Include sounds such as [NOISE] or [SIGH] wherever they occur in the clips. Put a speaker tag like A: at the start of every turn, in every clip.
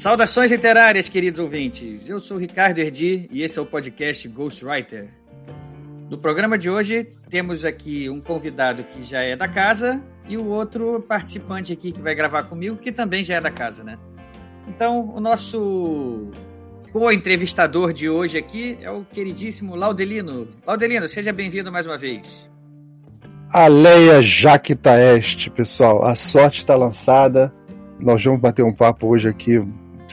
A: Saudações literárias, queridos ouvintes. Eu sou Ricardo Erdi e esse é o podcast Ghostwriter. No programa de hoje, temos aqui um convidado que já é da casa e o outro participante aqui que vai gravar comigo, que também já é da casa, né? Então, o nosso co-entrevistador de hoje aqui é o queridíssimo Laudelino. Laudelino, seja bem-vindo mais uma vez.
B: Aleia Jaquita Este, pessoal. A sorte está lançada. Nós vamos bater um papo hoje aqui,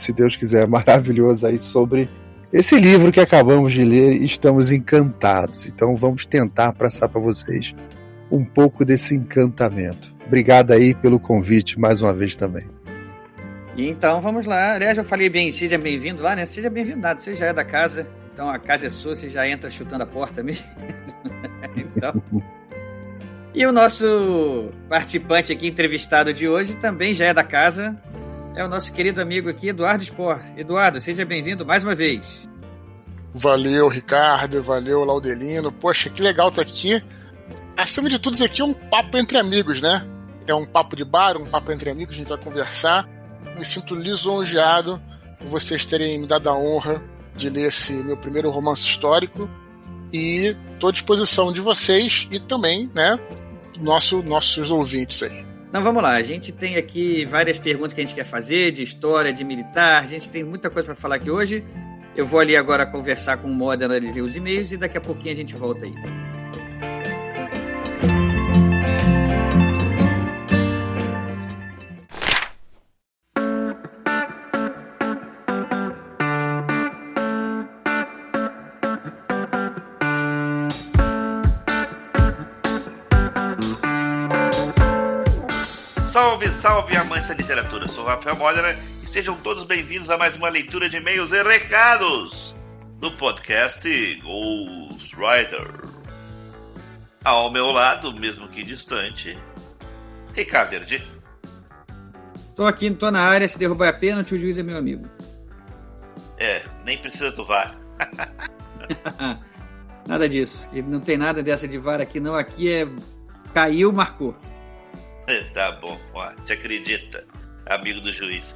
B: se Deus quiser, maravilhoso aí sobre esse livro que acabamos de ler e estamos encantados. Então vamos tentar passar para vocês um pouco desse encantamento. Obrigado aí pelo convite mais uma vez também.
A: Então vamos lá. Aliás, eu falei bem, seja bem-vindo lá, né? Seja bem-vindo, você já é da casa, então a casa é sua, você já entra chutando a porta mesmo. [LAUGHS] então. E o nosso participante aqui, entrevistado de hoje, também já é da casa. É o nosso querido amigo aqui, Eduardo Spor. Eduardo, seja bem-vindo mais uma vez.
C: Valeu, Ricardo. Valeu, Laudelino. Poxa, que legal estar aqui. Acima de tudo, isso aqui é um papo entre amigos, né? É um papo de bar, um papo entre amigos, a gente vai conversar. Me sinto lisonjeado por vocês terem me dado a honra de ler esse meu primeiro romance histórico. E estou à disposição de vocês e também, né, nosso, nossos ouvintes aí.
A: Então vamos lá, a gente tem aqui várias perguntas que a gente quer fazer, de história, de militar, a gente tem muita coisa para falar aqui hoje. Eu vou ali agora conversar com o Modena, ler os e-mails e daqui a pouquinho a gente volta aí.
D: Salve, salve, amantes da literatura! Sou Rafael Modena e sejam todos bem-vindos a mais uma leitura de e-mails e recados do podcast Ghostwriter. Ao meu lado, mesmo que distante, Ricardo Erdi.
A: Tô aqui, tô na área, se derrubar a pênalti, o juiz é meu amigo.
D: É, nem precisa do VAR. [LAUGHS]
A: nada disso. Não tem nada dessa de VAR aqui, não. Aqui é. Caiu, marcou. [LAUGHS]
D: tá bom, ó, te acredita, amigo do juiz.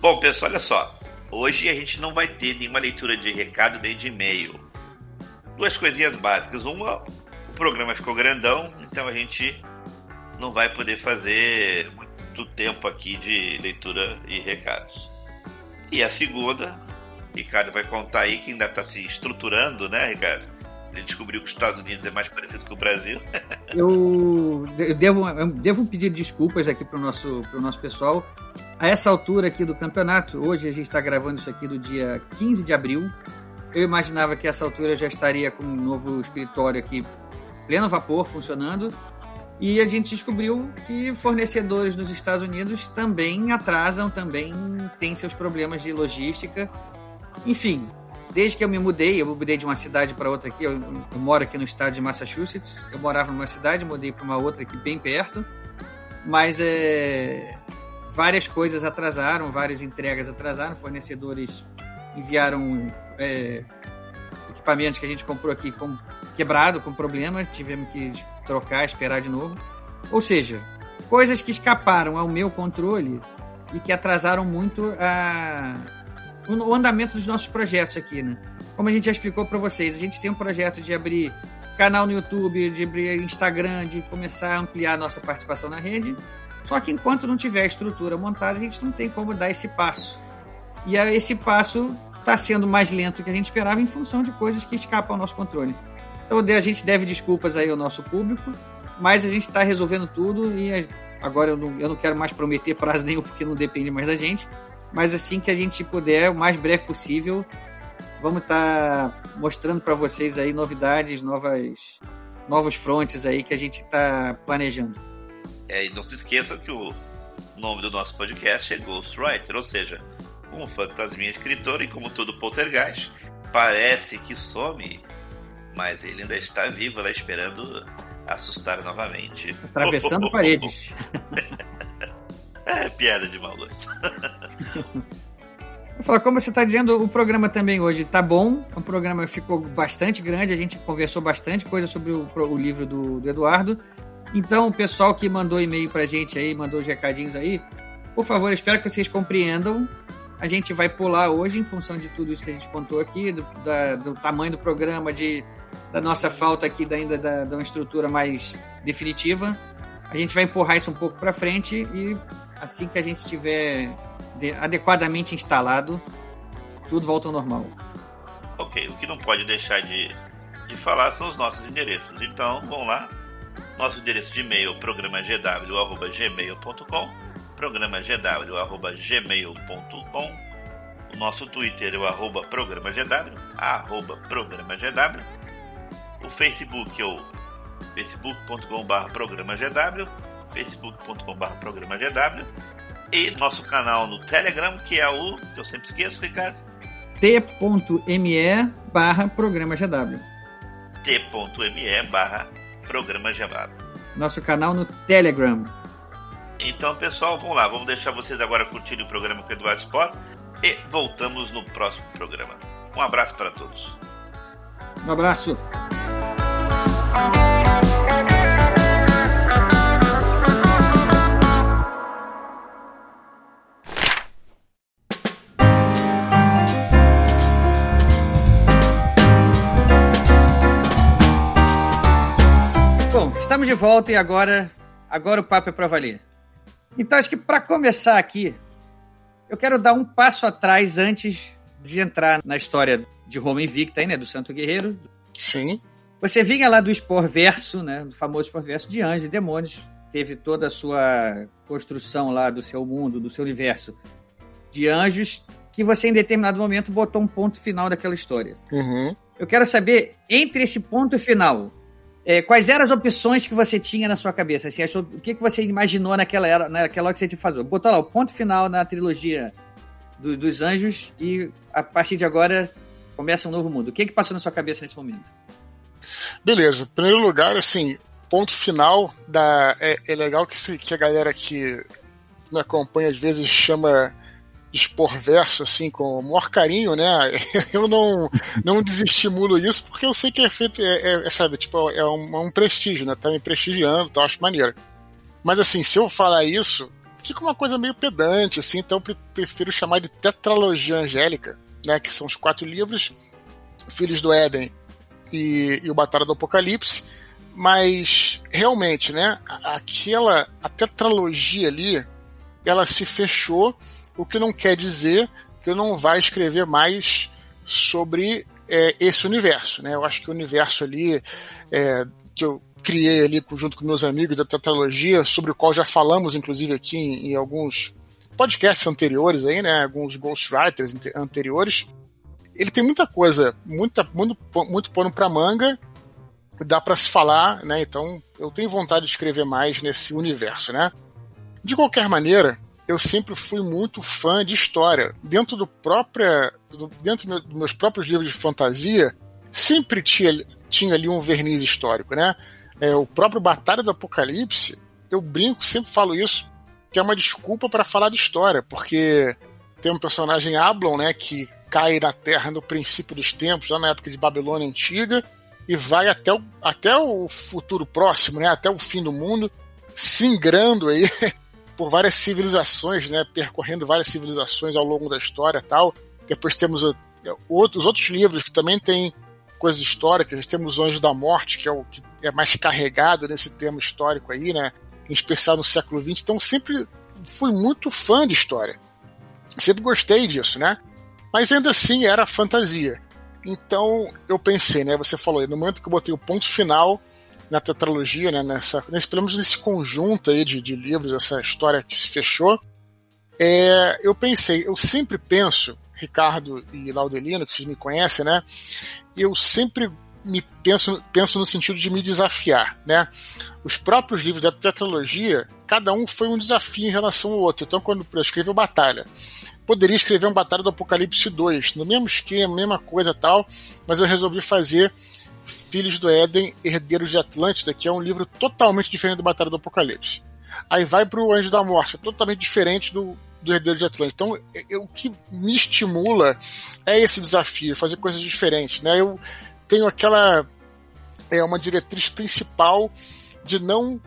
D: Bom, pessoal, olha só. Hoje a gente não vai ter nenhuma leitura de recado nem de e-mail. Duas coisinhas básicas. Uma, o programa ficou grandão, então a gente não vai poder fazer muito tempo aqui de leitura e recados. E a segunda, Ricardo vai contar aí que ainda está se estruturando, né, Ricardo? Ele descobriu que os Estados Unidos é mais parecido com o Brasil. [LAUGHS]
A: eu, devo, eu devo pedir desculpas aqui para o nosso, nosso pessoal. A essa altura aqui do campeonato, hoje a gente está gravando isso aqui do dia 15 de abril. Eu imaginava que essa altura eu já estaria com um novo escritório aqui, pleno vapor, funcionando. E a gente descobriu que fornecedores nos Estados Unidos também atrasam, também têm seus problemas de logística. Enfim, Desde que eu me mudei, eu mudei de uma cidade para outra aqui, eu, eu, moro aqui no estado de Massachusetts. Eu morava numa cidade, mudei para uma outra aqui bem perto. Mas é, várias coisas atrasaram, várias entregas atrasaram, fornecedores enviaram é, equipamentos que a gente comprou aqui com, quebrado, com problema, tivemos que trocar, esperar de novo. Ou seja, coisas que escaparam ao meu controle e que atrasaram muito a, o andamento dos nossos projetos aqui, né? Como a gente já explicou para vocês, a gente tem um projeto de abrir canal no YouTube, de abrir Instagram, de começar a ampliar a nossa participação na rede. Só que enquanto não tiver a estrutura montada, a gente não tem como dar esse passo. E esse passo está sendo mais lento do que a gente esperava em função de coisas que escapam ao nosso controle. Então a gente deve desculpas aí ao nosso público, mas a gente está resolvendo tudo e agora eu não, eu não quero mais prometer prazo nenhum porque não depende mais da gente mas assim que a gente puder, o mais breve possível, vamos estar tá mostrando para vocês aí novidades, novas, novos frontes aí que a gente está planejando.
D: É, e não se esqueça que o nome do nosso podcast é Ghostwriter, ou seja, um fantasminha escritor e como todo poltergeist, parece que some, mas ele ainda está vivo lá esperando assustar novamente.
A: Atravessando [LAUGHS] paredes. [LAUGHS]
D: é piada de mau [LAUGHS]
A: Falar, como você está dizendo, o programa também hoje está bom. O programa ficou bastante grande, a gente conversou bastante coisa sobre o, o livro do, do, Eduardo. Então, o pessoal que mandou e-mail para a gente aí, mandou os recadinhos aí, por favor, espero que vocês compreendam. A gente vai pular hoje, em função de tudo isso que a gente contou aqui, do, da, do tamanho do programa, de, da nossa falta aqui da, ainda da, da uma estrutura mais definitiva. A gente vai empurrar isso um pouco para frente e assim que a gente estiver adequadamente instalado, tudo volta ao normal.
D: Ok, o que não pode deixar de, de falar são os nossos endereços. Então, vamos lá. Nosso endereço de e-mail programagw.gmail.com programagw.gmail.com O nosso Twitter é o arroba programagw, arroba programagw. O Facebook é o facebook.com.br facebook.com.br programagw e nosso canal no Telegram, que é o que eu sempre esqueço, Ricardo.
A: t.me barra programa GW.
D: t.me barra programa GW.
A: Nosso canal no Telegram.
D: Então, pessoal, vamos lá. Vamos deixar vocês agora curtirem o programa com o Eduardo Sport e voltamos no próximo programa. Um abraço para todos.
A: Um abraço. Estamos de volta e agora, agora o papo é para valer. Então acho que para começar aqui, eu quero dar um passo atrás antes de entrar na história de Roma Invicta, né, do Santo Guerreiro.
C: Sim.
A: Você vinha lá do Spor Verso, né, do famoso Spor Verso de Anjos e Demônios, teve toda a sua construção lá do seu mundo, do seu universo de anjos, que você em determinado momento botou um ponto final daquela história.
C: Uhum.
A: Eu quero saber, entre esse ponto final é, quais eram as opções que você tinha na sua cabeça? Assim, o que, que você imaginou naquela, era, naquela hora que você te fazia? Botou lá o ponto final na trilogia do, dos anjos e a partir de agora começa um novo mundo. O que, que passou na sua cabeça nesse momento?
C: Beleza. Em primeiro lugar, assim, ponto final da é, é legal que, se, que a galera que me acompanha às vezes chama expor verso assim com o maior carinho, né? [LAUGHS] Eu não, não desestimulo isso porque eu sei que é feito, é, é, é sabe, tipo, é um, é um, prestígio, né? Tá me prestigiando, tá, acho maneiro. Mas assim, se eu falar isso, fica uma coisa meio pedante, assim, então eu prefiro chamar de tetralogia angélica, né? Que são os quatro livros, Filhos do Éden e, e o Batalha do Apocalipse. Mas realmente, né? Aquela a tetralogia ali, ela se fechou o que não quer dizer que eu não vá escrever mais sobre é, esse universo. Né? Eu acho que o universo ali é, que eu criei ali junto com meus amigos da tetralogia, sobre o qual já falamos, inclusive, aqui em, em alguns podcasts anteriores aí, né? Alguns ghostwriters anteriores. Ele tem muita coisa, muita, muito, muito pano para manga, dá para se falar, né? Então eu tenho vontade de escrever mais nesse universo, né? De qualquer maneira, eu sempre fui muito fã de história. Dentro do própria, dentro dos meus próprios livros de fantasia, sempre tinha, tinha ali um verniz histórico, né? É, o próprio Batalha do Apocalipse, eu brinco, sempre falo isso, que é uma desculpa para falar de história, porque tem um personagem Ablon, né, que cai na Terra no princípio dos tempos, lá na época de Babilônia Antiga, e vai até o, até o futuro próximo, né, até o fim do mundo, singrando aí [LAUGHS] por várias civilizações, né, percorrendo várias civilizações ao longo da história tal. Depois temos uh, outros, outros livros que também têm coisas históricas. Temos o Anjo da Morte, que é o que é mais carregado nesse tema histórico aí, né, em especial no século XX. Então sempre fui muito fã de história. Sempre gostei disso, né? Mas ainda assim era fantasia. Então eu pensei, né? Você falou, no momento que eu botei o ponto final, na tetralogia, né, nessa, nesse, pelo menos nesse conjunto aí de, de livros, essa história que se fechou, é, eu pensei, eu sempre penso, Ricardo e Laudelino, que vocês me conhecem, né? Eu sempre me penso, penso no sentido de me desafiar, né? Os próprios livros da tetralogia, cada um foi um desafio em relação ao outro. Então, quando eu escrevo Batalha, poderia escrever um Batalha do Apocalipse 2, no mesmo esquema, mesma coisa tal, mas eu resolvi fazer Filhos do Éden, Herdeiros de Atlântida, que é um livro totalmente diferente do Batalha do Apocalipse. Aí vai para o Anjo da Morte, é totalmente diferente do, do Herdeiro de Atlântida. Então, eu, o que me estimula é esse desafio, fazer coisas diferentes. Né? Eu tenho aquela. É uma diretriz principal de não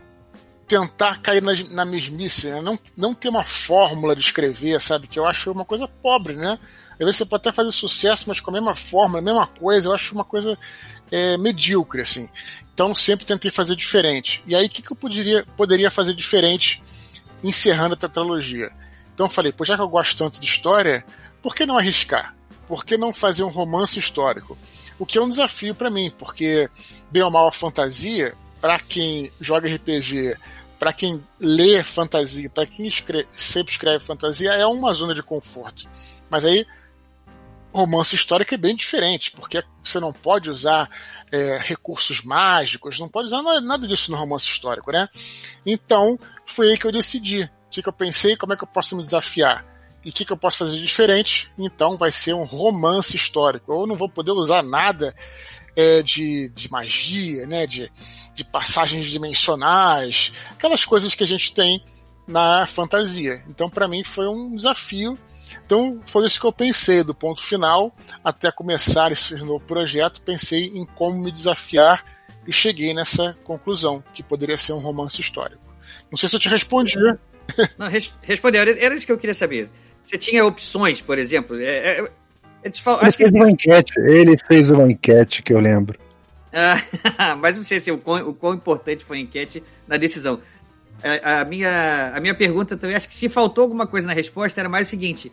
C: tentar cair na, na mesmice, né? não, não ter uma fórmula de escrever, sabe? Que eu acho uma coisa pobre, né? Às vezes você pode até fazer sucesso, mas com a mesma forma, a mesma coisa, eu acho uma coisa é, medíocre, assim. Então sempre tentei fazer diferente. E aí, o que, que eu poderia, poderia fazer diferente encerrando a tetralogia? Então eu falei, pô, já que eu gosto tanto de história, por que não arriscar? Por que não fazer um romance histórico? O que é um desafio para mim, porque, bem ou mal, a fantasia, para quem joga RPG, para quem lê fantasia, para quem escreve, sempre escreve fantasia, é uma zona de conforto. Mas aí romance histórico é bem diferente, porque você não pode usar é, recursos mágicos, não pode usar nada disso no romance histórico, né? Então, foi aí que eu decidi. O que, que eu pensei, como é que eu posso me desafiar? E o que, que eu posso fazer diferente? Então, vai ser um romance histórico. Eu não vou poder usar nada é, de, de magia, né? De, de passagens dimensionais, aquelas coisas que a gente tem na fantasia. Então, para mim, foi um desafio então foi isso que eu pensei, do ponto final até começar esse novo projeto, pensei em como me desafiar e cheguei nessa conclusão, que poderia ser um romance histórico. Não sei se eu te respondi.
A: Não, res respondeu, era isso que eu queria saber. Você tinha opções, por exemplo? É, é,
B: ele fez uma enquete, ele fez uma enquete que eu lembro.
A: Ah, [LAUGHS] mas não sei se o quão, o quão importante foi a enquete na decisão. A, a, minha, a minha pergunta também, acho que se faltou alguma coisa na resposta, era mais o seguinte: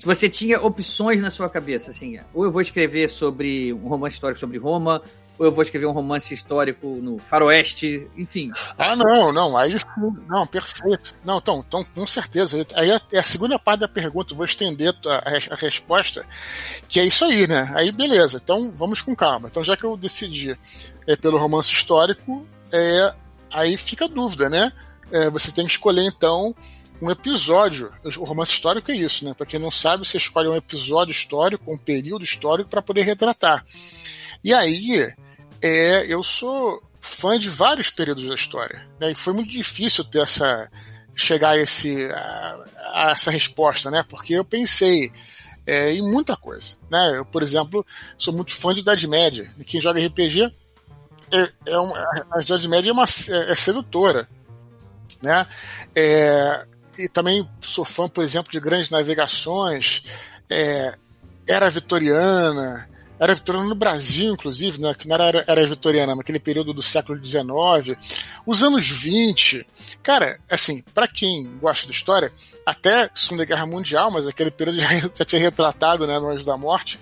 A: se você tinha opções na sua cabeça, assim, ou eu vou escrever sobre um romance histórico sobre Roma, ou eu vou escrever um romance histórico no Faroeste, enfim.
C: Ah, não, não, aí não, perfeito. Não, então, então com certeza. Aí é a segunda parte da pergunta, vou estender a, a, resposta, que é isso aí, né? Aí beleza, então vamos com calma. Então, já que eu decidi é, pelo romance histórico, é, aí fica a dúvida, né? É, você tem que escolher então um episódio. O romance histórico é isso, né? Para quem não sabe, você escolhe um episódio histórico, um período histórico para poder retratar. E aí, é, eu sou fã de vários períodos da história, né? E foi muito difícil ter essa chegar a, esse, a, a essa resposta, né? Porque eu pensei é, em muita coisa, né? Eu, por exemplo, sou muito fã de Idade Média. Quem joga RPG é, é uma, a Idade Média é, uma, é, é sedutora, né? É, e também sou fã, por exemplo, de grandes navegações, é, era vitoriana, era vitoriana no Brasil, inclusive, né, que não era era vitoriana, naquele período do século XIX, os anos 20. Cara, assim, para quem gosta de história, até Segunda Guerra Mundial, mas aquele período já, [LAUGHS] já tinha retratado, né, no Anjo da Morte.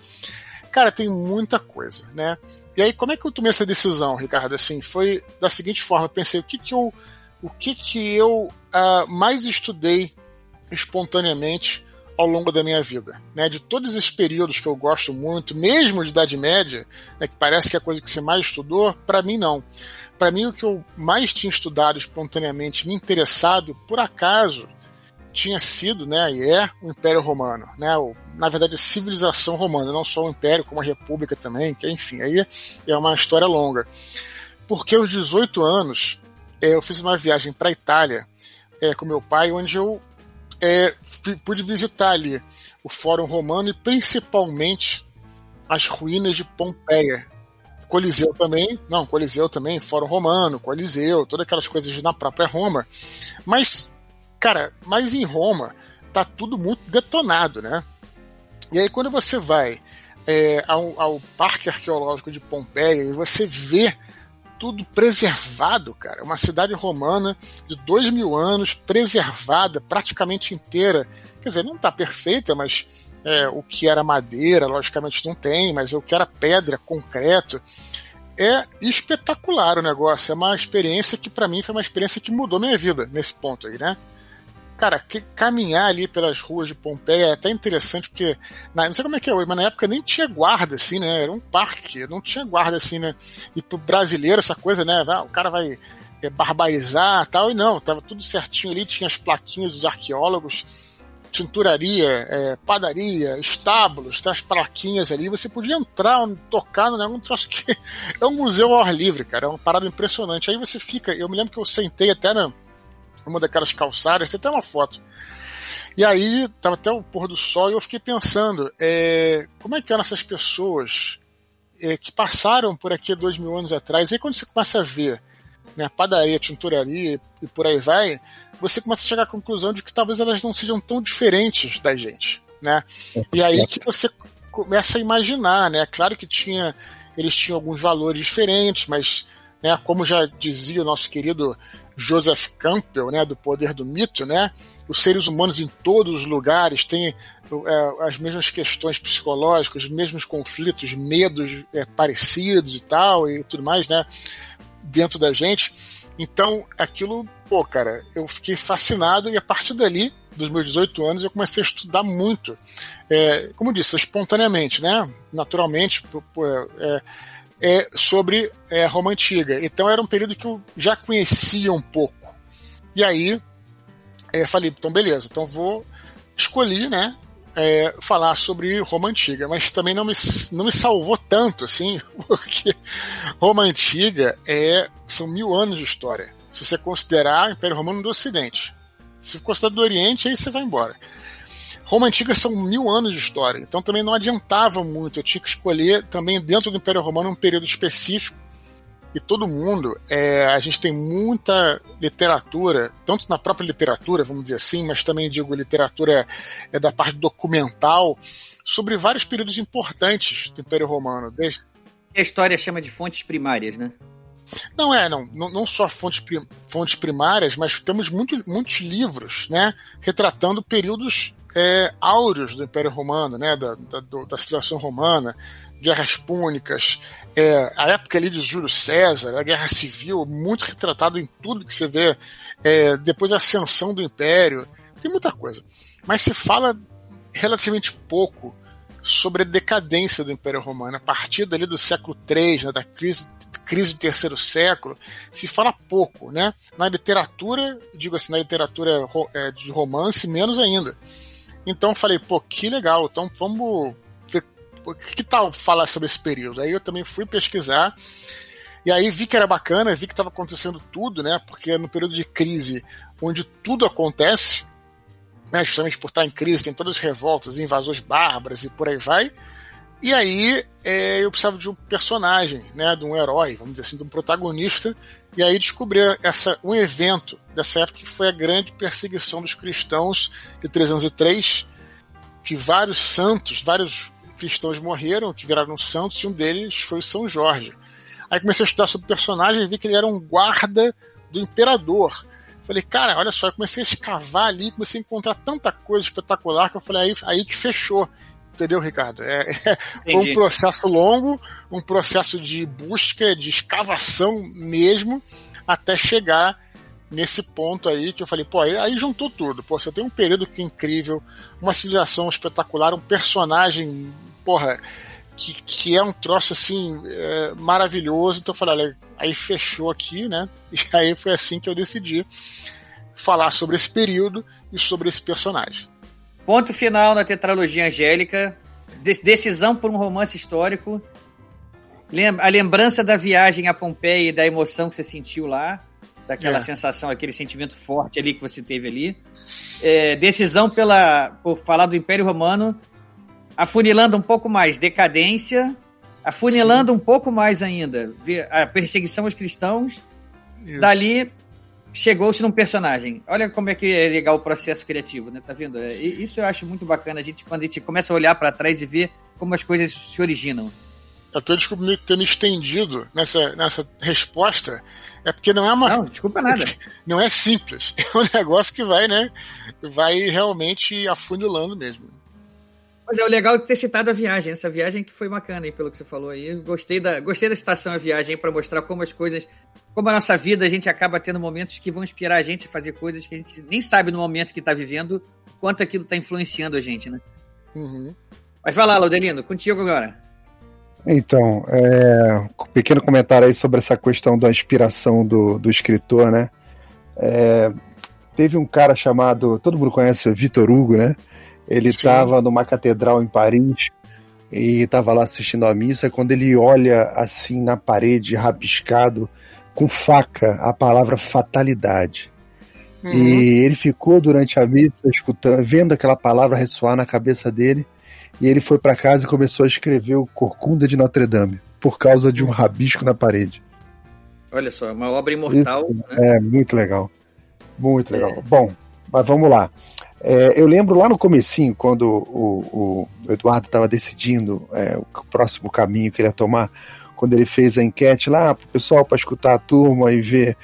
C: Cara, tem muita coisa, né? E aí, como é que eu tomei essa decisão, Ricardo? Assim, foi da seguinte forma: eu pensei, o que que eu o que, que eu uh, mais estudei espontaneamente ao longo da minha vida. Né? De todos esses períodos que eu gosto muito, mesmo de Idade Média, né, que parece que é a coisa que você mais estudou, para mim não. Para mim, o que eu mais tinha estudado espontaneamente, me interessado, por acaso, tinha sido, né, e é o Império Romano, né, o, na verdade a civilização romana, não só o Império, como a República também, que enfim, aí é uma história longa. Porque aos 18 anos é, eu fiz uma viagem para Itália é, com meu pai, onde eu é, pude visitar ali o Fórum Romano e principalmente as ruínas de Pompeia. Coliseu também, não, Coliseu também, Fórum Romano, Coliseu, todas aquelas coisas na própria Roma. Mas, cara, mas em Roma tá tudo muito detonado, né? E aí quando você vai é, ao, ao Parque Arqueológico de Pompeia e você vê tudo preservado, cara. Uma cidade romana de dois mil anos, preservada, praticamente inteira. Quer dizer, não está perfeita, mas é, o que era madeira, logicamente não tem, mas o que era pedra, concreto. É espetacular o negócio. É uma experiência que, para mim, foi uma experiência que mudou minha vida nesse ponto aí, né? Cara, que, caminhar ali pelas ruas de Pompeia é até interessante, porque na, não sei como é que é hoje, mas na época nem tinha guarda, assim, né? Era um parque, não tinha guarda, assim, né? E pro brasileiro, essa coisa, né? O cara vai é, barbarizar tal, e não, tava tudo certinho ali, tinha as plaquinhas dos arqueólogos. tinturaria, é, padaria, estábulos, tem as plaquinhas ali, você podia entrar, tocar no negócio, um troço que [LAUGHS] é um museu ao ar livre, cara, é uma parada impressionante. Aí você fica, eu me lembro que eu sentei até na uma daquelas calçadas, tem até uma foto. E aí, tava até o pôr do sol e eu fiquei pensando, é, como é que eram essas pessoas é, que passaram por aqui dois mil anos atrás, e aí quando você começa a ver né, padaria, tinturaria e por aí vai, você começa a chegar à conclusão de que talvez elas não sejam tão diferentes da gente, né? E aí que você começa a imaginar, né? Claro que tinha, eles tinham alguns valores diferentes, mas, né, como já dizia o nosso querido Joseph Campbell, né, do Poder do Mito, né? Os seres humanos em todos os lugares têm é, as mesmas questões psicológicas, os mesmos conflitos, medos é, parecidos e tal e tudo mais, né? Dentro da gente. Então, aquilo, pô, cara, eu fiquei fascinado e a partir dali, dos meus 18 anos, eu comecei a estudar muito. É, como disse, espontaneamente, né? Naturalmente, pô, é, é, sobre é, Roma Antiga. Então era um período que eu já conhecia um pouco. E aí é, falei, então beleza, então vou escolher, né? É, falar sobre Roma Antiga, mas também não me, não me salvou tanto, assim, [LAUGHS] porque Roma Antiga é, são mil anos de história. Se você considerar o Império Romano do Ocidente. Se considerar do Oriente, aí você vai embora. Roma Antiga são mil anos de história, então também não adiantava muito. Eu tinha que escolher também dentro do Império Romano um período específico. E todo mundo, é, a gente tem muita literatura, tanto na própria literatura, vamos dizer assim, mas também digo literatura é, da parte documental, sobre vários períodos importantes do Império Romano. Desde...
A: A história chama de fontes primárias, né?
C: Não é, não, não só fontes, fontes primárias, mas temos muito, muitos livros, né, retratando períodos é, áureos do Império Romano, né, da, da, da situação romana, guerras púnicas, é, a época ali de Júlio César, a guerra civil, muito retratado em tudo que você vê, é, depois a ascensão do Império, tem muita coisa. Mas se fala relativamente pouco sobre a decadência do Império Romano. A partir dali do século III, né, da crise, crise do terceiro século, se fala pouco. Né? Na literatura, digo assim, na literatura é, de romance, menos ainda. Então falei, pô, que legal, então vamos ver que tal falar sobre esse período. Aí eu também fui pesquisar. E aí vi que era bacana, vi que estava acontecendo tudo, né? Porque no período de crise, onde tudo acontece, né, justamente por estar em crise, tem todas as revoltas, invasões bárbaras e por aí vai. E aí é, eu precisava de um personagem, né, de um herói, vamos dizer assim, de um protagonista. E aí descobri essa, um evento dessa época que foi a grande perseguição dos cristãos de 303, que vários santos, vários cristãos morreram, que viraram santos, e um deles foi São Jorge. Aí comecei a estudar sobre o personagem e vi que ele era um guarda do imperador. Falei, cara, olha só, eu comecei a escavar ali, comecei a encontrar tanta coisa espetacular que eu falei, aí, aí que fechou entendeu, Ricardo? É, [LAUGHS] é, foi um processo longo, um processo de busca, de escavação mesmo, até chegar nesse ponto aí que eu falei, pô, aí, aí juntou tudo. Pô, você tem um período que é incrível, uma civilização espetacular, um personagem, porra, que, que é um troço assim é, maravilhoso. Então eu falei, olha, aí fechou aqui, né? [LAUGHS] E aí foi assim que eu decidi falar sobre esse período e sobre esse personagem.
A: Ponto final na tetralogia angélica. Decisão por um romance histórico. A lembrança da viagem a Pompeia e da emoção que você sentiu lá. Daquela é. sensação, aquele sentimento forte ali que você teve ali. É, decisão pela, por falar do Império Romano. Afunilando um pouco mais decadência. Afunilando Sim. um pouco mais ainda a perseguição aos cristãos. Isso. Dali chegou-se num personagem. Olha como é que é legal o processo criativo, né? Tá vendo? É, isso eu acho muito bacana, a gente, quando a gente começa a olhar para trás e ver como as coisas se originam.
C: Até desculpa ter me estendido nessa, nessa resposta, é porque não é uma.
A: Não, desculpa nada. [LAUGHS]
C: Não é simples. [LAUGHS] É um negócio que vai, né? Vai realmente afunilando mesmo.
A: Mas é o legal de ter citado a viagem, essa viagem que foi bacana aí, pelo que você falou aí. Gostei da, gostei da citação a viagem para mostrar como as coisas, como a nossa vida, a gente acaba tendo momentos que vão inspirar a gente a fazer coisas que a gente nem sabe no momento que está vivendo, quanto aquilo está influenciando a gente, né? Uhum. Mas vai lá, Laudelino, contigo agora.
B: Então, é, um pequeno comentário aí sobre essa questão da inspiração do, do escritor, né? É, teve um cara chamado, todo mundo conhece o Vitor Hugo, né? Ele estava numa catedral em Paris e estava lá assistindo a missa. Quando ele olha assim na parede, rabiscado, com faca, a palavra fatalidade. Uhum. E ele ficou durante a missa escutando, vendo aquela palavra ressoar na cabeça dele. E ele foi para casa e começou a escrever o Corcunda de Notre Dame, por causa de um rabisco na parede.
A: Olha só, uma obra imortal.
B: Isso, né? É, muito legal. Muito legal. É. Bom, mas vamos lá. É, eu lembro lá no comecinho, quando o, o Eduardo estava decidindo é, o próximo caminho que ele ia tomar, quando ele fez a enquete lá pro pessoal para escutar a turma e ver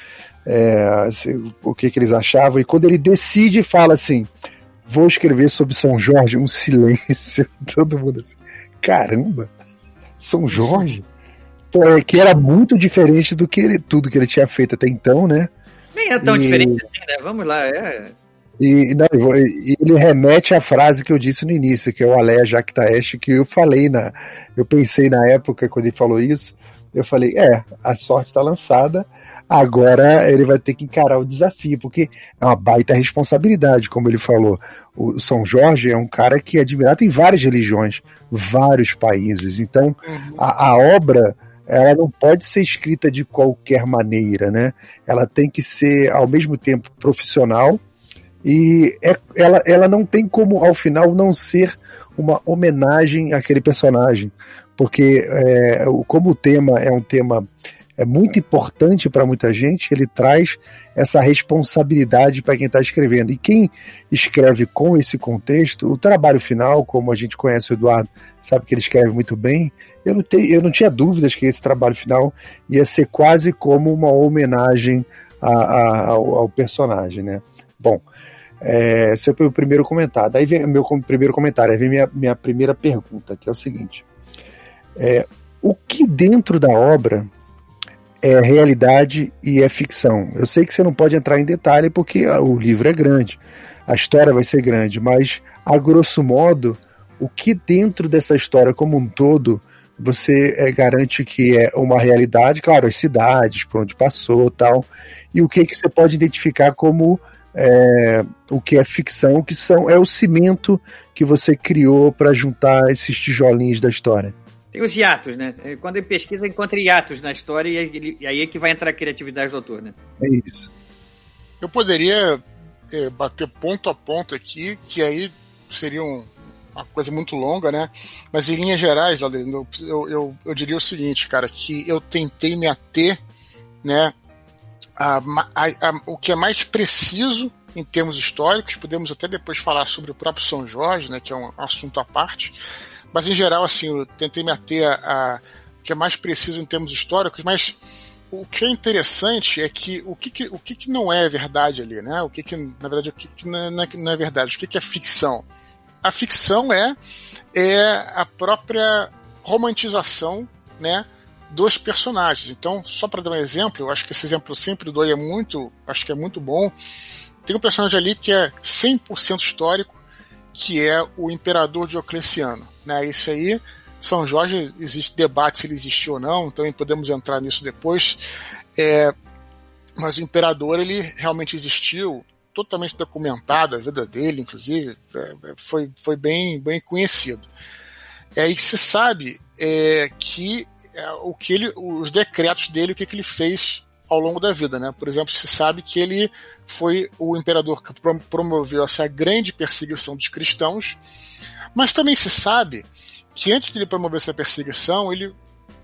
B: é, o que, que eles achavam, e quando ele decide fala assim, vou escrever sobre São Jorge, um silêncio, [LAUGHS] todo mundo assim, caramba, São Jorge? É, que era muito diferente do que ele, tudo que ele tinha feito até então, né?
A: Nem é tão e... diferente assim, né? Vamos lá, é...
B: E, não, ele remete à frase que eu disse no início, que é o Alea Jactaeste, que eu falei na. Eu pensei na época quando ele falou isso, eu falei, é, a sorte está lançada, agora ele vai ter que encarar o desafio, porque é uma baita responsabilidade, como ele falou. O São Jorge é um cara que é admirado em várias religiões, vários países. Então, uhum. a, a obra ela não pode ser escrita de qualquer maneira, né? Ela tem que ser ao mesmo tempo profissional e é, ela, ela não tem como ao final não ser uma homenagem àquele personagem porque é, como o tema é um tema é muito importante para muita gente, ele traz essa responsabilidade para quem está escrevendo. E quem escreve com esse contexto, o trabalho final, como a gente conhece o Eduardo, sabe que ele escreve muito bem, eu não, te, eu não tinha dúvidas que esse trabalho final ia ser quase como uma homenagem a, a, ao, ao, personagem, né? Bom, é, esse é o primeiro comentário. Aí vem meu primeiro comentário, aí vem minha, minha primeira pergunta, que é o seguinte. É, o que dentro da obra é realidade e é ficção? Eu sei que você não pode entrar em detalhe porque o livro é grande, a história vai ser grande, mas a grosso modo, o que dentro dessa história como um todo você é, garante que é uma realidade, claro, as cidades, por onde passou tal, e o que, que você pode identificar como é, o que é ficção, que são, é o cimento que você criou para juntar esses tijolinhos da história.
A: Tem os hiatos, né? É, quando ele pesquisa, encontra hiatos na história e, ele, e aí é que vai entrar a criatividade do autor, né?
B: É isso.
C: Eu poderia é, bater ponto a ponto aqui, que aí seria um, uma coisa muito longa, né? Mas em linhas gerais, eu, eu, eu, eu diria o seguinte, cara, que eu tentei me ater, né? A, a, a, o que é mais preciso em termos históricos, podemos até depois falar sobre o próprio São Jorge, né, que é um assunto à parte, mas em geral, assim, eu tentei me ater a, o que é mais preciso em termos históricos, mas o que é interessante é que o que, que o que, que, não é verdade ali, né? O que, que na verdade, o que, que não, é, não, é, verdade? O que, que é ficção? A ficção é, é a própria romantização, né? Dos personagens. Então, só para dar um exemplo, eu acho que esse exemplo sempre dou é muito, acho que é muito bom. Tem um personagem ali que é 100% histórico, que é o imperador Diocleciano. Né? Isso aí, São Jorge, existe debate se ele existiu ou não, também podemos entrar nisso depois. É, mas o imperador, ele realmente existiu, totalmente documentado, a vida dele, inclusive, é, é, foi, foi bem, bem conhecido. É que se sabe é, que é, o que ele, os decretos dele, o que, que ele fez ao longo da vida, né? Por exemplo, se sabe que ele foi o imperador que promoveu essa grande perseguição dos cristãos, mas também se sabe que antes de ele promover essa perseguição, ele,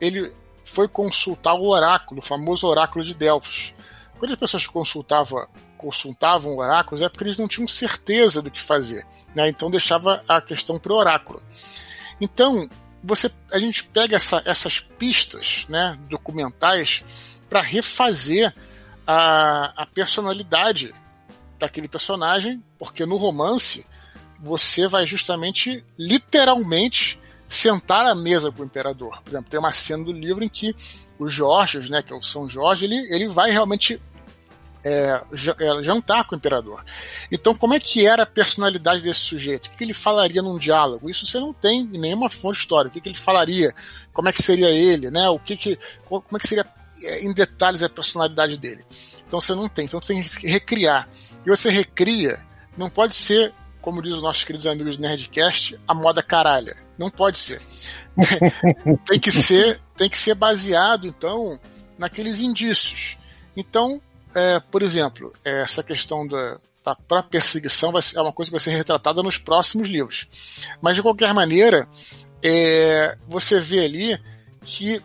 C: ele foi consultar o oráculo, o famoso oráculo de Delfos. Quando as pessoas consultavam, consultavam oráculos, é porque eles não tinham certeza do que fazer, né? Então deixava a questão para o oráculo. Então, você, a gente pega essa, essas pistas né, documentais para refazer a, a personalidade daquele personagem, porque no romance você vai justamente, literalmente, sentar à mesa com o imperador. Por exemplo, tem uma cena do livro em que o Jorge, né, que é o São Jorge, ele, ele vai realmente é, é, jantar com o imperador. Então, como é que era a personalidade desse sujeito? O que ele falaria num diálogo? Isso você não tem em nenhuma fonte histórica. O que ele falaria? Como é que seria ele? Né? O que que, como é que seria é, em detalhes a personalidade dele. Então você não tem, então você tem que recriar. e você recria, não pode ser, como diz os nossos queridos amigos do Nerdcast, a moda caralha. Não pode ser. [LAUGHS] tem que ser, tem que ser baseado então naqueles indícios. Então, é, por exemplo, essa questão da, própria perseguição vai ser, é uma coisa que vai ser retratada nos próximos livros. Mas de qualquer maneira, é, você vê ali que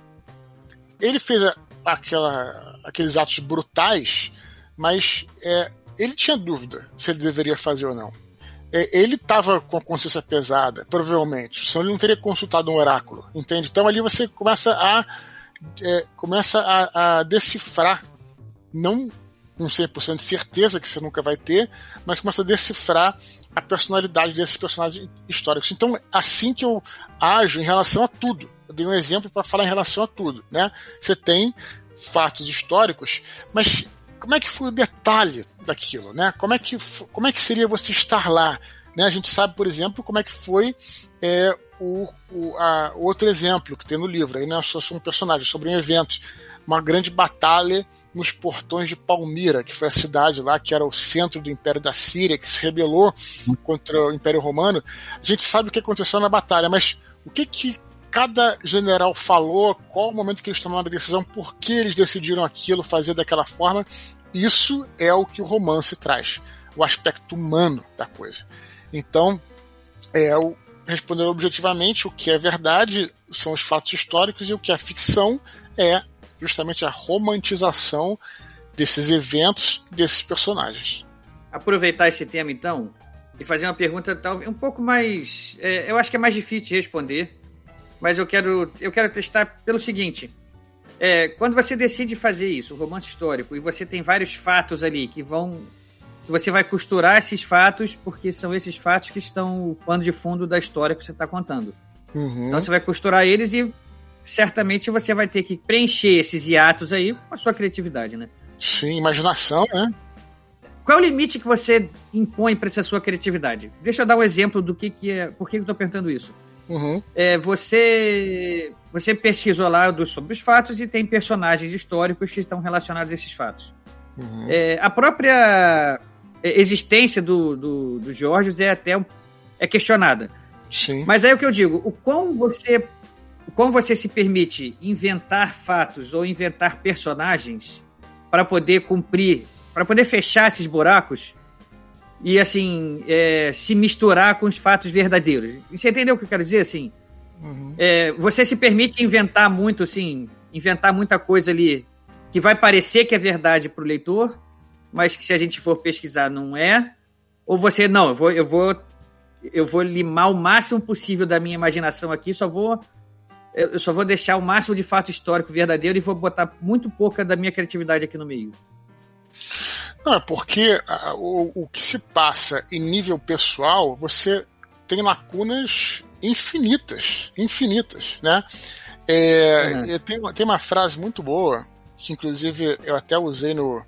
C: ele fez aquela, aqueles atos brutais, mas é, ele tinha dúvida se ele deveria fazer ou não. É, ele estava com a consciência pesada, provavelmente, senão ele não teria consultado um oráculo, entende? Então ali você começa a é, começa a, a, decifrar, não com 100% de certeza que você nunca vai ter, mas começa a decifrar a personalidade desses personagens históricos. Então, assim que eu ajo em relação a tudo. Dei um exemplo para falar em relação a tudo, né? Você tem fatos históricos, mas como é que foi o detalhe daquilo, né? Como é que, como é que seria você estar lá? Né? A gente sabe, por exemplo, como é que foi é, o, o a, outro exemplo que tem no livro. Aí não é só um personagem, sobre um evento. Uma grande batalha nos portões de Palmira, que foi a cidade lá que era o centro do Império da Síria, que se rebelou contra o Império Romano. A gente sabe o que aconteceu na batalha, mas o que que cada general falou, qual o momento que eles tomaram a decisão, por que eles decidiram aquilo, fazer daquela forma, isso é o que o romance traz, o aspecto humano da coisa. Então, é o responder objetivamente o que é verdade são os fatos históricos e o que é ficção é justamente a romantização desses eventos, desses personagens.
A: Aproveitar esse tema então e fazer uma pergunta talvez um pouco mais, é, eu acho que é mais difícil de responder, mas eu quero eu quero testar pelo seguinte: é, quando você decide fazer isso, um romance histórico, e você tem vários fatos ali que vão você vai costurar esses fatos porque são esses fatos que estão o pano de fundo da história que você está contando. Uhum. Então você vai costurar eles e certamente você vai ter que preencher esses hiatos aí com a sua criatividade, né?
C: Sim, imaginação, né?
A: Qual é o limite que você impõe para essa sua criatividade? Deixa eu dar um exemplo do que, que é. Por que eu estou perguntando isso? Uhum. É, você você pesquisou lá sobre os fatos e tem personagens históricos que estão relacionados a esses fatos. Uhum. É, a própria existência do, do, do é até é questionada.
C: Sim.
A: Mas aí é o que eu digo, o quão você como você se permite inventar fatos ou inventar personagens para poder cumprir, para poder fechar esses buracos e assim é, se misturar com os fatos verdadeiros. Você entendeu o que eu quero dizer? Assim, uhum. é, você se permite inventar muito, assim, inventar muita coisa ali que vai parecer que é verdade para o leitor, mas que se a gente for pesquisar não é. Ou você não, eu vou, eu vou, eu vou limar o máximo possível da minha imaginação aqui, só vou eu só vou deixar o máximo de fato histórico verdadeiro e vou botar muito pouca da minha criatividade aqui no meio.
C: Não, é porque o, o que se passa em nível pessoal, você tem lacunas infinitas, infinitas, né? É, uhum. tem, tem uma frase muito boa, que inclusive eu até usei no,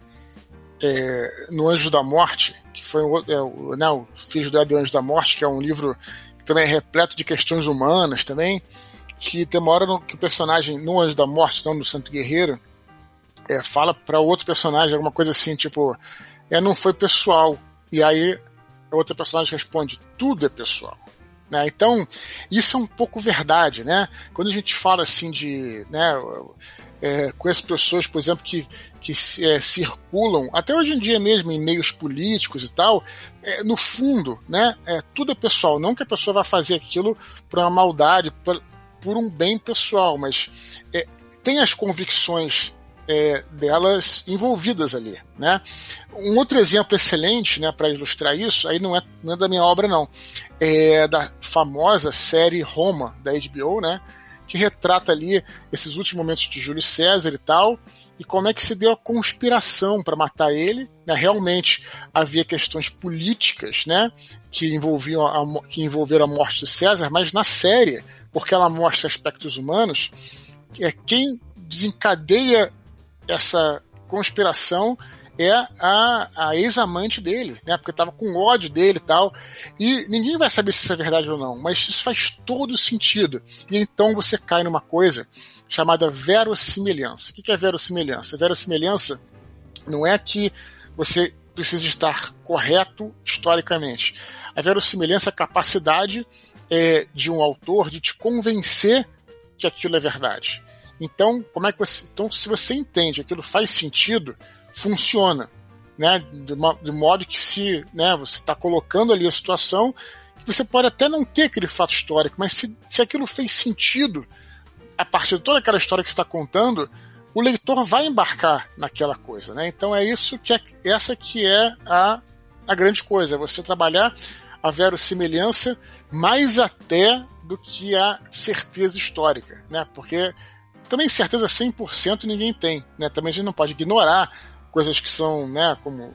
C: é, no Anjo da Morte, que foi é, o, né, o Filho do Anjo da Morte, que é um livro que também é repleto de questões humanas também, que tem uma hora no, que o personagem, no Anjo da Morte, então, no Santo Guerreiro, é, fala para outro personagem alguma coisa assim, tipo, é, não foi pessoal. E aí, a outra personagem responde, tudo é pessoal. Né? Então, isso é um pouco verdade, né? Quando a gente fala assim de, né, é, as pessoas, por exemplo, que, que é, circulam, até hoje em dia mesmo, em meios políticos e tal, é, no fundo, né, é, tudo é pessoal. Não que a pessoa vá fazer aquilo por uma maldade, por, por um bem pessoal, mas é, tem as convicções é, delas envolvidas ali, né? Um outro exemplo excelente, né, para ilustrar isso, aí não é, não é da minha obra não, é da famosa série Roma da HBO, né? Que retrata ali esses últimos momentos de Júlio César e tal, e como é que se deu a conspiração para matar ele. Né? Realmente havia questões políticas, né, que envolviam a, que envolveram a morte de César, mas na série porque ela mostra aspectos humanos, é quem desencadeia essa conspiração é a, a ex-amante dele, né? Porque tava com ódio dele e tal. E ninguém vai saber se isso é verdade ou não, mas isso faz todo sentido. E então você cai numa coisa chamada verossimilhança. O que é verossimilhança? Verossimilhança não é que você precisa estar correto historicamente. A verossimilhança é a capacidade é, de um autor de te convencer que aquilo é verdade. Então, como é que você, então se você entende aquilo faz sentido, funciona, né? De, de modo que se, né, você está colocando ali a situação você pode até não ter aquele fato histórico, mas se, se aquilo fez sentido a partir de toda aquela história que está contando, o leitor vai embarcar naquela coisa, né? Então é isso que é, essa que é a, a grande coisa, é você trabalhar a verossimilhança mais até do que a certeza histórica, né? Porque também certeza 100% ninguém tem, né? Também a gente não pode ignorar coisas que são, né, como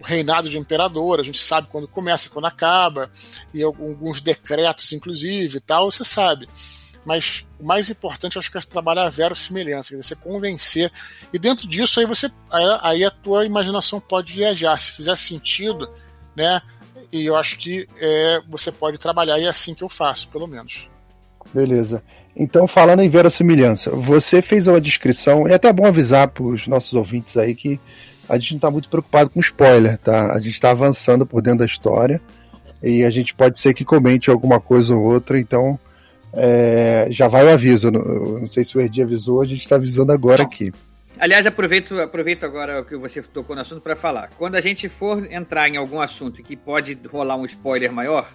C: o reinado de imperador, a gente sabe quando começa e quando acaba, e alguns decretos, inclusive, e tal, você sabe. Mas o mais importante, eu acho que é trabalhar a verossimilhança, você convencer. E dentro disso, aí você aí a tua imaginação pode viajar. Se fizer sentido, né? E eu acho que é, você pode trabalhar, e é assim que eu faço, pelo menos.
B: Beleza. Então, falando em verossimilhança, você fez uma descrição, é até bom avisar para os nossos ouvintes aí que a gente não está muito preocupado com spoiler, tá? A gente está avançando por dentro da história e a gente pode ser que comente alguma coisa ou outra, então é, já vai o aviso. Não, não sei se o Erdi avisou, a gente está avisando agora aqui.
A: Aliás, aproveito, aproveito agora que você tocou no assunto para falar. Quando a gente for entrar em algum assunto que pode rolar um spoiler maior,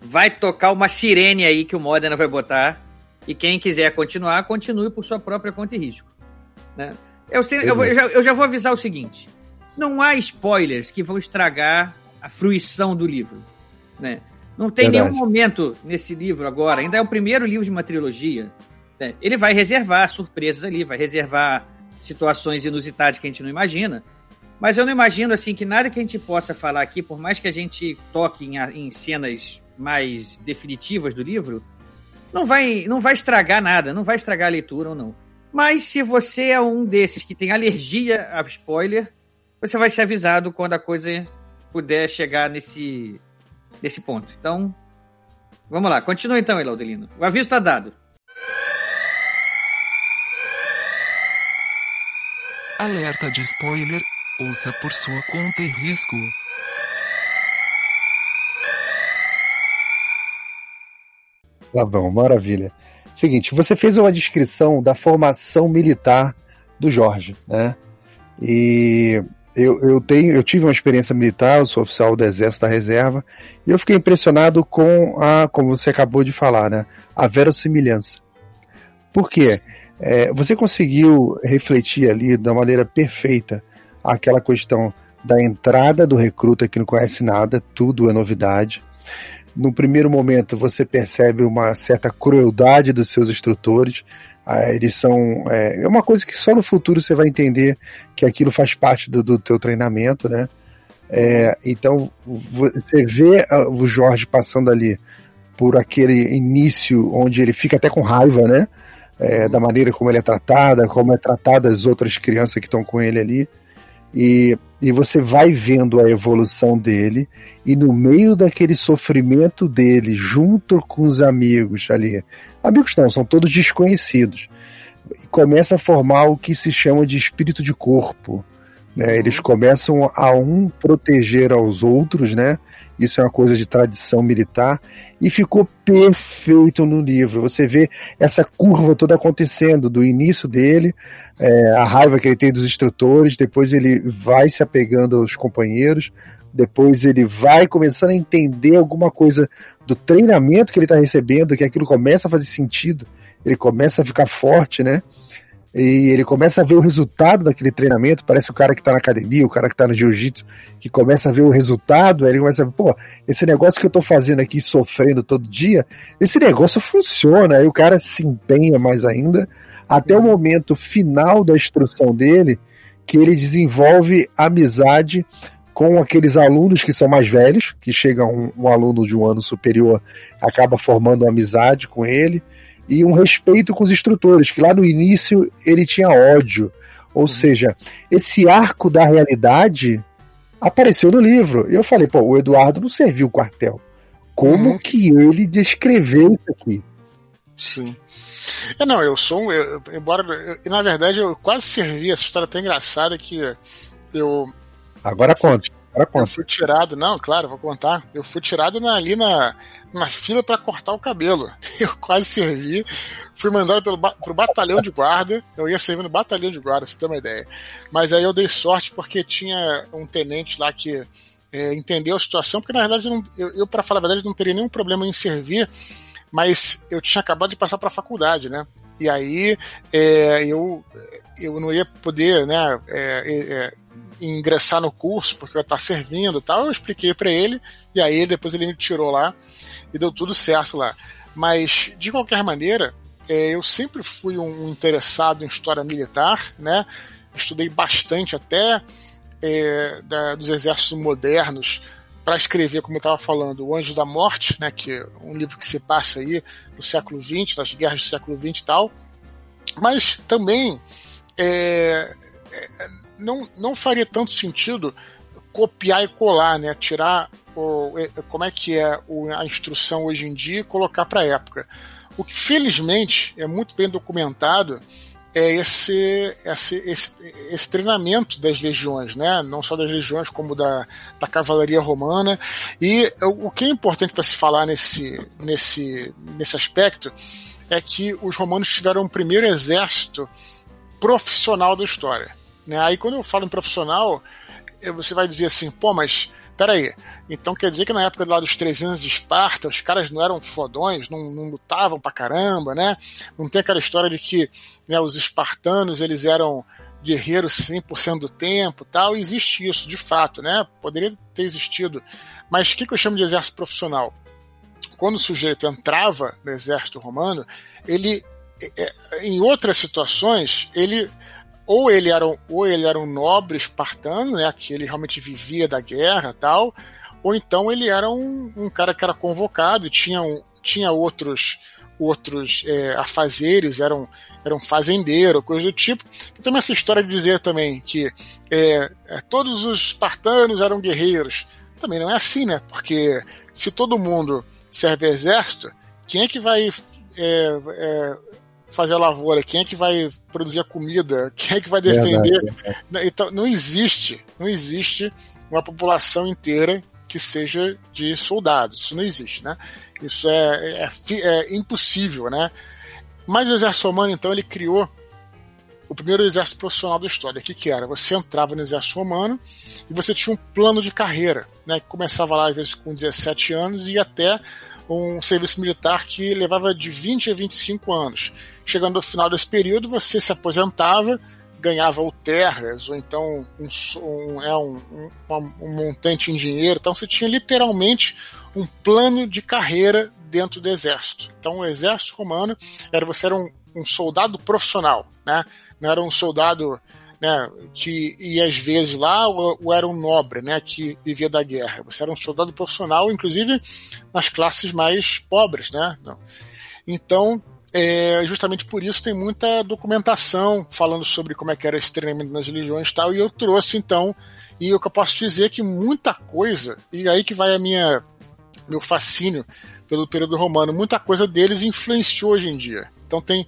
A: vai tocar uma sirene aí que o Modena vai botar. E quem quiser continuar, continue por sua própria conta e risco. Né? Eu, tenho, eu, eu, já, eu já vou avisar o seguinte: não há spoilers que vão estragar a fruição do livro. Né? Não tem Verdade. nenhum momento nesse livro agora, ainda é o primeiro livro de uma trilogia. Né? Ele vai reservar surpresas ali, vai reservar situações inusitadas que a gente não imagina. Mas eu não imagino assim que nada que a gente possa falar aqui, por mais que a gente toque em, em cenas mais definitivas do livro, não vai, não vai estragar nada, não vai estragar a leitura ou não. Mas se você é um desses que tem alergia a spoiler, você vai ser avisado quando a coisa puder chegar nesse, nesse ponto. Então, vamos lá. Continua então, Elaudelino. O aviso está dado.
E: Alerta de spoiler. Ouça por sua conta e risco.
B: Tá bom, maravilha. Seguinte, você fez uma descrição da formação militar do Jorge, né? E eu, eu, tenho, eu tive uma experiência militar, eu sou oficial do Exército da Reserva, e eu fiquei impressionado com a, como você acabou de falar, né? A verossimilhança. Por quê? É, você conseguiu refletir ali da maneira perfeita aquela questão da entrada do recruta que não conhece nada, tudo é novidade. No primeiro momento você percebe uma certa crueldade dos seus instrutores, ah, eles são. É, é, uma coisa que só no futuro você vai entender que aquilo faz parte do, do teu treinamento, né? É, então você vê ah, o Jorge passando ali por aquele início onde ele fica até com raiva, né? É, da maneira como ele é tratado, como é tratada as outras crianças que estão com ele ali. E, e você vai vendo a evolução dele, e no meio daquele sofrimento dele, junto com os amigos ali, amigos não, são todos desconhecidos, começa a formar o que se chama de espírito de corpo. Né? Eles começam a um proteger aos outros, né? Isso é uma coisa de tradição militar e ficou perfeito no livro. Você vê essa curva toda acontecendo do início dele, é, a raiva que ele tem dos instrutores, depois ele vai se apegando aos companheiros, depois ele vai começando a entender alguma coisa do treinamento que ele está recebendo, que aquilo começa a fazer sentido, ele começa a ficar forte, né? E ele começa a ver o resultado daquele treinamento, parece o cara que tá na academia, o cara que tá no jiu-jitsu, que começa a ver o resultado, aí ele começa a ver, pô, esse negócio que eu tô fazendo aqui, sofrendo todo dia, esse negócio funciona, aí o cara se empenha mais ainda, até o momento final da instrução dele, que ele desenvolve amizade com aqueles alunos que são mais velhos, que chega um, um aluno de um ano superior, acaba formando amizade com ele, e um respeito com os instrutores, que lá no início ele tinha ódio. Ou uhum. seja, esse arco da realidade apareceu no livro. E eu falei, pô, o Eduardo não serviu o quartel. Como uhum. que ele descreveu isso aqui?
C: Sim. É, não, eu sou um. Eu, embora. Eu, na verdade, eu quase servi essa história até engraçada que eu.
B: Agora conta. Agora
C: Eu
B: conta.
C: fui tirado, não, claro, vou contar. Eu fui tirado na- ali na, na fila para cortar o cabelo. [LAUGHS] Eu quase servi. Fui mandado pelo, pro batalhão de guarda. Eu ia servir no batalhão de guarda, pra você ter uma ideia. Mas aí eu dei sorte porque tinha um tenente lá que é, entendeu a situação, porque na verdade eu, eu, eu para falar a verdade, não teria nenhum problema em servir, mas eu tinha acabado de passar para a faculdade, né? E aí é, eu, eu não ia poder, né? é, é, ingressar no curso porque eu ia estar servindo tal. Eu expliquei para ele e aí depois ele me tirou lá e deu tudo certo lá. Mas de qualquer maneira, é, eu sempre fui um interessado em história militar, né? Estudei bastante até é, da- dos exércitos modernos para escrever, como eu estava falando, O Anjo da Morte, né? Que é um livro que se passa aí no século XX, nas guerras do século XX e tal. Mas também é, é, não, não faria tanto sentido copiar e colar, né? Tirar o, como é que é a instrução hoje em dia e colocar para a época. O que felizmente é muito bem documentado é esse, esse, esse, esse treinamento das legiões, né? não só das legiões, como da, da cavalaria romana. E o o que é importante para se falar nesse, nesse, nesse aspecto é que os romanos tiveram o primeiro exército profissional da história. Né? Aí quando eu falo em profissional, você vai dizer assim, pô, mas peraí, então quer dizer que na época lá dos 300 de Esparta, os caras não eram fodões, não, não lutavam pra caramba, né? Não tem aquela história de que né, os espartanos, eles eram guerreiros 100% do tempo tal, existe isso, de fato, né? Poderia ter existido. Mas o que, que eu chamo de exército profissional? Quando o sujeito entrava no exército romano, ele, eh, em outras situações, ele ou ele era um, ou ele era um nobre espartano, né, que ele realmente vivia da guerra tal, ou então ele era um, um cara que era convocado e tinha, um, tinha outros outros é, afazeres, era um, era um fazendeiro, coisa do tipo. E também essa história de dizer também que é, é, todos os espartanos eram guerreiros. Também não é assim, né? Porque se todo mundo serve exército, quem é que vai é, é, fazer a lavoura? Quem é que vai produzir a comida? Quem é que vai defender?
B: Verdade.
C: Então, não existe, não existe uma população inteira que seja de soldados. Isso não existe, né? Isso é, é, fi- é impossível, né? Mas o exército romano, então, ele criou o primeiro exército profissional da história. O que, que era? Você entrava no exército romano e você tinha um plano de carreira, né? Que começava lá, às vezes, com 17 anos e ia até um serviço militar que levava de 20 a 25 anos. Chegando ao final desse período, você se aposentava, ganhava ou terras, ou então um, um, é, um, um, um montante em dinheiro. Então você tinha literalmente um plano de carreira dentro do exército. Então o exército romano era você era um, um soldado profissional, né? Não era um soldado né, que ia às vezes lá ou, ou era um nobre, né, que vivia da guerra. Você era um soldado profissional, inclusive nas classes mais pobres, né? Então, é, justamente por isso tem muita documentação falando sobre como é que era esse treinamento nas religiões e tal, e eu trouxe então, e o que eu posso dizer é que muita coisa, e aí que vai a minha meu fascínio pelo período romano, muita coisa deles influenciou hoje em dia. Então tem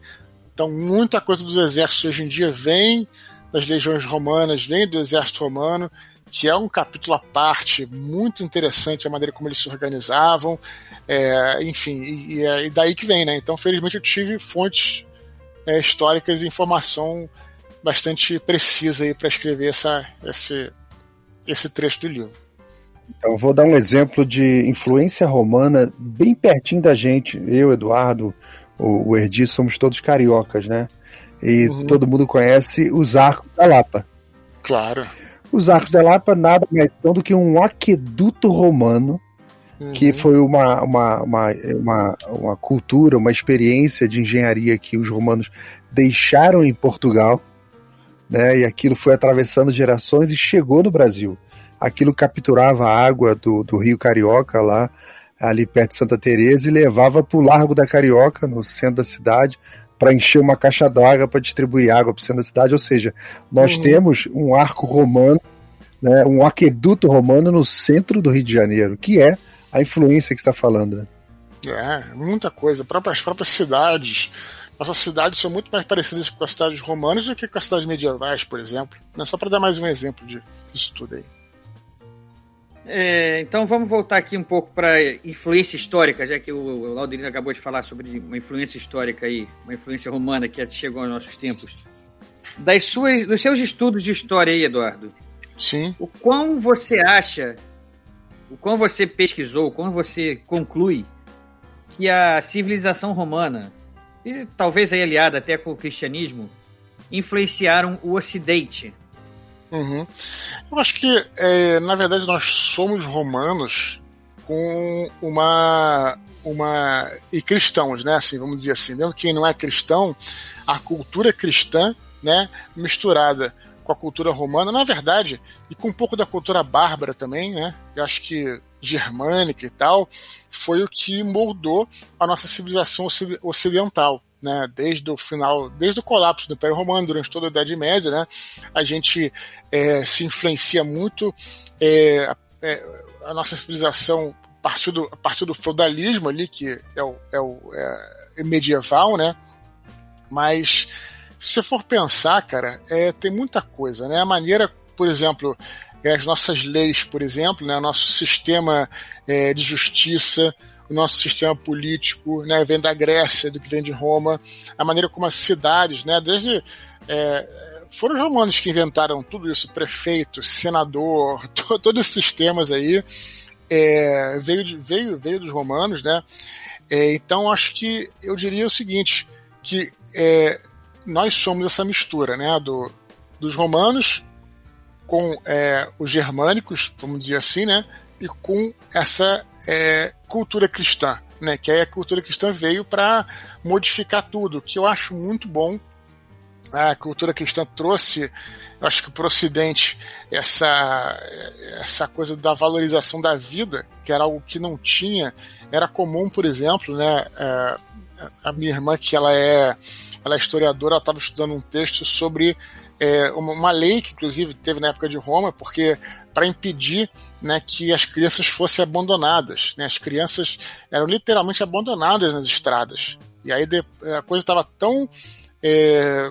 C: então muita coisa dos exércitos hoje em dia vem das legiões romanas, vem do exército romano, que é um capítulo à parte, muito interessante a maneira como eles se organizavam, é, enfim, e, e é daí que vem, né? Então, felizmente, eu tive fontes é, históricas e informação bastante precisa aí para escrever essa, esse, esse trecho do livro.
B: Então, vou dar um exemplo de influência romana bem pertinho da gente. Eu, Eduardo, o, o Erdi, somos todos cariocas, né? E
C: Uhum.
B: todo mundo conhece os Arcos da Lapa.
C: Claro.
B: Os Arcos da Lapa nada mais são do que um aqueduto romano, que
C: Uhum.
B: foi uma, uma, uma, uma, uma cultura, uma experiência de engenharia que os romanos deixaram em Portugal, né? E aquilo foi atravessando gerações e chegou no Brasil. Aquilo capturava a água do, do Rio Carioca lá, ali perto de Santa Teresa e levava para o Largo da Carioca, no centro da cidade, para encher uma caixa d'água para distribuir água para da cidade. Ou seja, nós
C: Uhum.
B: temos um arco romano, né, um aqueduto romano no centro do Rio de Janeiro, que é a influência que está falando. Né?
C: É, muita coisa. Próprias, próprias cidades. Nossas cidades são muito mais parecidas com as cidades romanas do que com as cidades medievais, por exemplo. Não é só para dar mais um exemplo de, disso tudo aí.
A: É, então vamos voltar aqui um pouco para influência histórica, já que o Laudelino acabou de falar sobre uma influência histórica aí, uma influência romana que chegou aos nossos tempos. Das suas, dos seus estudos de história aí, Eduardo.
C: Sim.
A: O quão você acha, o quão você pesquisou, o quão você conclui que a civilização romana, e talvez aí aliada até com o cristianismo, influenciaram o Ocidente
C: Uhum. Eu acho que, é, na verdade, nós somos romanos com uma. uma e cristãos, né? Assim, vamos dizer assim. Mesmo quem não é cristão, a cultura cristã, né, misturada com a cultura romana, na verdade, e com um pouco da cultura bárbara também, né? Eu acho que germânica e tal, foi o que moldou a nossa civilização ocidental né, desde o final, desde o colapso do Império Romano, durante toda a Idade Média, né, a gente é, se influencia muito, é, é, a nossa civilização a partir do, a partir do feudalismo ali, que é o, é o é medieval, né, mas se você for pensar, cara, é, tem muita coisa, né, a maneira, por exemplo, é, as nossas leis, por exemplo, né, nosso sistema de justiça, o nosso sistema político, né, vem da Grécia, do que vem de Roma, a maneira como as cidades, né, desde é, foram os romanos que inventaram tudo isso, prefeito, senador, [LAUGHS] to, todos esses sistemas aí é, veio, de, veio, veio dos romanos, né? É, então acho que eu diria o seguinte, que é, nós somos essa mistura, né, do, dos romanos com é, os germânicos, vamos dizer assim, né, e com essa é, cultura cristã, né? Que aí a cultura cristã veio para modificar tudo, que eu acho muito bom. A cultura cristã trouxe, eu acho que para o Ocidente, essa, essa coisa da valorização da vida, que era algo que não tinha. Era comum, por exemplo, né? É, a minha irmã, que ela é, ela é historiadora, ela estava estudando um texto sobre é, uma, uma, lei que inclusive teve na época de Roma, porque para impedir né, que as crianças fossem abandonadas, né, as crianças eram literalmente abandonadas nas estradas. E aí a coisa estava tão é,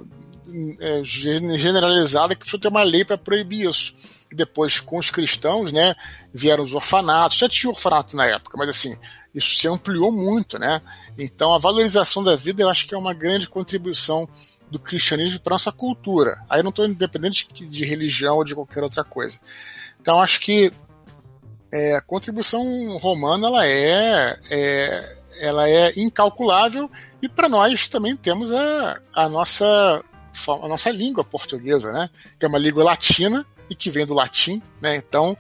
C: é, generalizada que precisou ter uma lei para proibir isso. E depois, com os cristãos, né, vieram os orfanatos. Já tinha orfanato na época, mas assim, isso se ampliou muito, né? Então, a valorização da vida, eu acho que é uma grande contribuição do cristianismo para nossa cultura. Aí não estou independente de, de, religião ou de qualquer outra coisa. Então acho que é, a contribuição romana ela é, é, ela é incalculável e para nós também temos a, a nossa a nossa língua portuguesa, né? Que é uma língua latina e que vem do latim, né? Então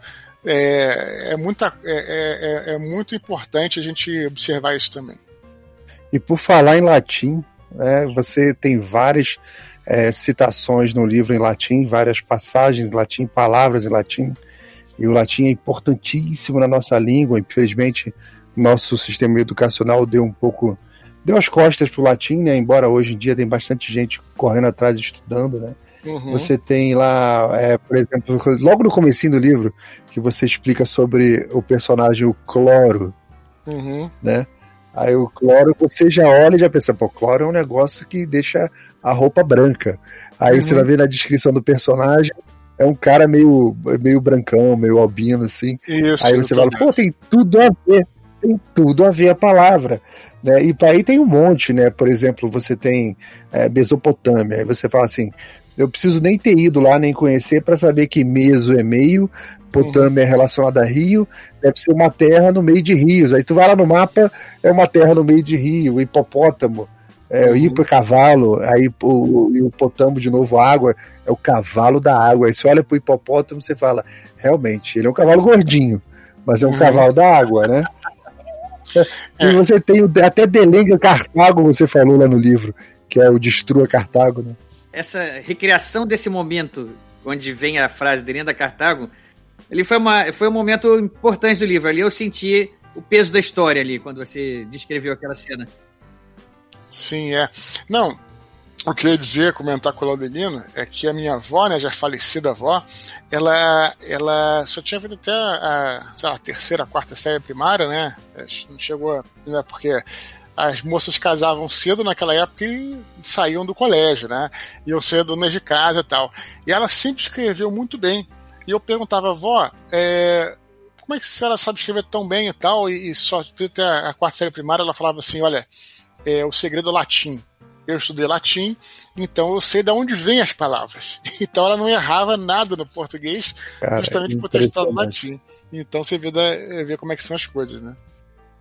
C: é, é, muita, é, é, é muito importante a gente observar isso também.
B: E por falar em latim, é, você tem várias é, citações no livro em latim, várias passagens em latim, palavras em latim. E o latim é importantíssimo na nossa língua. Infelizmente, nosso sistema educacional deu um pouco. deu as costas para o latim, né? Embora hoje em dia tem bastante gente correndo atrás estudando, né? Uhum. Você tem lá, é, por exemplo, logo no começo do livro, que você explica sobre o personagem o Cloro, uhum. né? Aí o cloro, você já olha e já pensa, pô, cloro é um negócio que deixa a roupa branca. Aí uhum. você vai ver na descrição do personagem, é um cara meio, meio brancão, meio albino, assim. Isso, aí você fala, pô, tem tudo a ver, tem tudo a ver a palavra. Né? E aí tem um monte, né? Por exemplo, você tem é, Mesopotâmia, aí você fala assim, eu preciso nem ter ido lá, nem conhecer, para saber que Meso é meio, Potâmia é relacionada a rio, deve ser uma terra no meio de rios. Aí tu vai lá no mapa, é uma terra no meio de rio, hipopótamo, é, uhum. o cavalo, aí o, o, o potamo de novo, água, é o cavalo da água. Aí você olha pro hipopótamo você fala, realmente, ele é um cavalo gordinho, mas é um uhum. cavalo da água, né? [LAUGHS] E é. você tem até Delenga Cartago, você falou lá no livro, que é o Destrua Cartago, né?
A: Essa recriação desse momento, onde vem a frase Delenga Cartago, ele foi, uma, foi um momento importante do livro. Ali eu senti o peso da história ali, quando você descreveu aquela cena.
C: Sim, é. Não, o que eu ia dizer, comentar com o Laudelino, é que a minha avó, né, já falecida avó, ela, ela só tinha vindo até a, lá, a terceira, quarta série primária, né? Não chegou, né, porque as moças casavam cedo naquela época e saíam do colégio, né? Iam ser donas de casa e tal. E ela sempre escreveu muito bem. E eu perguntava, vó, é, como é que a senhora sabe escrever tão bem e tal? E, e só até a quarta série primária ela falava assim: olha, é, o segredo é o latim. Eu estudei latim, então eu sei de onde vêm as palavras. [LAUGHS] Então ela não errava nada no português,
B: Cara,
C: justamente por ter estudado latim. Então você vê, da- vê como é que são as coisas, né?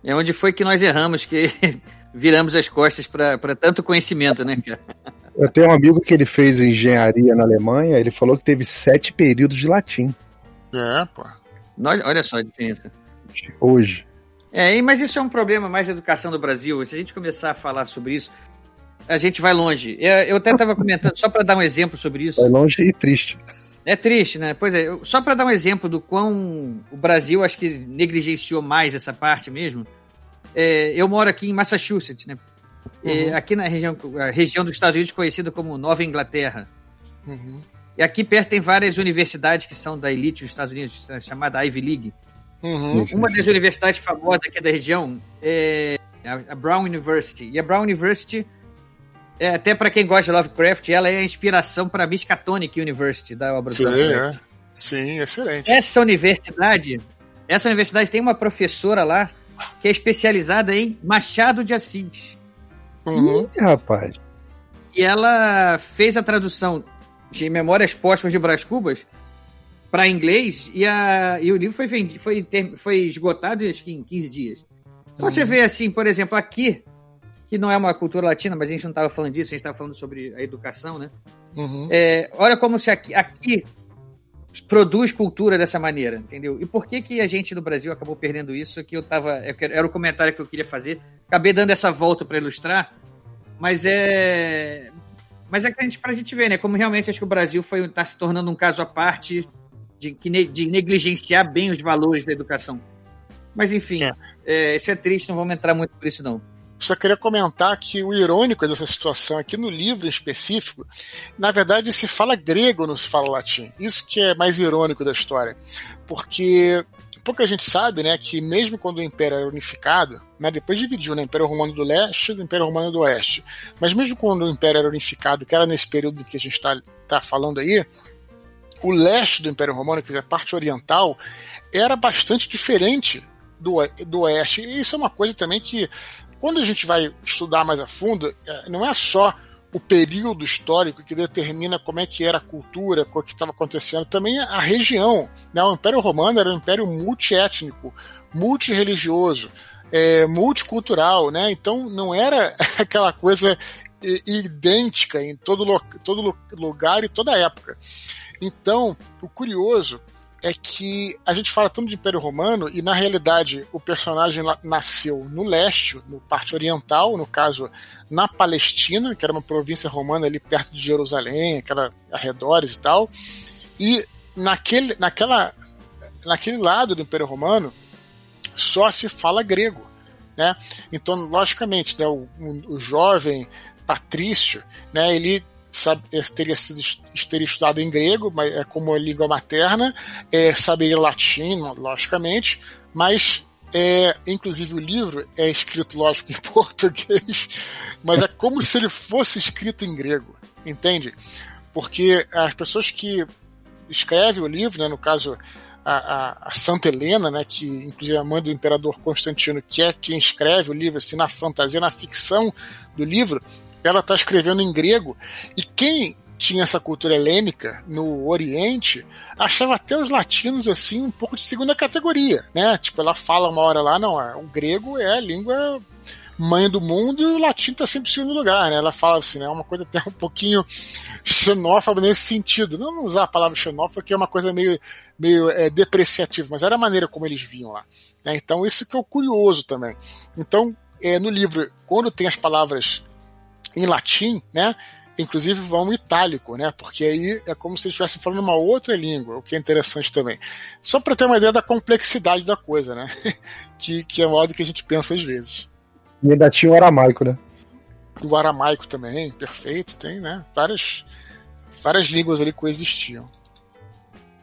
A: É onde foi que nós erramos, que [LAUGHS] viramos as costas para tanto conhecimento, né, cara?
B: Eu tenho um amigo que ele fez engenharia na Alemanha, ele falou que teve sete períodos de latim
C: É, pô.
A: Nós, olha só a diferença.
B: hoje.
A: É, mas isso é um problema mais da educação do Brasil. Se a gente começar a falar sobre isso, a gente vai longe. Eu, eu até estava comentando, só para dar um exemplo sobre isso.
B: É longe e triste.
A: É triste, né? Pois é, eu- só para dar um exemplo do quão o Brasil acho que negligenciou mais essa parte mesmo. é, eu moro aqui em Massachusetts, né? É, aqui na região, a região dos Estados Unidos conhecida como Nova Inglaterra.
C: Uhum.
A: E aqui perto tem várias universidades que são da elite dos Estados Unidos, chamada Ivy League.
C: Uhum.
A: Uma das universidades famosas aqui da região é a a Brown University. E a Brown University, é, até para quem gosta de Lovecraft, ela é a inspiração para a Miskatonic University da obra do
C: Sim,
A: Lovecraft.
C: é. Sim, excelente.
A: Essa universidade, essa universidade tem uma professora lá que é especializada em Machado de Assis.
C: Uhum.
B: Ih, rapaz.
A: E ela fez a tradução de Memórias Póstumas de Brás Cubas para inglês e, a, e o livro foi, vendido, foi, foi esgotado acho que em 15 dias. Então você vê assim, por exemplo, aqui, que não é uma cultura latina, mas a gente não estava falando disso, a gente estava falando sobre a educação, né?
C: Uhum.
A: É, olha como se aqui, aqui produz cultura dessa maneira, entendeu? E por que que a gente no Brasil acabou perdendo isso? Que eu tava, eu quero- era o comentário que eu queria fazer. Acabei dando essa volta para ilustrar, mas é, mas é que a gente, pra gente ver, né? Como realmente acho que o Brasil foi está se tornando um caso à parte de, de negligenciar bem os valores da educação. Mas enfim,
C: É.
A: é, isso é triste, não vamos entrar muito por isso não.
C: Só queria comentar que o irônico dessa situação aqui no livro em específico, na verdade se fala grego, não se fala latim. Isso que é mais irônico da história. Porque pouca gente sabe, né, que mesmo quando o Império era unificado, né, depois dividiu, né, Império Romano do Leste e Império Romano do Oeste. Mas mesmo quando o Império era unificado, que era nesse período que a gente está tá falando aí, o leste do Império Romano, quer dizer, a parte oriental, era bastante diferente do, do oeste. E isso é uma coisa também que quando a gente vai estudar mais a fundo, é, não é só o período histórico que determina como é que era a cultura, o que estava acontecendo, também a região. Né? O Império Romano era um império multiétnico, multireligioso, é, multicultural, né? então não era [LAUGHS] aquela coisa idêntica em todo, todo lu- lugar e toda época. Então, o curioso é que a gente fala tanto de Império Romano e na realidade o personagem nasceu no leste, no parte oriental, no caso na Palestina, que era uma província romana ali perto de Jerusalém, aquela arredores e tal. E naquele, naquela, naquele lado do Império Romano só se fala grego, né? Então, logicamente, né, o, o jovem patrício, né, ele sabe, teria sido teria estudado em grego, mas é como língua materna, é, saberia latim, logicamente, mas é, inclusive o livro é escrito, lógico, [LAUGHS] em português, mas é como se ele fosse escrito em grego, entende? Porque as pessoas que escrevem o livro, né, no caso a, a, a, Santa Helena, né, que inclusive é a mãe do imperador Constantino, que é quem escreve o livro, assim, na fantasia, na ficção do livro, ela está escrevendo em grego, e quem tinha essa cultura helênica no Oriente achava até os latinos assim um pouco de segunda categoria, né? Tipo, ela fala uma hora lá, não, o grego é a língua mãe do mundo e o latim está sempre em segundo lugar, né? Ela fala assim, né? É uma coisa até um pouquinho xenófoba nesse sentido. Não usar a palavra xenófoba, que é uma coisa meio, meio é, depreciativa, mas era a maneira como eles vinham lá. Né? Então, isso que é o curioso também. Então, é, no livro, quando tem as palavras em latim, né? Inclusive vão itálico, né? Porque aí é como se eles estivessem falando uma outra língua, o que é interessante também. Só para ter uma ideia da complexidade da coisa, né? [LAUGHS] que, que é maior do que a gente pensa às vezes.
B: E ainda tinha o aramaico, né?
C: O aramaico também, perfeito, tem, né? Várias, várias línguas ali coexistiam.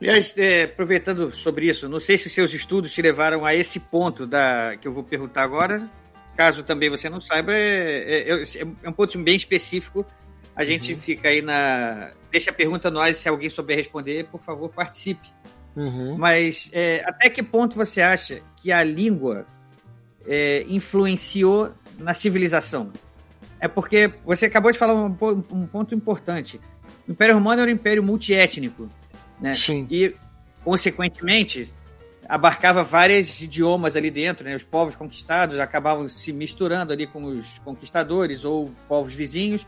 A: Aliás, é, aproveitando sobre isso, não sei se seus estudos te levaram a esse ponto da que eu vou perguntar agora. Caso também você não saiba, é, é, é um ponto bem específico. A gente uhum. fica aí na. Deixa a pergunta nós, se alguém souber responder, por favor, participe.
C: Uhum.
A: Mas é, até que ponto você acha que a língua é, influenciou na civilização? É porque você acabou de falar um, um ponto importante. O Império Romano era um império multiétnico, né?
C: Sim.
A: E, consequentemente, abarcava vários idiomas ali dentro, né? Os povos conquistados acabavam se misturando ali com os conquistadores ou povos vizinhos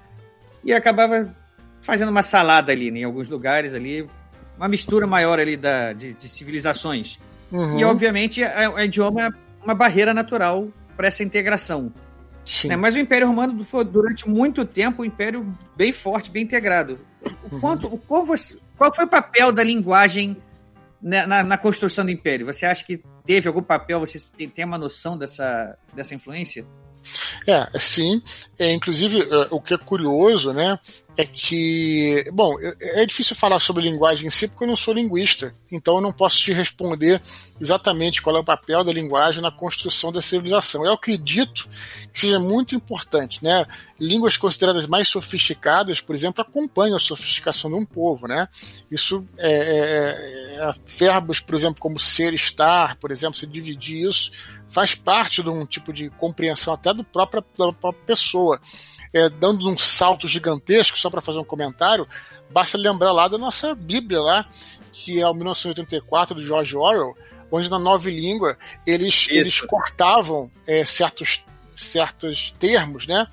A: e acabava fazendo uma salada ali, né? em alguns lugares ali, uma mistura maior ali da, de, de civilizações.
C: Uhum.
A: E, obviamente, a- o idioma é uma barreira natural para essa integração.
C: Sim.
A: né? Mas o Império Romano foi, durante muito tempo, um império bem forte, bem integrado. O quanto, o, qual, você- qual foi o papel da linguagem na, na- na construção do Império? Você acha que teve algum papel? Você tem, tem uma noção dessa, dessa influência?
C: É, sim. É, inclusive, é, o que é curioso, né, é que, bom, é é difícil falar sobre linguagem em si porque eu não sou linguista, então eu não posso te responder exatamente qual é o papel da linguagem na construção da civilização. Eu acredito que seja muito importante, né? Línguas consideradas mais sofisticadas, por exemplo, acompanham a sofisticação de um povo, né? Isso é, é, é, verbos, por exemplo, como ser, estar, por exemplo, se dividir isso faz parte de um tipo de compreensão até do da própria pessoa. É, dando um salto gigantesco, só para fazer um comentário, basta lembrar lá da nossa Bíblia lá, que é o 1984 de George Orwell, onde na nova língua eles, eles cortavam é, certos, certos termos, né?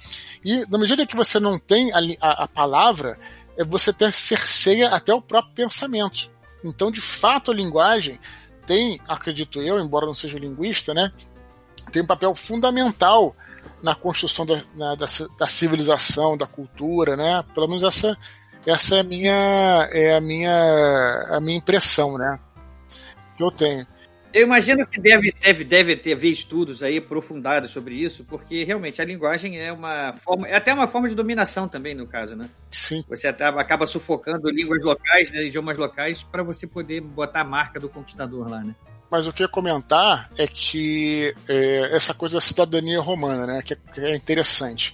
C: E na medida que você não tem a, a, a palavra, é, você até cerceia até o próprio pensamento. Então, de fato, a linguagem tem, acredito eu, embora não seja linguista, né? Tem um papel fundamental na construção da, na- da, da civilização, da cultura, né? Pelo menos essa, essa é a minha, é a minha, a minha impressão, né? Que eu tenho.
A: Eu imagino que deve, deve, deve ter haver estudos aí aprofundados sobre isso, porque realmente a linguagem é uma forma, é até uma forma de dominação também, no caso, né?
C: Sim.
A: Você acaba sufocando línguas locais, né, idiomas locais, para você poder botar a marca do conquistador lá, né?
C: Mas o que eu ia comentar é que é, essa coisa da cidadania romana, né, que é, que é interessante.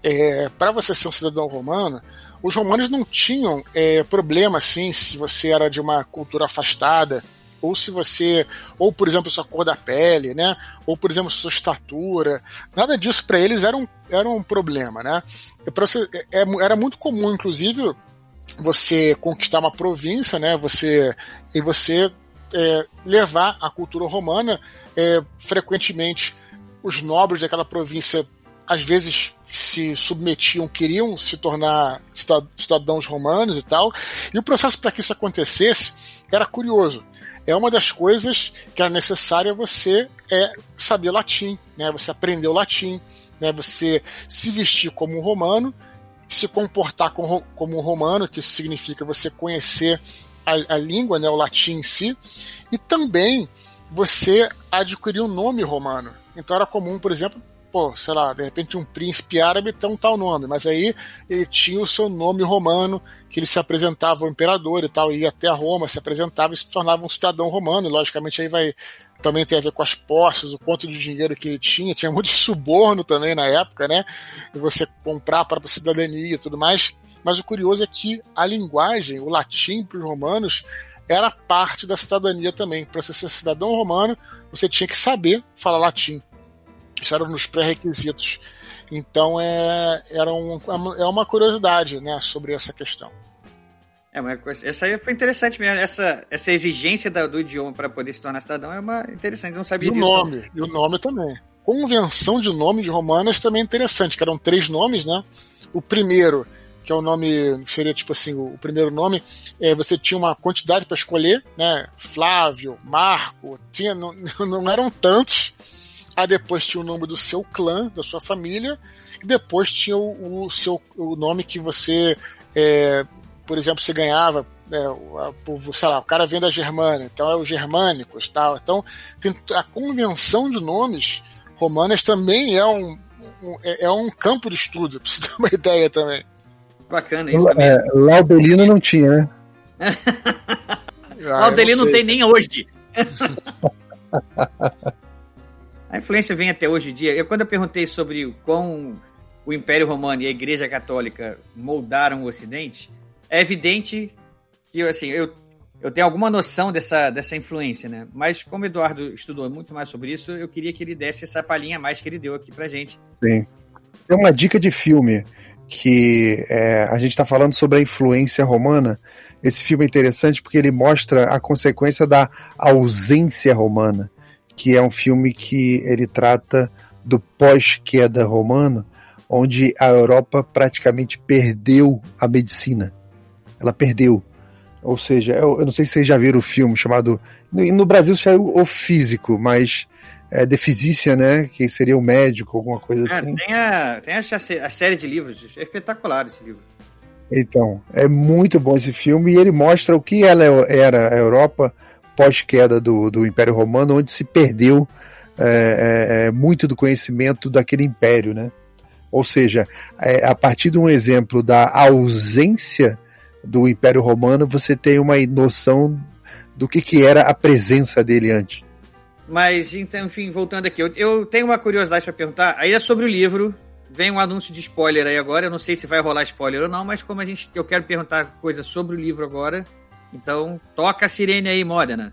C: É, para você ser um cidadão romano, os romanos não tinham é, problema assim se você era de uma cultura afastada ou se você, ou por exemplo, sua cor da pele, né, ou por exemplo, sua estatura, nada disso para eles era um, era um problema, né. Pra você, é, é- era muito comum, inclusive, você conquistar uma província, né, você e você é, levar a cultura romana. É, frequentemente, os nobres daquela província, às vezes, se submetiam, queriam se tornar cida- cidadãos romanos e tal. E o processo para que isso acontecesse era curioso. É uma das coisas que era necessária você é saber latim, né? Você aprender o latim, né? Você se vestir como um romano, se comportar como, como um romano, que isso significa você conhecer a, a língua, né, o latim em si, e também você adquirir um nome romano. Então era comum, por exemplo, pô, sei lá, de repente um príncipe árabe tem um tal nome, mas aí ele tinha o seu nome romano, que ele se apresentava ao imperador e tal, ia até Roma, se apresentava e se tornava um cidadão romano, e logicamente aí vai também tem a ver com as posses, o quanto de dinheiro que ele tinha, tinha muito suborno também na época, né? E você comprar para a cidadania e tudo mais. Mas o curioso é que a linguagem, o latim para os romanos, era parte da cidadania também. Para você ser cidadão romano, você tinha que saber falar latim. Isso era um dos pré-requisitos. Então é, era um, é uma curiosidade né, sobre essa questão.
A: É, coisa, essa aí foi interessante mesmo. Essa, essa exigência do idioma para poder se tornar cidadão é uma interessante. Não
C: E
A: sabia
C: o
A: disso.
C: nome, e o nome também. Convenção de nome de romanas também é interessante, que eram três nomes, né? O primeiro, que é o nome, seria tipo assim, o primeiro nome, é, você tinha uma quantidade para escolher, né? Flávio, Marco, tinha, não, [LAUGHS] não eram tantos. Aí depois tinha o nome do seu clã, da sua família, e depois tinha o, o seu o nome que você, é, por exemplo, você ganhava é, o- a- o- sei lá, o cara vem da Germânia, então é o Germânicos tal. Então, tem a convenção de nomes romanas também é um, um- é, é um campo de estudo, pra você [LAUGHS] ter uma ideia também.
A: Bacana isso também.
B: É, Laudelino não tinha, né? [LAUGHS]
C: Ah,
A: não tem nem hoje. [LAUGHS] a influência vem até hoje em dia. Eu, quando eu perguntei sobre o quão o Império Romano e a Igreja Católica moldaram o Ocidente, é evidente que assim, eu eu tenho alguma noção dessa, dessa influência, né? Mas como o Eduardo estudou muito mais sobre isso, eu queria que ele desse essa palhinha mais que ele deu aqui pra gente.
B: Sim. Tem uma dica de filme que é, a gente está falando sobre a influência romana. Esse filme é interessante porque ele mostra a consequência da ausência romana, que é um filme que ele trata do pós-queda romano, onde a Europa praticamente perdeu a medicina. Ela perdeu. Ou seja, eu, eu não sei se vocês já viram o filme chamado. No, no Brasil saiu O Físico, mas é, Defisícia, né? Que seria o médico, alguma coisa
A: É,
B: assim.
A: tem a, tem a, a série de livros, é espetacular esse livro.
B: Então, é muito bom esse filme e ele mostra o que ela era a Europa pós-queda do, do Império Romano, onde se perdeu é, é, muito do conhecimento daquele império, né? Ou seja, é, a partir de um exemplo da ausência do Império Romano, você tem uma noção do que, que era a presença dele antes.
A: Mas, então, enfim, voltando aqui, eu, eu tenho uma curiosidade para perguntar. Aí é sobre o livro. Vem um anúncio de spoiler aí agora. Eu não sei se vai rolar spoiler ou não, mas como a gente, eu quero perguntar coisas sobre o livro agora, então toca a sirene aí, Modena.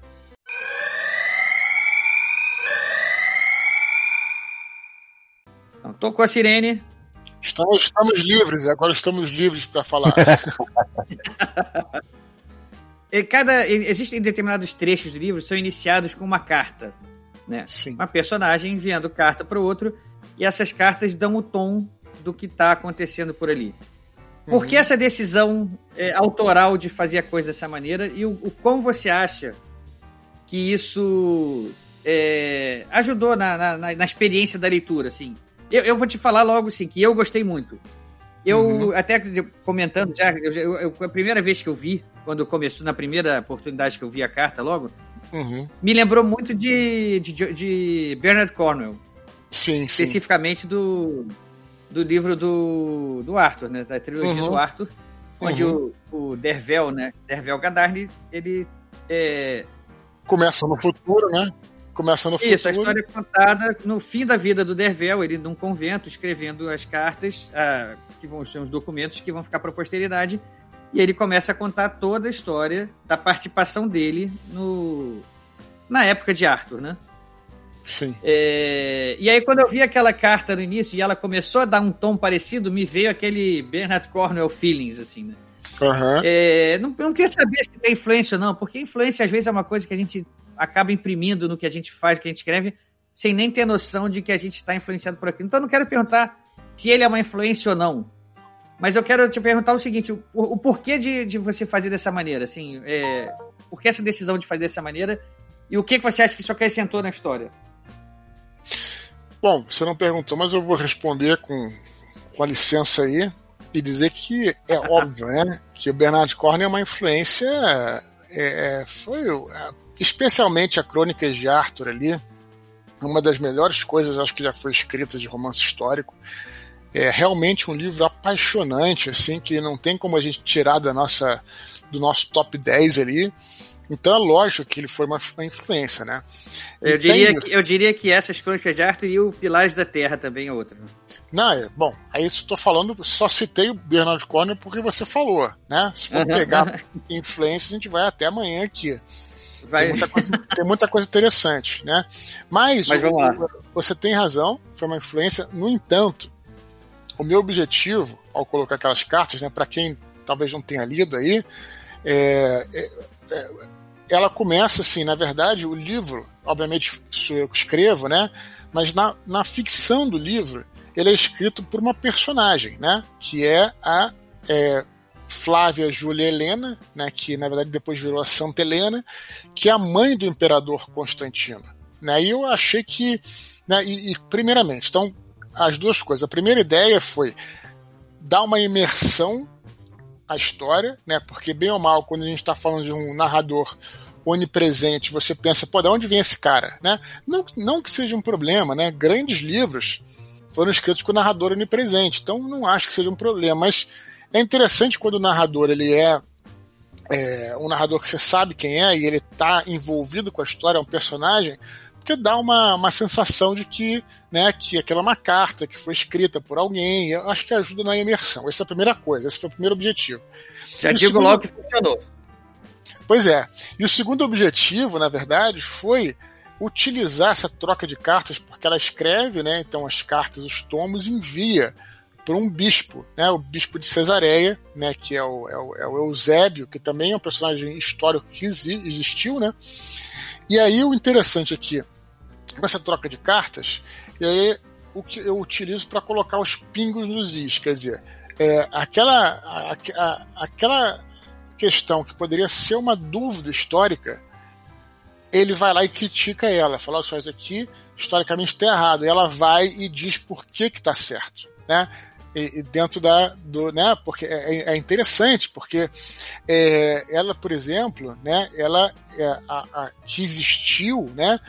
A: Então, tocou a sirene.
C: Estamos, estamos livres, agora estamos livres para falar. [LAUGHS]
A: Cada, existem determinados trechos do livro que são iniciados com uma carta, né?
C: Sim.
A: Uma personagem enviando carta para o outro e essas cartas dão o tom do que está acontecendo por ali. Por que essa decisão é, autoral de fazer a coisa dessa maneira e o, o como você acha que isso é, ajudou na, na, na- na experiência da leitura, assim? Eu, eu vou te falar logo, assim, que eu gostei muito. Eu,
C: Uhum.
A: até comentando já, eu, eu- a primeira vez que eu vi, quando começou, na primeira oportunidade que eu vi a carta logo,
C: Uhum.
A: me lembrou muito de, de, de Bernard Cornwell,
C: Sim, sim.
A: especificamente do, do livro do, do Arthur, né? Da trilogia
C: Uhum.
A: do Arthur, onde
C: Uhum.
A: o, o Dervel, né? Dervel Gadarni, ele é,
C: Começa no futuro, né? Começa no
A: Isso, a
C: futuro.
A: história é contada no fim da vida do Dervel, ele num convento, escrevendo as cartas, ah, que vão ser os documentos que vão ficar para a posteridade, e ele começa a contar toda a história da participação dele no na época de Arthur, né?
C: Sim.
A: É, e aí, quando eu vi aquela carta no início e ela começou a dar um tom parecido, me veio aquele Bernard Cornwell feelings, assim, né?
C: Aham.
A: É, não, eu não queria saber se tem influência ou não, porque influência às vezes é uma coisa que a gente acaba imprimindo no que a gente faz, no que a gente escreve, sem nem ter noção de que a gente está influenciado por aquilo. Então eu não quero perguntar se ele é uma influência ou não. Mas eu quero te perguntar o seguinte: o, o porquê de, de você fazer dessa maneira? Assim, é, por que essa decisão de fazer dessa maneira? E o que, que você acha que isso acrescentou na história?
C: Bom, você não perguntou, mas eu vou responder com, com a licença aí e dizer que é óbvio, né? Que o Bernard Cornwell é uma influência. é, é, foi especialmente a Crônicas de Arthur ali, uma das melhores coisas, acho que já foi escrita de romance histórico. É realmente um livro apaixonante, assim, que não tem como a gente tirar da nossa, do nosso top 10 ali. Então é lógico que ele foi uma, influência, né? E
A: Eu diria,
C: tem-
A: que, eu diria que essas crônicas de Arthur e o Pilares da Terra também é outra.
C: Não, é, bom, aí isso eu tô falando, só citei o Bernard Cornwell porque você falou, né? Se for
A: Aham.
C: pegar [LAUGHS] influência, a gente vai até amanhã aqui.
A: Vai,
C: Tem muita coisa, tem muita coisa interessante, né? Mas,
A: Mas
C: o- você tem razão, foi uma influência. No entanto, o meu objetivo, ao colocar aquelas cartas, né, para quem talvez não tenha lido aí, é, é- é- ela começa assim, na verdade, o livro, obviamente sou eu que escrevo, né? Mas na, na ficção do livro, ele é escrito por uma personagem, né? Que é a é, Flávia Júlia Helena, né? Que na verdade depois virou a Santa Helena, que é a mãe do imperador Constantino. Né? E eu achei que, né, e, e, primeiramente, então as duas coisas. A primeira ideia foi dar uma imersão à história, né? Porque bem ou mal, quando a gente está falando de um narrador onipresente, você pensa, pô, de onde vem esse cara, né? Não, não que seja um problema, né? Grandes livros foram escritos com o narrador onipresente, então não acho que seja um problema, mas é interessante quando o narrador ele é, é um narrador que você sabe quem é e ele está envolvido com a história, é um personagem, porque dá uma, uma sensação de que, né, que aquela é uma carta que foi escrita por alguém, eu acho que ajuda na imersão. Essa é a primeira coisa, esse foi o primeiro objetivo.
A: Já
C: E
A: digo
C: segundo-
A: logo que funcionou.
C: Pois é. E o segundo objetivo, na verdade, foi utilizar essa troca de cartas, porque ela escreve, né? Então as cartas, os tomos, envia para um bispo, né? O bispo de Cesareia, né? Que é o, é o, é o Eusébio, que também é um personagem histórico que existiu, né? E aí o interessante aqui, nessa troca de cartas, e aí o que eu utilizo para colocar os pingos nos is, quer dizer, é, aquela, a, a, aquela questão que poderia ser uma dúvida histórica, ele vai lá e critica ela, fala só isso aqui historicamente está errado. E ela vai e diz por que que está certo, né? E, dentro da do, né? Porque é, é interessante porque é, ela, por exemplo, né? Ela é, a, a, que existiu, né?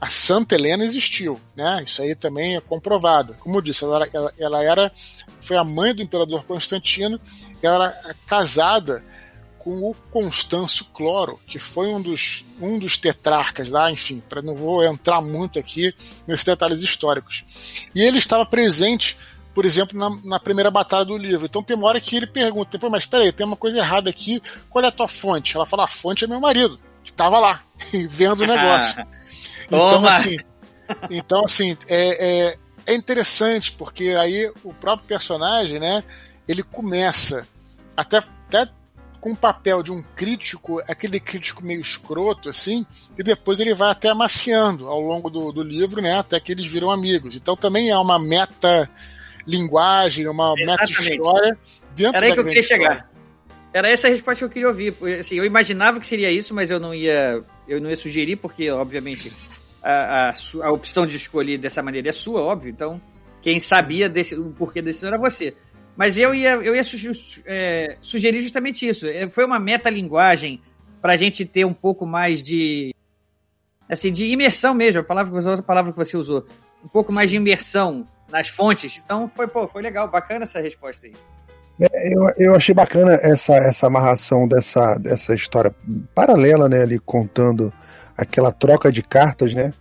C: A Santa Helena existiu, né? Isso aí também é comprovado. Como eu disse, ela, ela, ela era foi a mãe do imperador Constantino. Ela era casada com o Constâncio Cloro, que foi um dos, um dos tetrarcas lá, enfim, para não vou entrar muito aqui nesses detalhes históricos. E ele estava presente, por exemplo, na, na primeira batalha do livro. Então tem uma hora que ele pergunta, Pô, mas peraí, tem uma coisa errada aqui, qual é a tua fonte? Ela fala, a fonte é meu marido, que estava lá, [LAUGHS] vendo o negócio. [LAUGHS] então, assim, então, assim, é, é, é interessante, porque aí o próprio personagem, né, ele começa até, até com o papel de um crítico, aquele crítico meio escroto, assim, e depois ele vai até amaciando ao longo do, do livro, né, até que eles viram amigos. Então também é uma meta linguagem, uma meta história dentro
A: Era aí
C: da
A: que eu queria
C: história.
A: chegar. Era essa a resposta que eu queria ouvir. Assim, eu imaginava que seria isso, mas eu não ia, eu não ia sugerir, porque, obviamente, a, a, a opção de escolher dessa maneira é sua, óbvio. Então, quem sabia desse, o porquê da decisão era você. Mas eu ia, eu ia é, sugerir justamente isso. É, Foi uma metalinguagem para a gente ter um pouco mais de. Assim, de imersão mesmo. A palavra outra palavra que você usou. Um pouco mais de imersão nas fontes. Então, foi, pô, foi legal, bacana essa resposta aí.
B: Eu, eu achei bacana essa, essa amarração dessa, dessa história paralela, né, ali contando aquela troca de cartas, né,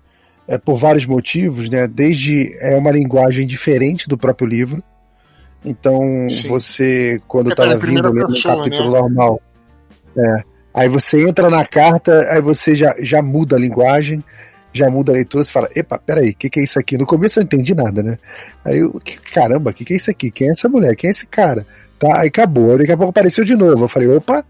B: é, por vários motivos, né, desde é uma linguagem diferente do próprio livro, então
C: Sim.
B: você, quando
C: É
B: estava vindo
C: primeira
B: ali no
C: pessoa,
B: capítulo
C: né?
B: normal, é, aí você entra na carta, aí você já, já muda a linguagem, já muda a leitura, você fala, epa, peraí, o que, que é isso aqui? No começo eu não entendi nada, né? Aí eu, caramba, o que, que é isso aqui? Quem é essa mulher? Quem é esse cara? Tá, aí acabou. Daqui a pouco apareceu de novo. Eu falei, opa,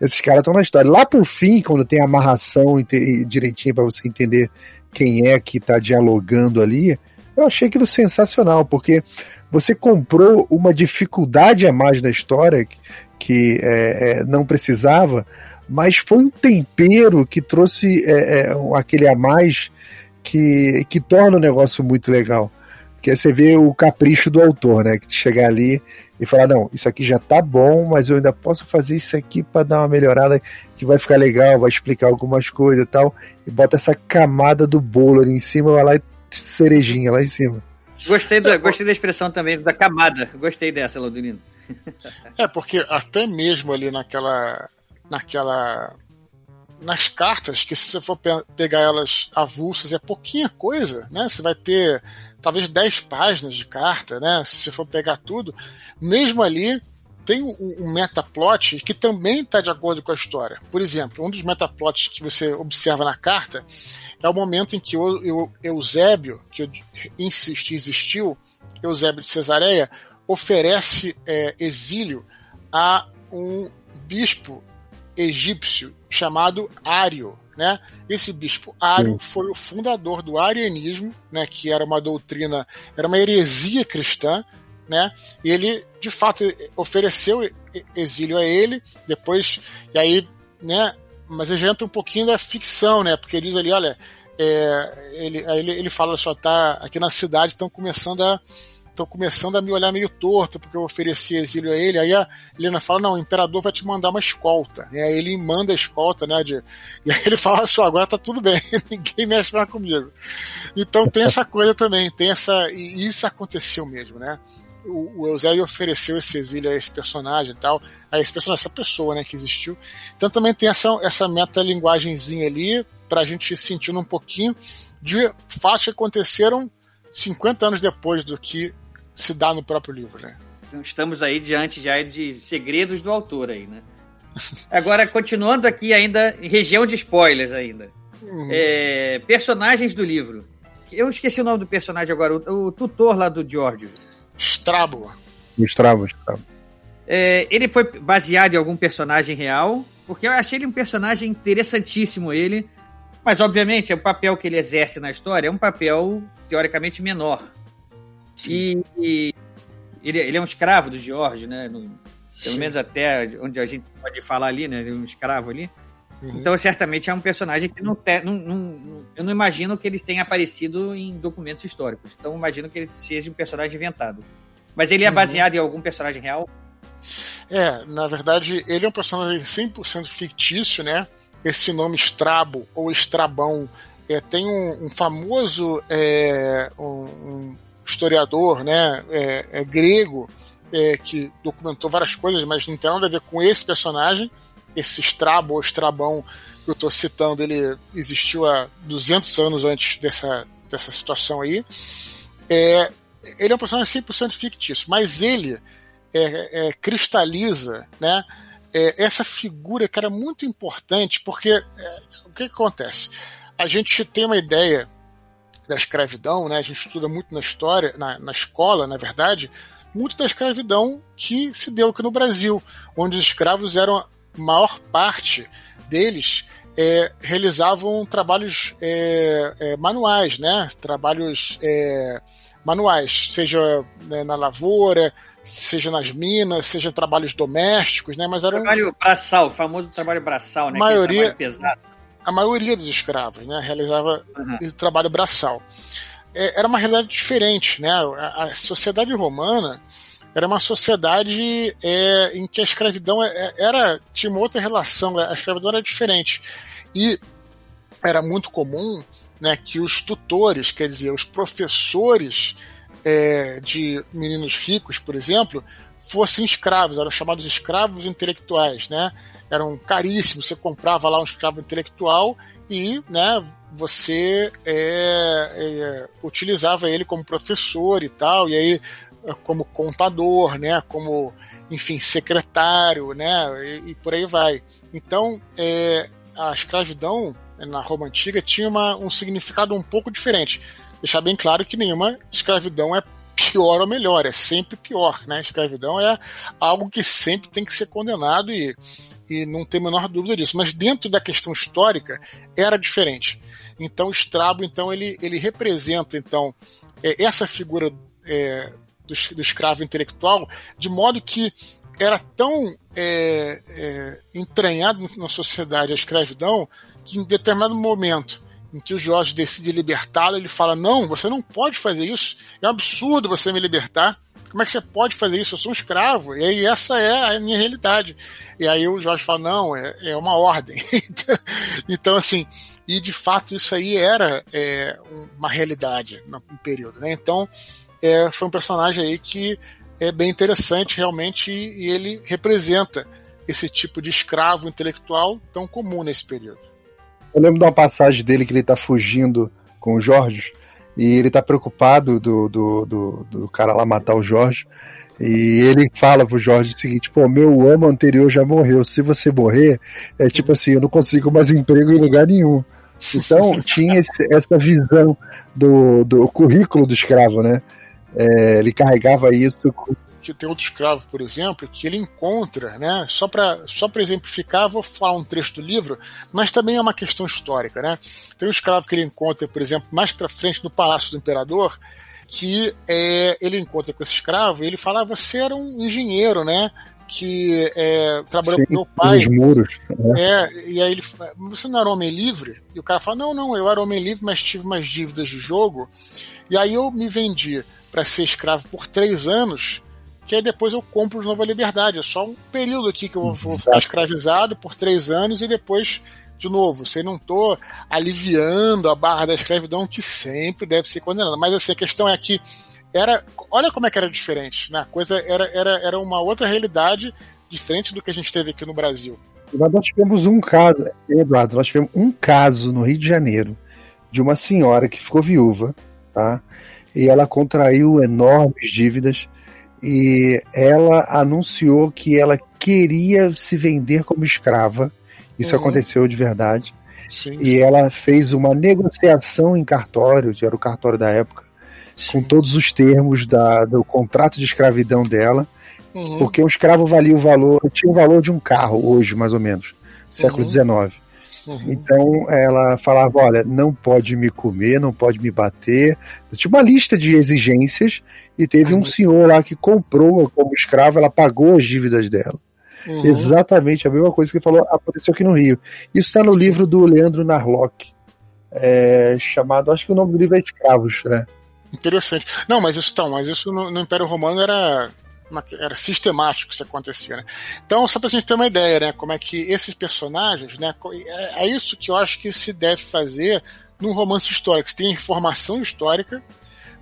B: esses caras estão na história. Lá por fim, quando tem a amarração direitinho para você entender quem é que tá dialogando ali, eu achei aquilo sensacional, porque você comprou uma dificuldade a mais na história que, que, é, é, não precisava, mas foi um tempero que trouxe é, é, aquele a mais que, que torna o negócio muito legal. Porque aí você vê o capricho do autor, né? Que chegar ali e falar, não, isso aqui já tá bom, mas eu ainda posso fazer isso aqui para dar uma melhorada que vai ficar legal, vai explicar algumas coisas e tal, e bota essa camada do bolo ali em cima, vai lá e cerejinha lá em cima.
A: Gostei da, gostei da expressão também, da camada. Gostei dessa, Laudolino.
C: É, porque até mesmo ali naquela. Naquela. nas cartas, que se você for pe- pegar elas avulsas, é pouquinha coisa, né? Você vai ter talvez 10 páginas de carta, né? Se você for pegar tudo, mesmo ali tem um, um metaplot que também está de acordo com a história. Por exemplo, um dos metaplots que você observa na carta é o momento em que o, o Eusébio, que eu insisti existiu, Eusébio de Cesareia, oferece é, exílio a um bispo egípcio chamado Ário. Né? Esse bispo Ário
B: Sim.
C: foi o fundador do arianismo, né, que era uma doutrina, era uma heresia cristã, né? E ele, de fato, ofereceu exílio a ele, depois, e aí, né? Mas ele já entra um pouquinho da ficção, né? Porque ele diz ali, olha, é, ele, aí ele, ele fala só, tá, aqui na cidade estão começando a estão começando a me olhar meio torto porque eu ofereci exílio a ele. Aí a Helena fala: Não, o imperador vai te mandar uma escolta. E aí ele manda a escolta, né? De... [LAUGHS] E aí ele fala: Só, agora tá tudo bem, [LAUGHS] ninguém mexe mais comigo. Então tem essa coisa também, tem essa. E isso aconteceu mesmo, né? O, o Eusébio ofereceu esse exílio a esse personagem e tal, a esse personagem, essa pessoa, né, que existiu. Então também tem essa, essa metalinguagenzinha ali, pra gente ir sentindo um pouquinho de fatos que aconteceram 50 anos depois do que se dá no próprio livro, né?
A: Então, estamos aí diante já de segredos do autor aí, né? [LAUGHS] Agora, continuando aqui ainda, em região de spoilers ainda. Uhum. É, personagens do livro. Eu esqueci o nome do personagem agora, o, o tutor lá do George.
C: Strabo.
B: Strabo, Strabo.
A: É, ele foi baseado em algum personagem real, porque eu achei ele um personagem interessantíssimo, ele. Mas, obviamente, o papel que ele exerce na história é um papel, teoricamente, menor. E, e ele, ele, é um escravo do George, né? No, pelo menos até onde a gente pode falar ali, né? Ele é um escravo ali. Uhum. Então, certamente é um personagem que não, te, não, não, Eu não imagino que ele tenha aparecido em documentos históricos. Então, imagino que ele seja um personagem inventado. Mas ele é uhum. baseado em algum personagem real?
C: É, na verdade, ele é um personagem 100% fictício, né? Esse nome Strabo ou Estrabão é, tem um, um famoso é, um, historiador né, é, é grego é, que documentou várias coisas, mas não tem nada a ver com esse personagem esse Strabo ou Estrabão que eu estou citando, ele existiu há 200 anos antes dessa, dessa situação aí. É, ele é um personagem 100% fictício, mas ele é, é, cristaliza né, é, essa figura que era muito importante, porque é, o que, que, acontece? A gente tem uma ideia da escravidão, né, a gente estuda muito na história, na, na escola, na verdade, muito da escravidão que se deu aqui no Brasil, onde os escravos eram maior parte deles é, realizavam trabalhos é, é, manuais, né? Trabalhos é, manuais, seja né, na lavoura, seja nas minas, seja trabalhos domésticos, né? Mas era
A: trabalho braçal, o famoso trabalho braçal, né?
C: Maioria, pesado. A maioria dos escravos, né? Realizava uhum. trabalho braçal. É, era uma realidade diferente, né? A, a sociedade romana era uma sociedade é, em que a escravidão é, é, era tinha uma outra relação, a escravidão era diferente. E era muito comum né, que os tutores, quer dizer, os professores é, de meninos ricos, por exemplo, fossem escravos, eram chamados escravos intelectuais, né? Eram caríssimos, você comprava lá um escravo intelectual e, né, você é, é, utilizava ele como professor e tal, e aí como contador, né, como, enfim, secretário, né, e, e por aí vai. Então, é, a escravidão na Roma Antiga tinha uma, um significado um pouco diferente. Deixar bem claro que nenhuma escravidão é pior ou melhor, é sempre pior, né? A escravidão é algo que sempre tem que ser condenado e, e não tem a menor dúvida disso. Mas dentro da questão histórica era diferente. Então, Strabo, então, ele, ele representa então é, essa figura é, do, do escravo intelectual, de modo que era tão é, é, entranhado na sociedade a escravidão que em determinado momento em que o Jorge decide libertá-lo, ele fala: Não, você não pode fazer isso, é um absurdo você me libertar. Como é que você pode fazer isso? Eu sou um escravo. E aí essa é a minha realidade. E aí o Jorge fala: Não, é, é uma ordem. [LAUGHS] então, assim, e de fato isso aí era é, uma realidade no período. Né? Então, é, foi um personagem aí que é bem interessante realmente e ele representa esse tipo de escravo intelectual tão comum nesse período.
B: Eu lembro de uma passagem dele que ele está fugindo com o Jorge e ele está preocupado do, do, do, do, cara lá matar o Jorge. E ele fala pro Jorge o seguinte: pô, meu amo anterior já morreu. Se você morrer, é tipo assim, eu não consigo mais emprego em lugar nenhum. Então [LAUGHS] tinha esse, essa visão do, do currículo do escravo, né? é, ele carregava isso.
C: Que tem outro escravo, por exemplo, que ele encontra, né? Só para só exemplificar, vou falar um trecho do livro, mas também é uma questão histórica, né? Tem um escravo que ele encontra, por exemplo, mais para frente no Palácio do Imperador, que é, ele encontra com esse escravo e ele fala: ah, você era um engenheiro, né? que é, trabalhou Sim, com meu pai.
B: Os muros.
C: Né? É, e aí ele fala, você não era homem livre? E o cara fala, não, não, eu era homem livre, mas tive umas dívidas de jogo. E aí eu me vendi para ser escravo por três anos, que aí depois eu compro de novo a liberdade. É só um período aqui que eu vou ficar escravizado por três anos e depois, de novo, você não tô aliviando a barra da escravidão que sempre deve ser condenada. Mas assim, a questão é que era. Olha como é que era diferente, né? A coisa era, era, era uma outra realidade diferente do que a gente teve aqui no Brasil.
B: Nós tivemos um caso, Eduardo, nós tivemos um caso no Rio de Janeiro de uma senhora que ficou viúva, tá? e ela contraiu enormes dívidas e ela anunciou que ela queria se vender como escrava. Isso
C: Uhum.
B: aconteceu de verdade.
C: Sim,
B: E ela fez uma negociação em cartório, que era o cartório da época, com todos os termos da, do contrato de escravidão dela,
C: Uhum.
B: porque um escravo valia o valor, tinha o valor de um carro hoje, mais ou menos, século. XIX.
C: Uhum.
B: Então ela falava: olha, não pode me comer, não pode me bater. Tinha uma lista de exigências e teve um
C: Uhum.
B: senhor lá que comprou como escravo, ela pagou as dívidas dela.
C: Uhum.
B: Exatamente a mesma coisa que falou aconteceu aqui no Rio. Isso está no
C: Sim.
B: livro do Leandro Narlock, é, chamado, acho que o nome do livro é Escravos. né?
C: Interessante. Não, mas isso então, mas isso no, no Império Romano era uma- era sistemático isso acontecia, né? Então, só pra gente ter uma ideia, né, como é que esses personagens, né, é, é isso que eu acho que se deve fazer num romance histórico. Você tem informação histórica,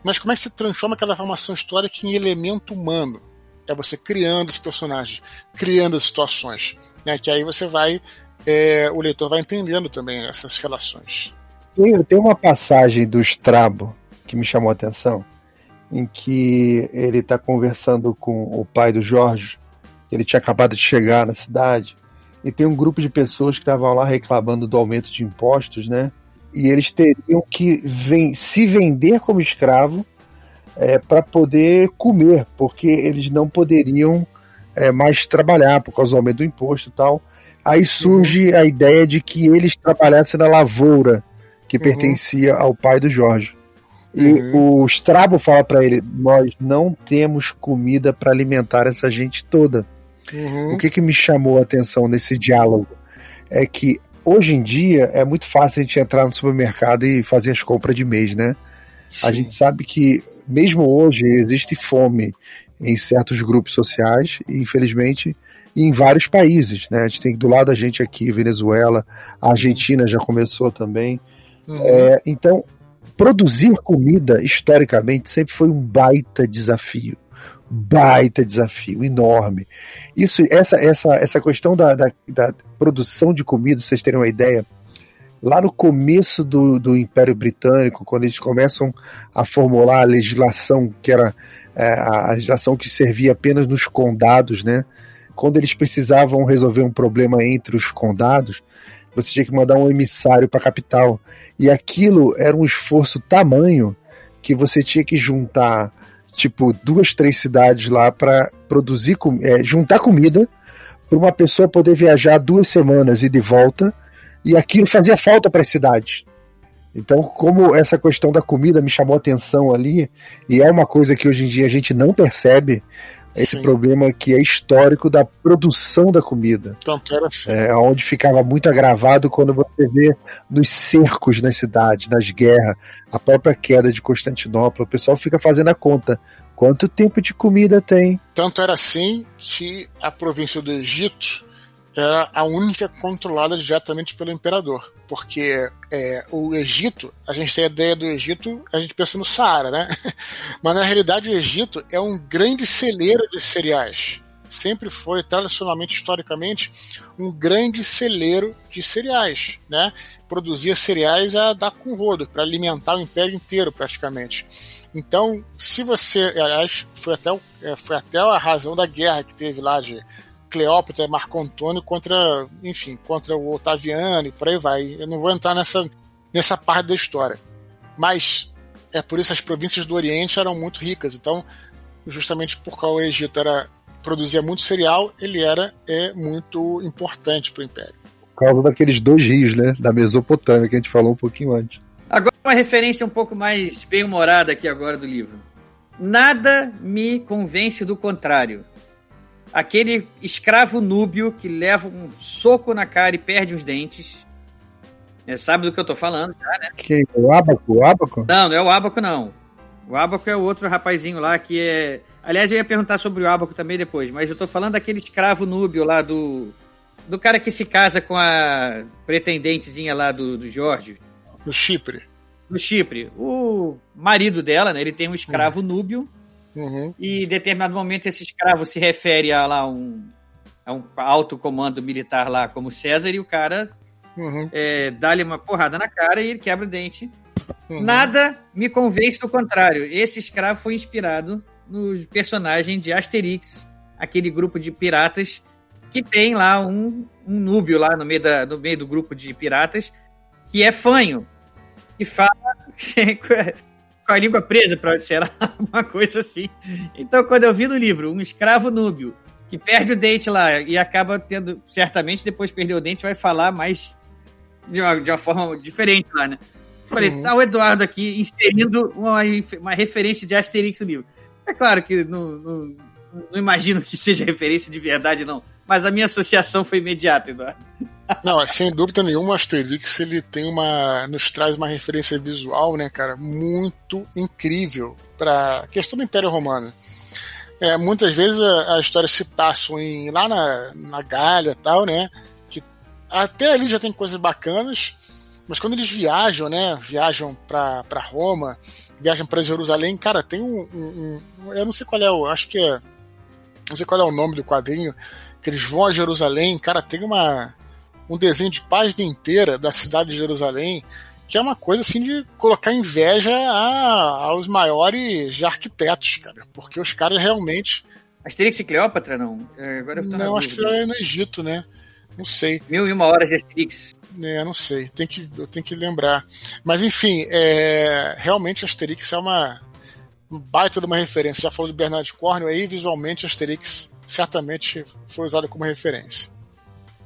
C: mas como é que você transforma aquela informação histórica em elemento humano? É você criando os personagens, criando as situações, né, que aí você vai, é, o leitor vai entendendo também essas relações.
B: Tem, tem uma passagem do Strabo que me chamou a atenção, em que ele está conversando com o pai do Jorge, ele tinha acabado de chegar na cidade, e tem um grupo de pessoas que estavam lá reclamando do aumento de impostos, né? E eles teriam que ven- se vender como escravo para poder comer, porque eles não poderiam é, mais trabalhar por causa do aumento do imposto e tal. Aí surge a ideia de que eles trabalhassem na lavoura que
C: Uhum.
B: pertencia ao pai do Jorge. E
C: Uhum.
B: o Strabo fala para ele: Nós não temos comida para alimentar essa gente toda.
C: Uhum.
B: O que, que me chamou a atenção nesse diálogo é que hoje em dia é muito fácil a gente entrar no supermercado e fazer as compras de mês, né? A
C: Sim.
B: gente sabe que mesmo hoje existe fome em certos grupos sociais e infelizmente em vários países, né? A gente tem do lado da gente aqui Venezuela, a Argentina já começou também.
C: Uhum.
B: É, então produzir comida historicamente sempre foi um baita desafio, baita desafio enorme. Isso, essa, essa, essa questão da, da, da produção de comida, vocês terem uma ideia, lá no começo do, do Império Britânico, quando eles começam a formular a legislação que era é, a legislação que servia apenas nos condados, né? Quando eles precisavam resolver um problema entre os condados, você tinha que mandar um emissário para a capital. E aquilo era um esforço tamanho que você tinha que juntar, tipo, duas, três cidades lá para produzir, é, juntar comida para uma pessoa poder viajar duas semanas e de volta. E aquilo fazia falta para as cidades. Então, como essa questão da comida me chamou atenção ali, e é uma coisa que hoje em dia a gente não percebe, esse
C: Sim.
B: problema que é histórico da produção da comida.
C: Tanto era assim.
B: É, onde ficava muito agravado quando você vê nos cercos nas cidades, nas guerras, a própria queda de Constantinopla. O pessoal fica fazendo a conta. Quanto tempo de comida tem?
C: Tanto era assim que a província do Egito era a única controlada diretamente pelo imperador. Porque é, o Egito, a gente tem a ideia do Egito, a gente pensa no Saara, né? [LAUGHS] Mas na realidade o Egito é um grande celeiro de cereais. Sempre foi, tradicionalmente, historicamente, um grande celeiro de cereais, né? Produzia cereais a dar com rodo, para alimentar o império inteiro, praticamente. Então, se você. Aliás, foi até, é, foi até a razão da guerra que teve lá de Cleópatra Marco Antônio contra, enfim, contra o Otaviano e por aí vai. Eu não vou entrar nessa, nessa parte da história. Mas é por isso as províncias do Oriente eram muito ricas. Então, justamente por causa o Egito era, produzia muito cereal, ele era é, muito importante para o Império.
B: Por causa daqueles dois rios, né? Da Mesopotâmia, que a gente falou um pouquinho antes.
A: Agora uma referência um pouco mais bem-humorada aqui agora do livro. Nada me convence do contrário. Aquele escravo núbio que leva um soco na cara e perde os dentes. É, sabe do que eu tô falando, já, né?
B: Que, o Abaco? O Abaco?
A: Não, não é o Abaco, não. O Abaco é o outro rapazinho lá que é. Aliás, eu ia perguntar sobre o Abaco também depois, mas eu tô falando daquele escravo núbio lá do. Do cara que se casa com a pretendentezinha lá do, do Jorge,
C: No Chipre.
A: do Chipre. O marido dela, né? Ele tem um escravo núbio
C: Uhum.
A: e em determinado momento esse escravo se refere a lá um, a um alto comando militar lá como César e o cara
C: Uhum.
A: é, dá-lhe uma porrada na cara e ele quebra o dente.
C: Uhum.
A: Nada me convence do contrário. Esse escravo foi inspirado no personagem de Asterix, aquele grupo de piratas que tem lá um, um núbio lá no meio, da, no meio do grupo de piratas que é fanho. E fala [LAUGHS] com a língua presa, para será [LAUGHS] uma coisa assim. Então, quando eu vi no livro um escravo núbio que perde o dente lá e acaba tendo, certamente depois de perder o dente, vai falar mais de uma, de uma forma diferente lá, né? Falei,
C: Uhum.
A: tá o Eduardo aqui inserindo uma, uma referência de Asterix no livro. É claro que não, não, não imagino que seja referência de verdade, não. Mas a minha associação foi imediata, Eduardo.
C: Não, sem dúvida nenhuma, o Asterix ele tem uma. nos traz uma referência visual, né, cara, muito incrível para a questão do Império Romano. É, muitas vezes a, a história se passa em, lá na, na Gália e tal, né? Que até ali já tem coisas bacanas, mas quando eles viajam, né? Viajam para Roma, viajam para Jerusalém, cara, tem um, um- um- Eu não sei qual é o. Acho que é. Não sei qual é o nome do quadrinho, que eles vão a Jerusalém, cara, tem uma um desenho de página inteira da cidade de Jerusalém, que é uma coisa assim de colocar inveja a- aos maiores arquitetos, cara, porque os caras realmente.
A: Asterix e Cleópatra, não? É, agora eu tô
C: Não, acho que é no Egito, né? Não sei,
A: Mil e uma horas de Asterix.
C: né? Não sei. Tem que, eu tenho que lembrar. Mas enfim, é, realmente Asterix é uma um baita de uma referência. Já falou de Bernard Cornwell aí, visualmente Asterix certamente foi usado como referência.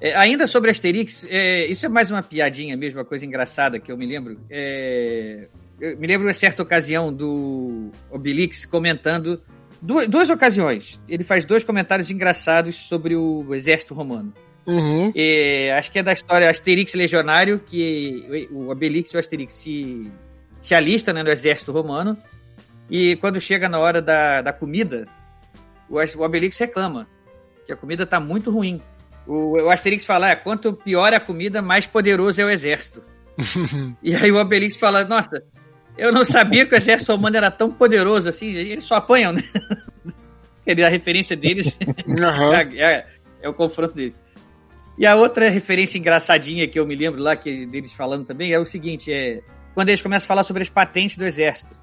A: É, ainda sobre Asterix, é, isso é mais uma piadinha mesmo, uma coisa engraçada que eu me lembro. É, eu me lembro de certa ocasião do Obelix comentando. Duas, duas ocasiões. Ele faz dois comentários engraçados sobre o exército romano.
C: Uhum.
A: É, acho que é da história Asterix Legionário, que o Obelix e o Asterix se, se alistam né, no exército romano. E quando chega na hora da, da comida, o, Obelix reclama que a comida tá muito ruim. O, o Asterix fala: "É, quanto pior é a comida, mais poderoso é o exército. [LAUGHS] e aí o Obelix fala: Nossa, eu não sabia que o exército romano era tão poderoso assim. Eles só apanham, né? [LAUGHS] A referência deles [LAUGHS]
C: Aham.
A: é, é- é o confronto dele. E a outra referência engraçadinha que eu me lembro lá, que deles falando também, é o seguinte: é quando eles começam a falar sobre as patentes do exército.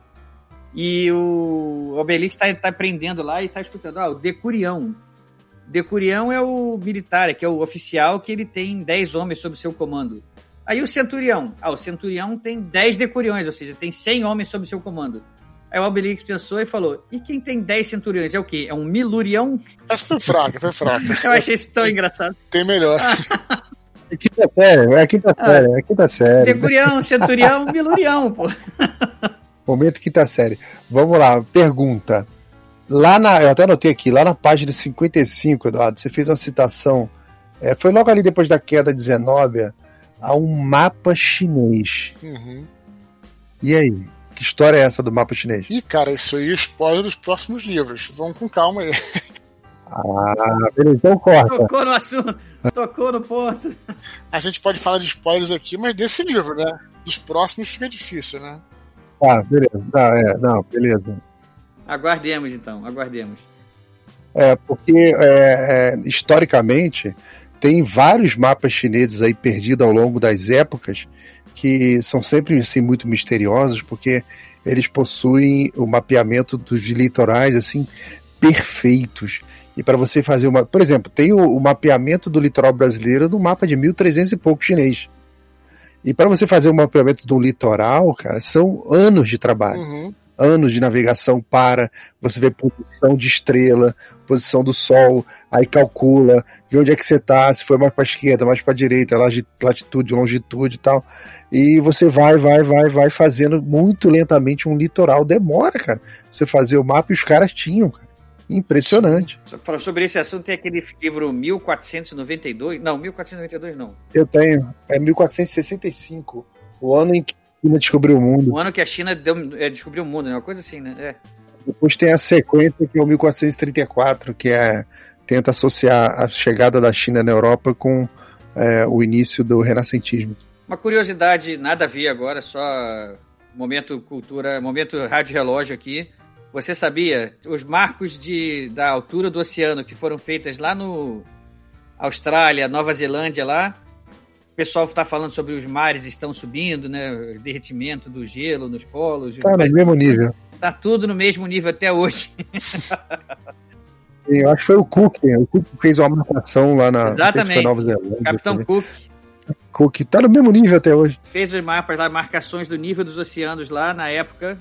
A: E o Obelix está tá aprendendo lá e está escutando, ah, o Decurião. Decurião é o militar, que é o oficial que ele tem 10 homens sob seu comando. Aí o centurião. Ah, o centurião tem 10 decuriões, ou seja, tem 100 homens sob seu comando. Aí o Obelix pensou e falou: e quem tem 10 centuriões? É o quê? É um milurião?
C: Essa foi fraca, foi fraca. [LAUGHS]
A: Eu achei isso tão engraçado.
C: Tem melhor. [LAUGHS]
B: É quinta série, é quinta série, é quinta série.
A: Decurião, centurião, milurião, pô. [LAUGHS]
B: Momento quinta série. Vamos lá, pergunta. Lá na, eu até anotei aqui, lá na página 55, Eduardo, você fez uma citação. é, foi logo ali depois da queda de Zenóbia, a um mapa chinês.
C: Uhum.
B: E aí? Que história é essa do mapa chinês?
C: Ih, cara, isso aí é spoiler dos próximos livros. Vamos com calma aí.
B: Ah, beleza, então corta.
A: Tocou no assunto, tocou no ponto.
C: A gente pode falar de spoilers aqui, mas desse livro, né? Dos próximos fica difícil, né?
B: Tá, beleza. Não, é, não, beleza.
A: Aguardemos então, aguardemos.
B: É, porque é, é, historicamente tem vários mapas chineses aí perdidos ao longo das épocas que são sempre assim, muito misteriosos porque eles possuem o mapeamento dos litorais assim perfeitos. E para você fazer uma. Por exemplo, tem o, o mapeamento do litoral brasileiro no mapa de 1300 e pouco chinês. E para você fazer o mapeamento do litoral, cara, são anos de trabalho
C: Uhum.
B: anos de navegação para, você vê posição de estrela, posição do sol, aí calcula, vê onde é que você tá, se foi mais para esquerda, mais para direita, lati- latitude, longitude e tal. E você vai, vai, vai, vai fazendo muito lentamente um litoral. Demora, cara. Você fazer o mapa e os caras tinham, cara. Impressionante.
A: Falando sobre esse assunto, tem aquele livro 1492. Não, 1492 não.
B: Eu tenho. É 1465, o ano em que a China descobriu o mundo.
A: O ano que a China deu- é, descobriu o mundo, né? Uma coisa assim, né? É.
B: Depois tem a sequência que é o 1434, que é tenta associar a chegada da China na Europa com é, o início do renascentismo.
A: Uma curiosidade, nada a ver agora, só momento cultura, momento rádio relógio aqui. Você sabia os marcos de, da altura do oceano que foram feitas lá no Austrália, Nova Zelândia lá? O pessoal está falando sobre os mares estão subindo, né? O derretimento do gelo nos polos.
B: Tá no mesmo nível.
A: Tá tudo no mesmo nível até hoje. [LAUGHS]
B: Eu acho que foi o Cook. O Cook fez uma marcação lá na
A: Exatamente.
B: Nova Zelândia.
A: Capitão
B: também.
A: Cook
B: Cook tá no mesmo nível até hoje.
A: fez os mapas lá, marcações do nível dos oceanos lá na época.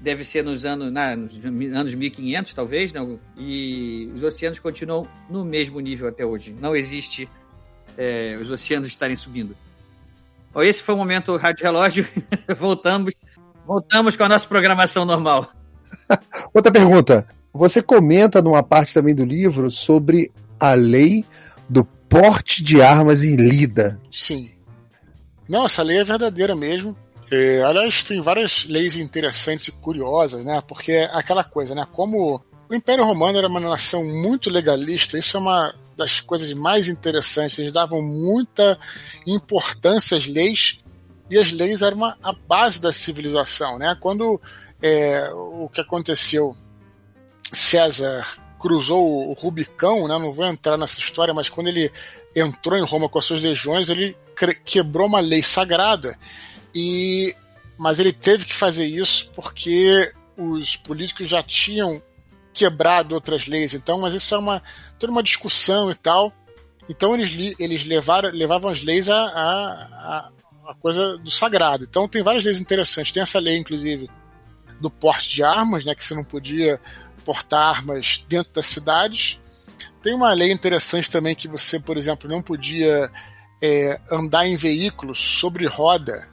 A: Deve ser nos anos, na, nos anos 1500, talvez, não? E os oceanos continuam no mesmo nível até hoje. Não existe é, os oceanos estarem subindo. Bom, esse foi o momento Rádio Relógio. [LAUGHS] voltamos, voltamos com a nossa programação normal. [LAUGHS]
B: Outra pergunta. Você comenta numa parte também do livro sobre a lei do porte de armas em Lida.
C: Sim. Não, essa lei é verdadeira mesmo. Aliás, tem várias leis interessantes e curiosas, né? Porque é aquela coisa, né? Como o Império Romano era uma nação muito legalista, isso é uma das coisas mais interessantes. Eles davam muita importância às leis e as leis eram uma, a base da civilização, né? Quando é, o que aconteceu, César cruzou o Rubicão, né? Não vou entrar nessa história, mas quando ele entrou em Roma com as suas legiões, ele quebrou uma lei sagrada e mas ele teve que fazer isso porque os políticos já tinham quebrado outras leis. Então, mas isso é uma toda uma discussão e tal. Então eles, eles levaram, levavam as leis a, a, a coisa do sagrado. Então tem várias leis interessantes. Tem essa lei, inclusive, do porte de armas, né, que você não podia portar armas dentro das cidades. Tem uma lei interessante também que você, por exemplo, não podia é, andar em veículos sobre roda,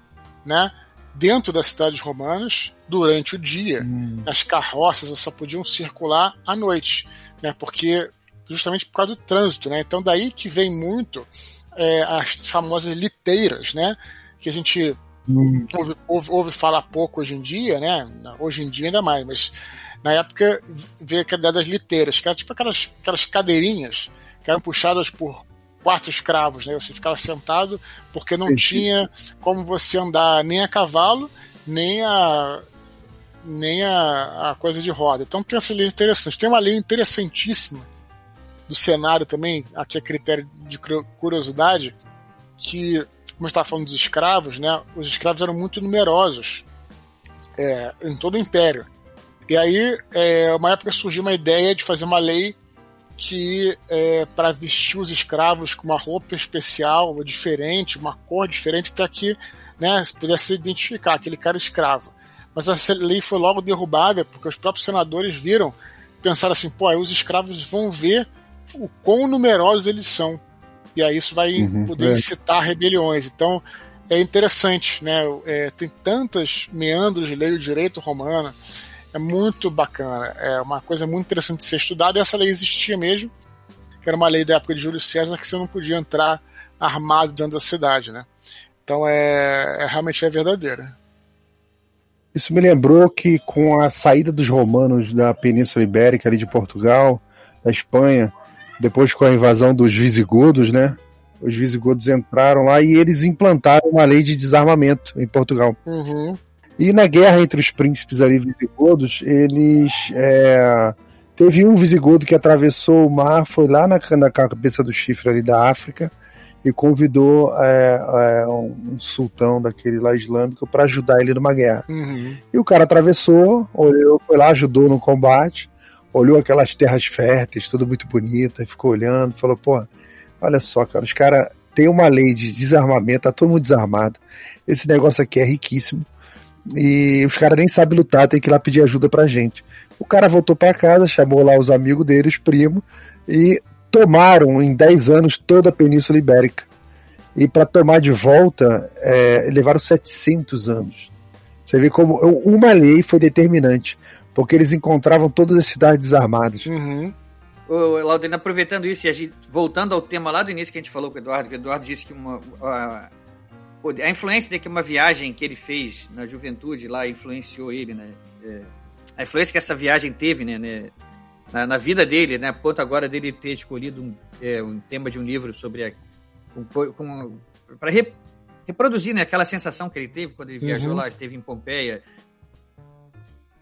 C: né, dentro das cidades romanas durante o dia. As carroças só podiam circular à noite, né, porque justamente por causa do trânsito, né. Então daí que vem muito é, as famosas liteiras, né, que a gente ouve, ouve, ouve falar pouco hoje em dia, né? Hoje em dia ainda mais, mas na época veio a ideia das liteiras, que eram tipo aquelas, aquelas cadeirinhas que eram puxadas por quatro escravos, né? Você ficava sentado porque não tinha como você andar nem a cavalo, nem a nem a, a coisa de roda. Então tem essa lei interessante. Tem uma lei interessantíssima do cenário também, aqui é critério de cu- curiosidade, que como estava falando dos escravos, né? Os escravos eram muito numerosos é, em todo o império. E aí, é, uma época surgiu uma ideia de fazer uma lei que é, para vestir os escravos com uma roupa especial, diferente, uma cor diferente, para que né, pudesse identificar aquele cara escravo. Mas essa lei foi logo derrubada porque os próprios senadores viram, pensaram assim, pô, os escravos vão ver o quão numerosos eles são. E aí isso vai
B: Uhum,
C: poder
B: é.
C: incitar rebeliões. Então é interessante, né? É, tem tantas meandros de lei do direito romano. É muito bacana. É uma coisa muito interessante de ser estudada. E essa lei existia mesmo, que era uma lei da época de Júlio César que você não podia entrar armado dentro da cidade, né? Então é, é realmente é verdadeira.
B: Isso me lembrou que com a saída dos romanos da Península Ibérica, ali de Portugal, da Espanha, depois com a invasão dos visigodos, né? Os visigodos entraram lá e eles implantaram uma lei de desarmamento em Portugal.
C: Uhum.
B: E na guerra entre os príncipes ali visigodos, eles. é, teve um visigodo que atravessou o mar, foi lá na, na cabeça do chifre ali da África e convidou é, é, um, sultão daquele lá islâmico para ajudar ele numa guerra.
C: Uhum.
B: E o cara atravessou, olhou, foi lá, ajudou no combate, olhou aquelas terras férteis, tudo muito bonita, ficou olhando, falou, pô, olha só, cara, os caras têm uma lei de desarmamento, tá todo mundo desarmado. Esse negócio aqui é riquíssimo. E os caras nem sabem lutar, tem que ir lá pedir ajuda pra gente. O cara voltou pra casa, chamou lá os amigos dele, os primos, e tomaram em 10 anos toda a Península Ibérica. E para tomar de volta, é, levaram 700 anos. Você vê como uma lei foi determinante, porque eles encontravam todas as cidades desarmadas.
C: Uhum.
A: Ô, Laudino, aproveitando isso e gente, voltando ao tema lá do início que a gente falou com o Eduardo, que o Eduardo disse que uma, a influência de que uma viagem que ele fez na juventude lá influenciou ele, né? É, a influência que essa viagem teve, né? né na, na, vida dele, né? A ponto agora dele ter escolhido um, é, um tema de um livro sobre a, com, para re, reproduzir né, aquela sensação que ele teve quando ele viajou
C: Uhum.
A: lá, esteve em Pompeia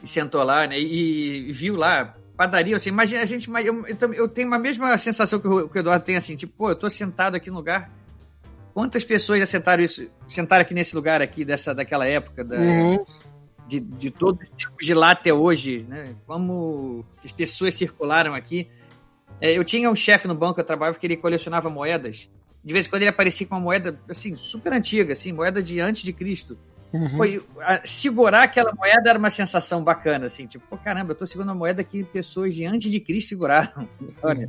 A: e sentou lá, né? E, e viu lá padaria, assim, imagina a gente, eu, eu, eu tenho a mesma sensação que o, que o, Eduardo tem, assim, tipo, pô, eu tô sentado aqui no lugar, quantas pessoas já sentaram isso, sentaram aqui nesse lugar aqui, dessa, daquela época, da,
C: Uhum.
A: de, de todos os tempos de lá até hoje, né, como as pessoas circularam aqui, É, eu tinha um chefe no banco que eu trabalhava que ele colecionava moedas. De vez em quando ele aparecia com uma moeda, assim, super antiga, assim, moeda de antes de Cristo.
C: Uhum.
A: Foi, a- segurar aquela moeda era uma sensação bacana, assim, tipo, pô, caramba, eu tô segurando uma moeda que pessoas de antes de Cristo seguraram. [LAUGHS] Olha.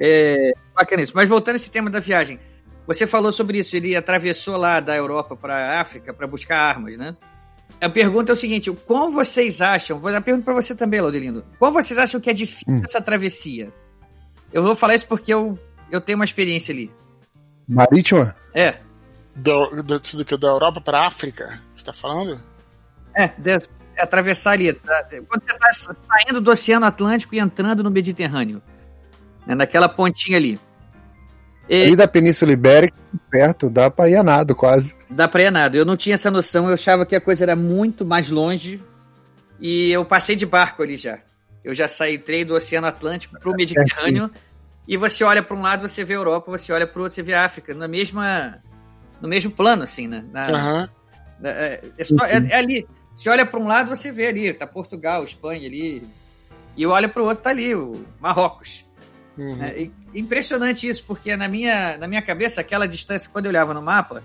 A: É, bacana isso. Mas voltando a esse tema da viagem, você falou sobre isso, ele atravessou lá da Europa para a África para buscar armas, né? A pergunta é o seguinte: o quão vocês acham? Vou dar uma pergunta para você também, Laudelindo. Quão vocês acham que é difícil
B: Hum.
A: essa travessia? Eu vou falar isso porque eu, eu tenho uma experiência ali.
B: Marítima?
A: É,
C: Do, do, do, que da Europa para África, você tá falando?
A: é, de- é atravessar ali. tá? Quando você está saindo do Oceano Atlântico e entrando no Mediterrâneo, né, naquela pontinha ali. E-
B: Ali da Península Ibérica, perto, dá pra ir a nado quase.
A: da praia nada. Eu não tinha essa noção, eu achava que a coisa era muito mais longe e eu passei de barco ali já. Eu já saí entrei do Oceano Atlântico para o Mediterrâneo e você olha para um lado você vê a Europa, você olha para o outro você vê a África na mesma no mesmo plano assim, né? Na-
C: Aham.
A: na- é, é só- é- é ali. Você olha para um lado você vê ali, tá Portugal, Espanha ali e olha para o outro tá ali o Marrocos.
C: Uhum.
A: É impressionante isso, porque na minha, na minha cabeça, aquela distância, quando eu olhava no mapa,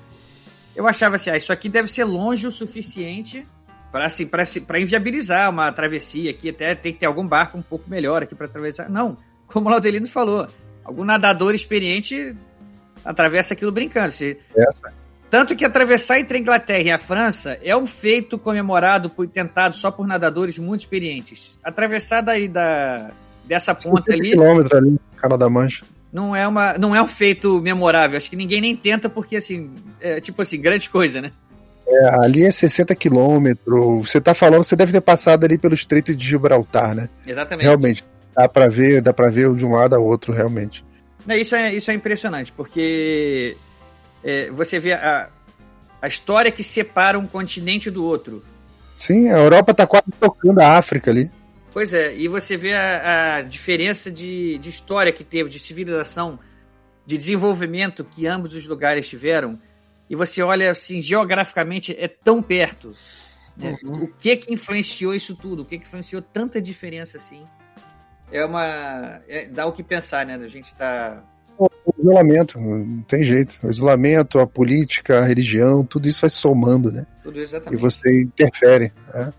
A: eu achava assim, ah, isso aqui deve ser longe o suficiente para assim, pra se- pra inviabilizar uma travessia aqui, até tem que ter algum barco um pouco melhor aqui para atravessar. Não, como o Laudelino falou, algum nadador experiente atravessa aquilo brincando. Se-
B: Essa.
A: Tanto que atravessar entre a Inglaterra e a França é um feito comemorado por tentado só por nadadores muito experientes. Atravessar daí da, dessa ponta
B: 60
A: ali
B: quilômetros ali, Canal da Mancha.
A: não é, uma, não é um feito memorável. Acho que ninguém nem tenta, porque, assim, é tipo assim, grande coisa, né?
B: É, ali é 60 quilômetros. Você tá falando, você deve ter passado ali pelo Estreito de Gibraltar, né?
A: Exatamente.
B: Realmente. Dá pra ver, dá pra ver de um lado ao outro, realmente.
A: Não, isso, é, isso é impressionante, porque é, você vê a, a história que separa um continente do outro.
B: Sim, a Europa tá quase tocando a África ali.
A: Pois é, e você vê a, a diferença de, de história que teve, de civilização, de desenvolvimento que ambos os lugares tiveram, e você olha assim, geograficamente é tão perto. né? O que que influenciou isso tudo? O que que influenciou tanta diferença assim? É uma. é- dá o que pensar, né? A gente tá.
B: O isolamento, não tem jeito. O isolamento, a política, a religião, tudo isso vai somando, né?
A: Tudo
B: E
A: exatamente.
B: você interfere. né?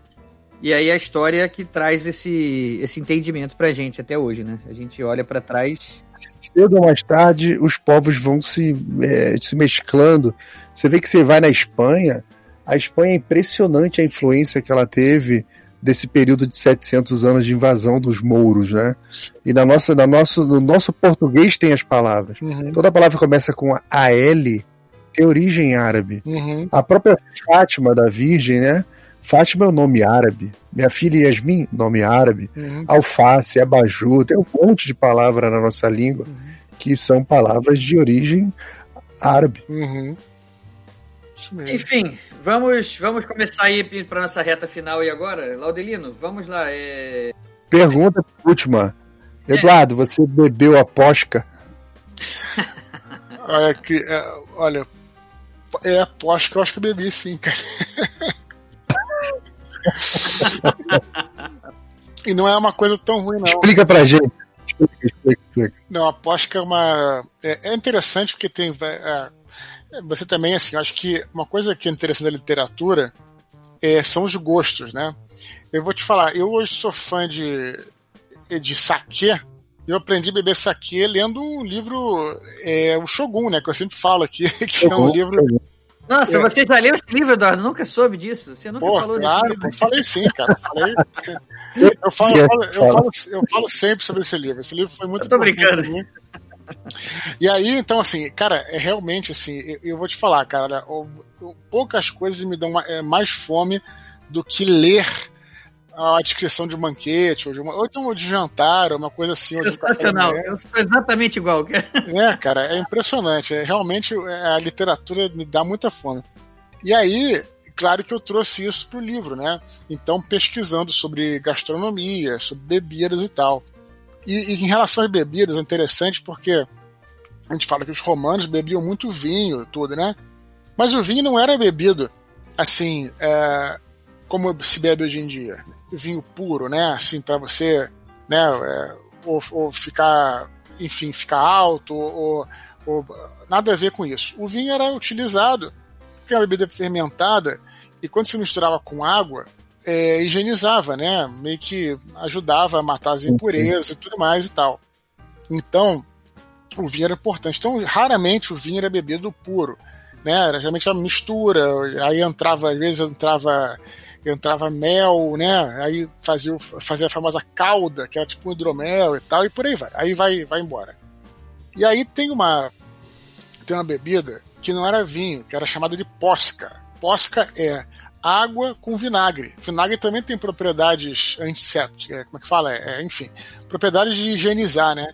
A: E aí a história que traz esse, esse entendimento pra gente até hoje, né? A gente olha pra trás.
B: Cedo ou mais tarde, os povos vão se, é, se mesclando. Você vê que você vai na Espanha, a Espanha é impressionante a influência que ela teve desse período de 700 anos de invasão dos mouros, né? E na nossa, na nosso, no nosso português tem as palavras.
C: Uhum.
B: Toda palavra que começa com a L tem origem árabe.
C: Uhum.
B: A própria Fátima da Virgem, né? Fátima é o nome árabe. Minha filha Yasmin, nome árabe.
C: Uhum.
B: Alface, abajur, tem um monte de palavras na nossa língua que são palavras de origem árabe.
C: Uhum. Isso mesmo.
A: Enfim, vamos, vamos começar aí pra nossa reta final aí agora. Laudelino, vamos lá. É...
B: Pergunta última. Eduardo, você bebeu a posca? [LAUGHS]
C: Olha, que, é, olha, é aposto que eu acho que eu bebi sim, cara. [LAUGHS] [LAUGHS] e não é uma coisa tão ruim, não.
B: Explica pra gente.
C: Não, aposto que é uma. É, é interessante porque tem. é, é, você também, assim, acho que uma coisa que é interessante da literatura é, são os gostos, né? Eu vou te falar, eu hoje sou fã de, de saquê. Eu aprendi a beber saquê lendo um livro, é, o Shogun, né? Que eu sempre falo aqui, [LAUGHS] que é um livro.
A: Nossa,
C: É.
A: você já leu esse livro, Eduardo? Nunca soube disso. Você nunca
C: Pô,
A: falou
C: claro,
A: desse livro.
C: eu falei sim, cara. Eu, falei, [LAUGHS] eu, falo, eu, falo, eu, falo, eu falo sempre sobre esse livro. Esse livro foi muito
A: Eu tô brincando.
C: E aí, então, assim, cara, é realmente assim, eu, eu vou te falar, cara, poucas coisas me dão é, mais fome do que ler a descrição de um banquete, ou de, uma, ou de jantar, ou uma coisa assim. um
A: Sensacional. Eu sou exatamente igual. [LAUGHS]
C: É, cara, é impressionante. É, realmente é, a literatura me dá muita fome. E aí, claro que eu trouxe isso pro livro, né? Então, pesquisando sobre gastronomia, sobre bebidas e tal. E, e em relação às bebidas, é interessante porque a gente fala que os romanos bebiam muito vinho, tudo, né? Mas o vinho não era bebido assim, é, como se bebe hoje em dia. Vinho puro, né? Assim, para você, né? é, ou, ou ficar, enfim, ficar alto, ou, ou, nada a ver com isso. O vinho era utilizado porque é uma bebida fermentada e quando se misturava com água, é, higienizava, né? Meio que ajudava a matar as impurezas e tudo mais e tal. Então, o vinho era importante. Então, raramente o vinho era bebido puro, né? Era geralmente uma mistura, aí entrava, às vezes entrava entrava mel, né? Aí fazia, fazia a famosa calda, que era tipo um hidromel e tal, e por aí vai. Aí vai, vai embora. E aí tem uma tem uma bebida que não era vinho, que era chamada de posca. Posca é água com vinagre. Vinagre também tem propriedades antissépticas, como é que fala? É, enfim, propriedades de higienizar, né?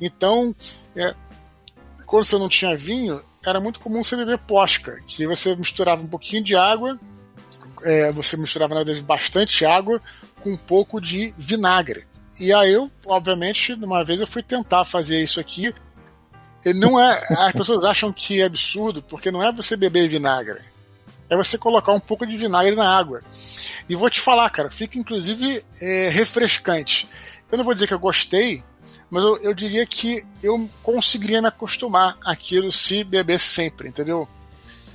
C: Então, é, quando você não tinha vinho, era muito comum você beber posca, que você misturava um pouquinho de água, é, você misturava na verdade bastante água com um pouco de vinagre. E aí eu, obviamente, uma vez eu fui tentar fazer isso aqui. E não é, as pessoas acham que é absurdo, porque não é você beber vinagre é você colocar um pouco de vinagre na água. E vou te falar, cara, fica inclusive é, refrescante. Eu não vou dizer que eu gostei, mas eu, eu diria que eu conseguiria me acostumar àquilo se beber sempre, entendeu?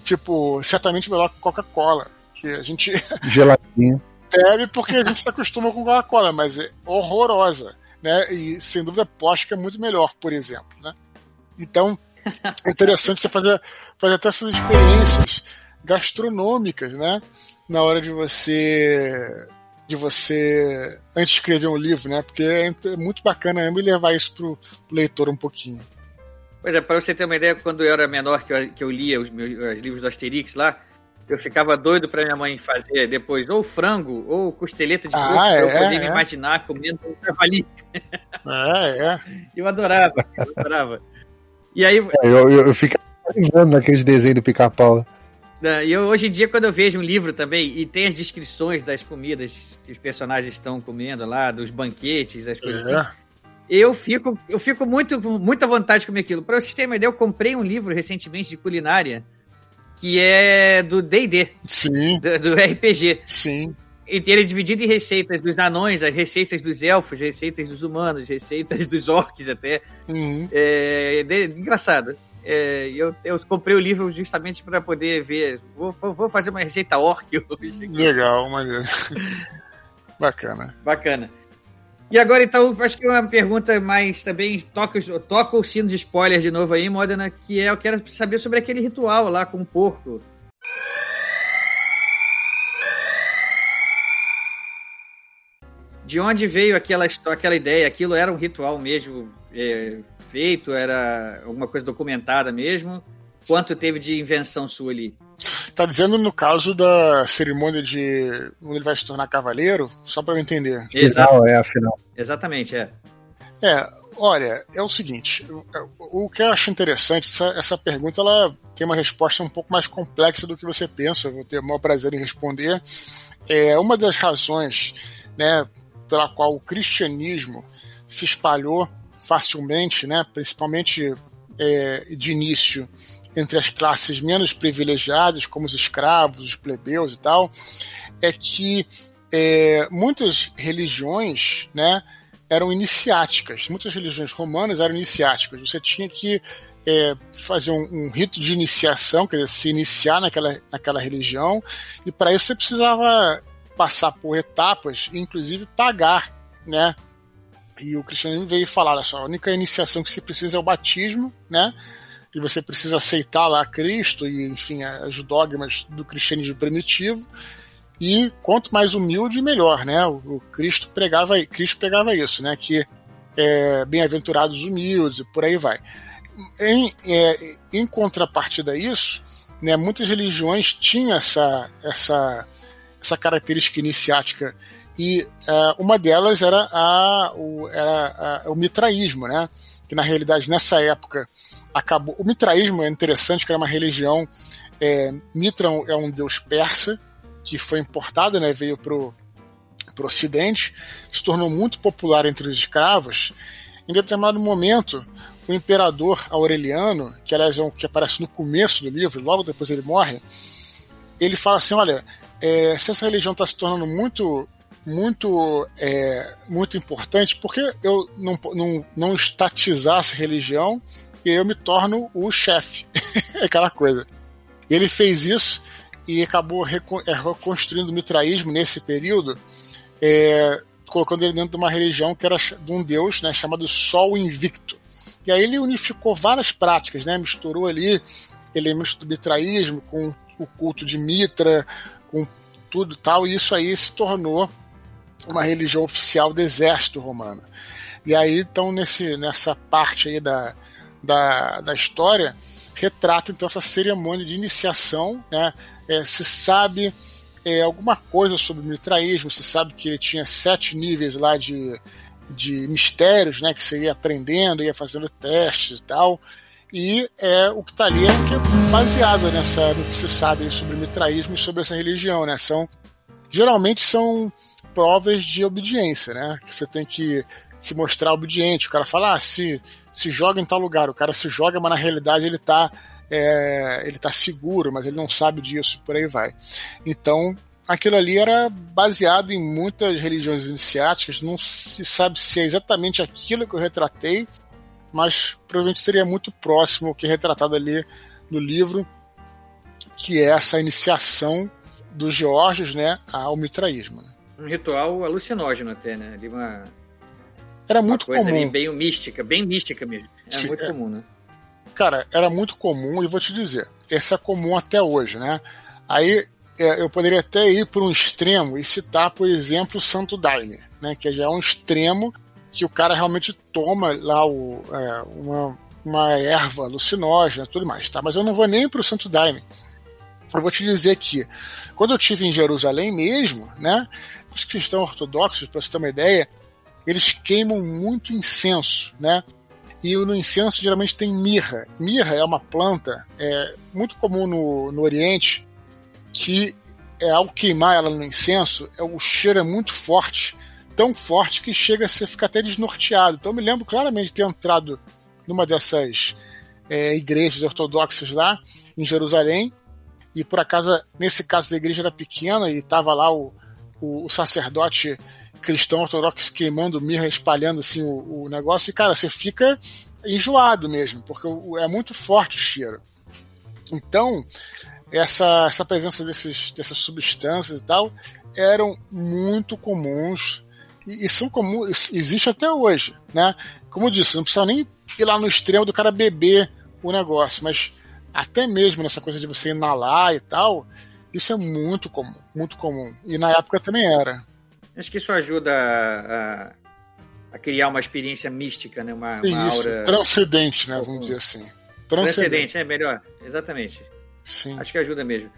C: Tipo, certamente melhor que Coca-Cola, que a gente. [LAUGHS]
B: Geladinho.
C: bebe porque a gente se acostuma com Coca-Cola, mas é horrorosa, né? E sem dúvida, Posca é muito melhor, por exemplo, né? Então, é interessante você fazer, fazer até essas experiências gastronômicas, né? Na hora de você de você antes de escrever um livro, né? Porque é muito bacana mesmo levar isso pro, pro leitor um pouquinho.
A: Pois é, para você ter uma ideia, quando eu era menor, que eu, que eu lia os meus os livros do Asterix lá, eu ficava doido para minha mãe fazer depois ou frango ou costeleta de porco, ah, é, pra eu poder é. me imaginar comendo um cavalinho.
C: É, é. [LAUGHS]
A: Eu adorava, eu adorava. E aí...
B: É, eu, eu, eu ficava vendo naqueles desenhos do pica-pau.
A: Né, e eu, hoje em dia, quando eu vejo um livro também e tem as descrições das comidas que os personagens estão comendo lá, dos banquetes, as coisas é. assim, eu fico, eu fico muito, muita vontade de comer aquilo. Para vocês terem uma ideia, eu comprei um livro recentemente de culinária que é do D&D.
C: Sim.
A: Do, do, RPG.
C: Sim.
A: E ele é dividido em receitas dos anões, as receitas dos elfos, receitas dos humanos, receitas dos orcs até.
C: Uhum.
A: É, é, engraçado. É, eu, eu comprei o livro justamente para poder ver. Vou, vou fazer uma receita orc [LAUGHS] hoje.
C: Legal, maneiro. [LAUGHS] Bacana.
A: Bacana. E agora, então, acho que uma pergunta mais também toca, toca o sino de spoiler de novo aí, Modena, que é eu quero saber sobre aquele ritual lá com o porco. De onde veio aquela, aquela ideia? Aquilo era um ritual mesmo é, feito? Era alguma coisa documentada mesmo? Quanto teve de invenção sua ali?
C: Tá dizendo no caso da cerimônia de quando ele vai se tornar cavaleiro, só para eu entender.
A: Exato.
B: é afinal.
A: Exatamente, é.
C: É, olha, é o seguinte, o que eu acho interessante, essa, essa pergunta ela tem uma resposta um pouco mais complexa do que você pensa, eu vou ter o maior prazer em responder. É uma das razões, né, pela qual o cristianismo se espalhou facilmente, né, principalmente é, de início, entre as classes menos privilegiadas, como os escravos, os plebeus e tal, é que é, muitas religiões né, eram iniciáticas, muitas religiões romanas eram iniciáticas. Você tinha que é, fazer um, um, rito de iniciação, quer dizer, se iniciar naquela, naquela religião, e para isso você precisava passar por etapas, inclusive pagar né, e o cristianismo veio falar, olha só, a única iniciação que se precisa é o batismo, né? E você precisa aceitar lá Cristo e, enfim, os dogmas do cristianismo primitivo. E quanto mais humilde, melhor, né? O, Cristo pregava, Cristo pregava isso, né? Que é, bem-aventurados humildes e por aí vai. Em, é, em contrapartida a isso, né, muitas religiões tinham essa, essa, essa característica iniciática e uh, uma delas era, a, o, era a, o mitraísmo, né? Que na realidade nessa época acabou. O mitraísmo é interessante, que era uma religião. É, Mitra é um deus persa que foi importado, né, veio para o Ocidente, se tornou muito popular entre os escravos. Em determinado momento, o imperador Aureliano, que aliás é um que aparece no começo do livro, logo depois ele morre, ele fala assim: olha, é, se essa religião está se tornando muito muito, é, muito importante, porque eu não, não, não estatizasse religião e eu me torno o chefe. [LAUGHS] Aquela coisa. Ele fez isso e acabou é, reconstruindo o mitraísmo nesse período, é, colocando ele dentro de uma religião que era de um deus né, chamado Sol Invicto. E aí ele unificou várias práticas, né, misturou ali elementos do mitraísmo com o culto de Mitra, com tudo tal, e isso aí se tornou uma religião oficial do exército romano. E aí, então, nesse, nessa parte aí da, da, da história, retrata então essa cerimônia de iniciação, né? É, se sabe é, alguma coisa sobre o mitraísmo, se sabe que ele tinha sete níveis lá de, de mistérios, né? Que você ia aprendendo, ia fazendo testes e tal. E é, o que está ali é, é baseado nessa, no que se sabe sobre o mitraísmo e sobre essa religião, né? São, geralmente são provas de obediência, né? Que você tem que se mostrar obediente. O cara fala, ah, se, se joga em tal lugar. O cara se joga, mas na realidade ele está é, ele tá seguro, mas ele não sabe disso, por aí vai. Então, aquilo ali era baseado em muitas religiões iniciáticas, não se sabe se é exatamente aquilo que eu retratei, mas provavelmente seria muito próximo ao que é retratado ali no livro, que é essa iniciação dos Geórgios né, ao mitraísmo.
A: Um ritual alucinógeno até, né? Ali uma,
C: era muito
A: uma coisa
C: comum.
A: Ali bem mística, bem mística mesmo. Era Sim, muito é... comum, né?
C: Cara, era muito comum e vou te dizer, esse é comum até hoje, né? Aí é, eu poderia até ir para um extremo e citar, por exemplo, o Santo Daime, né? Que já é um extremo que o cara realmente toma lá o, é, uma, uma erva alucinógena e tudo mais, tá? Mas eu não vou nem para o Santo Daime. Eu vou te dizer que quando eu tive em Jerusalém mesmo, né? os cristãos ortodoxos, para você ter uma ideia, eles queimam muito incenso, né? E no incenso geralmente tem mirra. Mirra é uma planta é, muito comum no, no Oriente, que é, ao queimar ela no incenso, é, o cheiro é muito forte, tão forte que chega a ser, ficar até desnorteado. Então eu me lembro claramente de ter entrado numa dessas é, igrejas ortodoxas lá em Jerusalém, e por acaso, nesse caso, a igreja era pequena e estava lá o, o, o sacerdote cristão ortodoxo queimando mirra, espalhando assim o, o, negócio, e cara, você fica enjoado mesmo, porque é muito forte o cheiro. Então, essa, essa presença desses, dessas substâncias e tal eram muito comuns e, e são comuns, existe até hoje, né? Como eu disse, não precisa nem ir lá no extremo do cara beber o negócio, mas até mesmo nessa coisa de você inalar e tal, isso é muito comum, muito comum. E na época também era.
A: Acho que isso ajuda a, a criar uma experiência mística, né? Uma, uma
C: isso,
A: aura...
C: transcendente, né? Vamos dizer assim.
A: Transcendente. transcendente, é melhor. Exatamente.
C: Sim.
A: Acho que ajuda mesmo.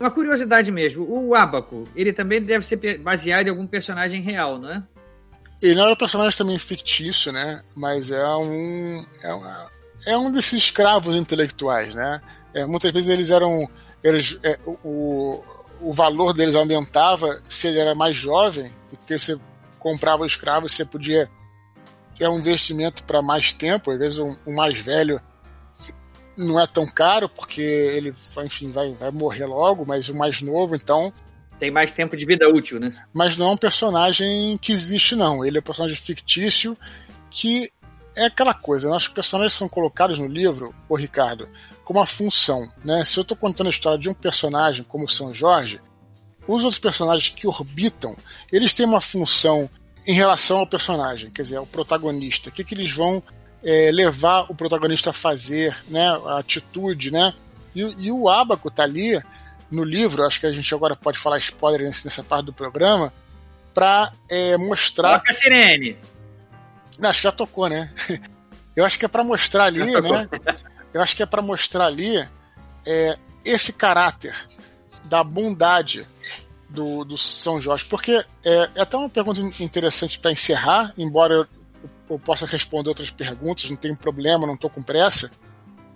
A: Uma curiosidade mesmo, o Abaco, ele também deve ser baseado em algum personagem real, não é?
C: Ele não era um personagem também fictício, né? Mas é um. É, uma, é um desses escravos intelectuais, né? É, muitas vezes eles eram eles, é, o, o valor deles aumentava se ele era mais jovem, porque você comprava o escravo, você podia ter um investimento para mais tempo, às vezes um, um, mais velho não é tão caro, porque ele, enfim, vai, vai morrer logo, mas o mais novo, então.
A: Tem mais tempo de vida útil, né?
C: Mas não é um personagem que existe, não. Ele é um personagem fictício que é aquela coisa, né? os personagens são colocados no livro, o Ricardo, com uma função, né? Se eu estou contando a história de um personagem como São Jorge, os outros personagens que orbitam, eles têm uma função em relação ao personagem, quer dizer, ao protagonista. O que, que eles vão é, levar o protagonista a fazer, né? A atitude, né? E, e o Abaco tá ali no livro, acho que a gente agora pode falar spoiler nessa parte do programa, para é, mostrar.
A: Toca a sirene!
C: Não, acho que [LAUGHS] já tocou, né? Eu acho que é para mostrar ali, né? Eu acho que é para mostrar ali é, esse caráter da bondade do, do São Jorge. Porque é, é até uma pergunta interessante para encerrar, embora eu, eu, possa responder outras perguntas, não tem problema, não estou com pressa.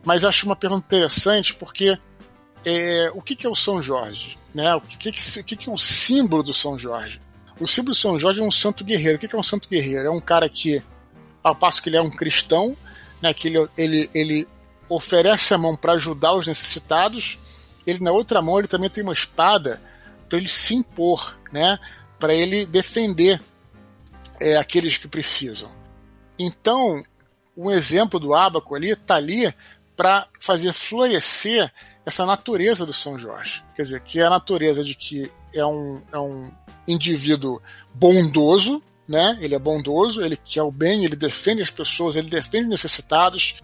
C: Mas acho uma pergunta interessante porque é, o que, que, é o São Jorge? Né? O, que, que, que, que é o símbolo do São Jorge? O símbolo do São Jorge é um santo guerreiro. O que, que é um santo guerreiro? É um cara que, ao passo que ele é um cristão, né, que ele, ele, ele oferece a mão para ajudar os necessitados, ele na outra mão ele também tem uma espada para ele se impor, né? para ele defender é, aqueles que precisam. Então, um exemplo do Abaco ali está ali para fazer florescer essa natureza do São Jorge. Quer dizer, que é a natureza de que é um, é um indivíduo bondoso, né? Ele é bondoso, ele quer o bem, ele defende as pessoas, ele defende necessitados,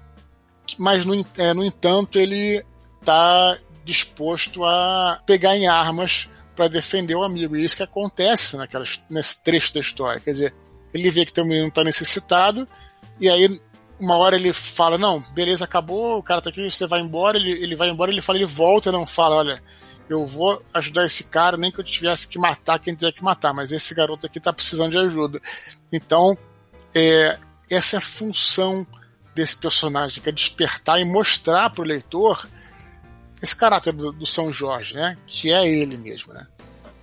C: mas no, é, no entanto ele está disposto a pegar em armas para defender o amigo. E isso que acontece naquelas, nesse trecho da história. Quer dizer, ele vê que o menino está necessitado, e aí uma hora ele fala, não, beleza, acabou, o cara tá aqui, você vai embora, ele, ele vai embora, ele fala, ele volta não fala, olha, eu vou ajudar esse cara, nem que eu tivesse que matar quem tiver que matar, mas esse garoto aqui tá precisando de ajuda. Então, é, essa é a função desse personagem, que é despertar e mostrar para o leitor esse caráter do, do, São Jorge, né? Que é ele mesmo, né?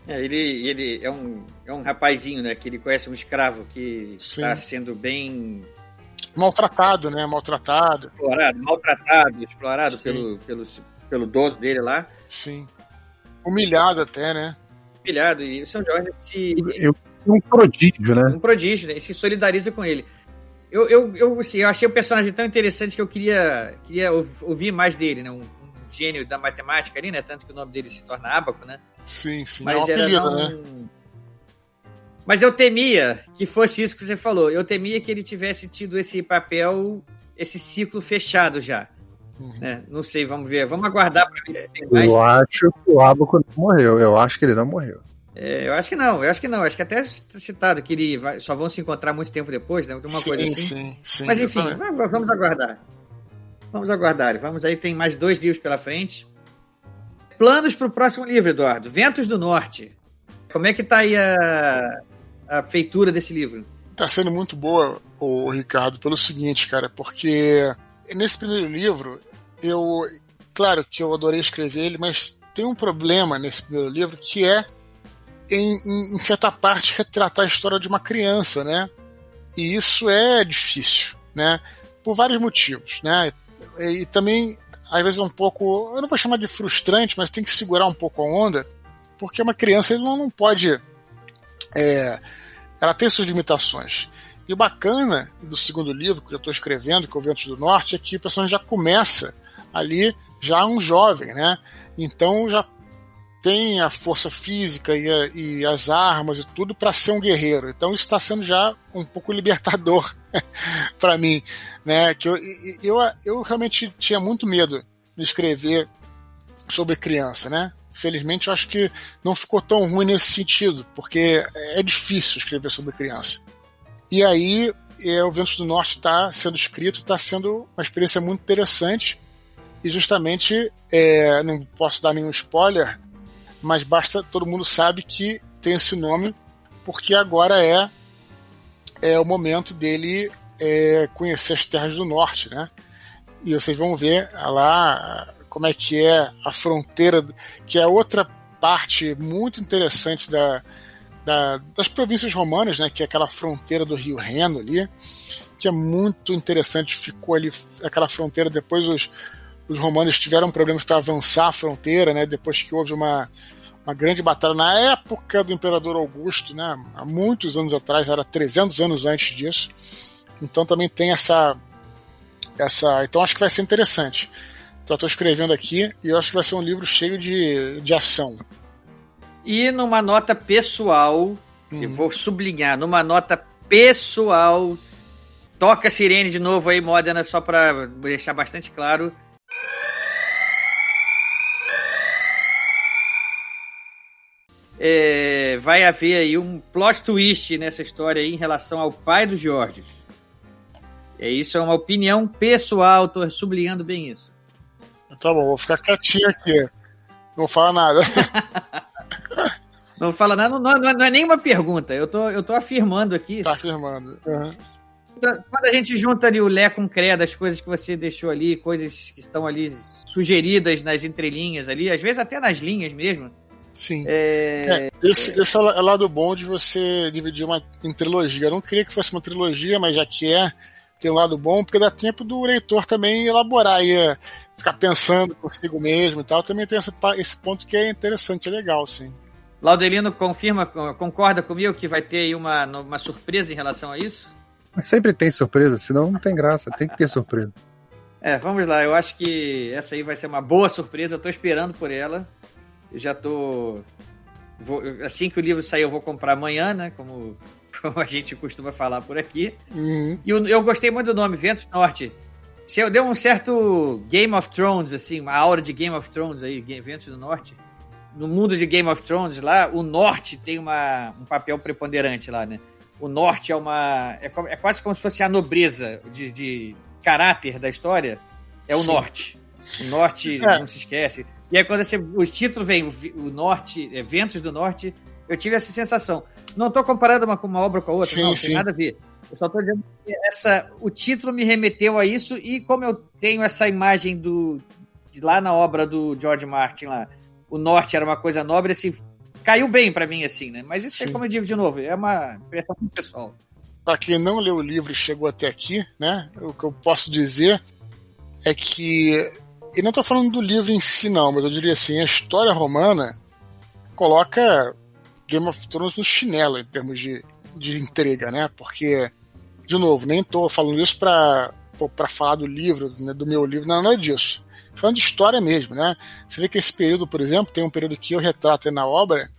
A: É, ele, ele é um, é um rapazinho, né? Que ele conhece um escravo que está sendo bem
C: maltratado, né? Maltratado.
A: Explorado, maltratado, explorado pelo, pelo, pelo dono dele lá.
C: Sim. Humilhado até, né?
A: Humilhado. E o São Jorge se.
B: Eu, um prodígio, né?
A: Um prodígio, né? E se solidariza com ele. Eu, eu, eu, assim, eu achei o personagem tão interessante que eu queria, queria ouvir mais dele, né? Um, um, gênio da matemática ali, né? Tanto que o nome dele se torna Abaco, né?
C: Sim, sim.
A: Mas é era apelido, né? Mas eu temia que fosse isso que você falou. Eu temia que ele tivesse tido esse papel, esse ciclo fechado já. Uhum. Né? Não sei, vamos ver. Vamos aguardar para ver se tem mais.
B: Eu acho que o Abaco não morreu. Eu acho que ele não morreu.
A: É, eu acho que não, eu acho que não. Acho que até citado que ele vai, só vão se encontrar muito tempo depois, né? Uma
C: sim,
A: coisa assim.
C: Sim, sim,
A: Mas enfim, vamos aguardar. Vamos aguardar. Vamos aí, tem mais dois livros pela frente. Planos para o próximo livro, Eduardo. Ventos do Norte. Como é que tá aí a, a feitura desse livro?
C: Tá sendo muito boa, o Ricardo, pelo seguinte, cara, porque nesse primeiro livro, eu. Claro que eu adorei escrever ele, mas tem um problema nesse primeiro livro que é, em, em certa parte, retratar a história de uma criança, né? E isso é difícil, né? Por vários motivos, né? E, e também, às vezes, é um pouco. Eu não vou chamar de frustrante, mas tem que segurar um pouco a onda, porque uma criança não, não pode. É, ela tem suas limitações. E o bacana do segundo livro que eu estou escrevendo, que é o Ventos do Norte, é que o personagem já começa ali já um jovem, né? Então já tem a força física e, a, e as armas e tudo para ser um guerreiro. Então isso está sendo já um pouco libertador [LAUGHS] para mim, né? Que eu, eu, eu realmente tinha muito medo de escrever sobre criança, né? Felizmente, eu acho que não ficou tão ruim nesse sentido, porque é difícil escrever sobre criança. E aí, é, o Ventos do Norte está sendo escrito, está sendo uma experiência muito interessante. E justamente, é, não posso dar nenhum spoiler, mas basta, todo mundo sabe que tem esse nome, porque agora é, é o momento dele é, conhecer as terras do norte, né? E vocês vão ver lá como é que é a fronteira, que é outra parte muito interessante da, da, das províncias romanas, né, que é aquela fronteira do Rio Reno ali, que é muito interessante, ficou ali aquela fronteira, depois os, os romanos tiveram problemas para avançar a fronteira, né, depois que houve uma, uma grande batalha na época do Imperador Augusto, né, há muitos anos atrás, era 300 anos antes disso, então também tem essa, essa então acho que vai ser interessante. Então estou escrevendo aqui e eu acho que vai ser um livro cheio de, de ação.
A: E numa nota pessoal, hum. eu vou sublinhar, numa nota pessoal, toca a sirene de novo aí, Modena, só para deixar bastante claro. É, vai haver aí um plot twist nessa história aí em relação ao pai do Jorge. É isso, é uma opinião pessoal, tô sublinhando bem isso.
C: Tá bom, vou ficar quietinho aqui. Não fala nada. [LAUGHS]
A: não fala nada, não, não, não, é nenhuma pergunta. Eu tô, eu tô afirmando aqui.
C: Tá afirmando. Uhum.
A: Quando a gente junta ali o Lé com o Cré das coisas que você deixou ali, coisas que estão ali sugeridas nas entrelinhas ali, às vezes até nas linhas mesmo.
C: Sim. É... É, esse, esse é o lado bom de você dividir uma em trilogia. Eu não queria que fosse uma trilogia, mas já que é, tem um lado bom, porque dá tempo do leitor também elaborar e eh, ficar pensando consigo mesmo e tal. Também tem esse, esse ponto que é interessante, é legal, sim.
A: Laudelino confirma, concorda comigo que vai ter aí uma, uma surpresa em relação a isso?
B: Mas sempre tem surpresa, senão não tem graça, tem que ter surpresa. [LAUGHS]
A: É, vamos lá, eu acho que essa aí vai ser uma boa surpresa, eu tô esperando por ela. Eu já tô. Vou, assim que o livro sair, eu vou comprar amanhã, né? Como, [LAUGHS] como a gente costuma falar por aqui.
C: Uhum.
A: E eu, eu gostei muito do nome, Ventos Norte. Se eu deu um certo Game of Thrones, assim, uma aura de Game of Thrones aí, Ventos do Norte. No mundo de Game of Thrones, lá, o norte tem uma, um papel preponderante lá, né? O norte é uma. É, é quase como se fosse a nobreza de, de caráter da história. É o
C: Sim.
A: norte. O norte
C: É.
A: não se esquece. E aí, quando esse, o título vem, o, norte, é, Ventos do Norte, eu tive essa sensação. Não estou comparando uma, uma obra com a outra,
C: Sim,
A: não,
C: sim.
A: tem nada a ver. Eu só estou dizendo que essa, o título me remeteu a isso, e como eu tenho essa imagem do de lá na obra do George Martin lá, o norte era uma coisa nobre, assim, caiu bem para mim, assim, né? Mas isso é
C: Sim.
A: como eu digo de novo, é uma impressão pessoal.
C: Para quem não leu o livro e chegou até aqui, né? O que eu posso dizer é que. E não estou falando do livro em si, não, mas eu diria assim: a história romana coloca Game of Thrones no chinelo em termos de, de entrega, né? Porque, de novo, nem estou falando isso para para falar do livro, né, do meu livro, não, não é disso. Falando de história mesmo, né? Você vê que esse período, por exemplo, tem um período que eu retrato na obra,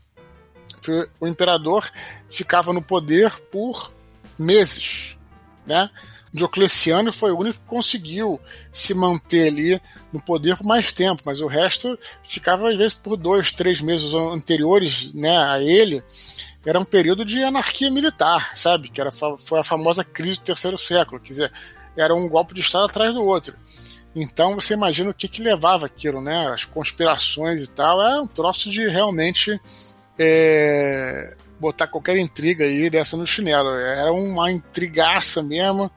C: que o imperador ficava no poder por meses, né? Diocleciano foi o único que conseguiu se manter ali no poder por mais tempo, mas o resto ficava às vezes por dois, três meses anteriores, né, a ele. Era um período de anarquia militar, sabe? Que era, foi a famosa crise do terceiro século, quer dizer, era um golpe de estado atrás do outro. Então você imagina o que, que levava aquilo, né? As conspirações e tal, é um troço de realmente é, botar qualquer intriga aí dessa no chinelo. Era uma intrigaça mesmo,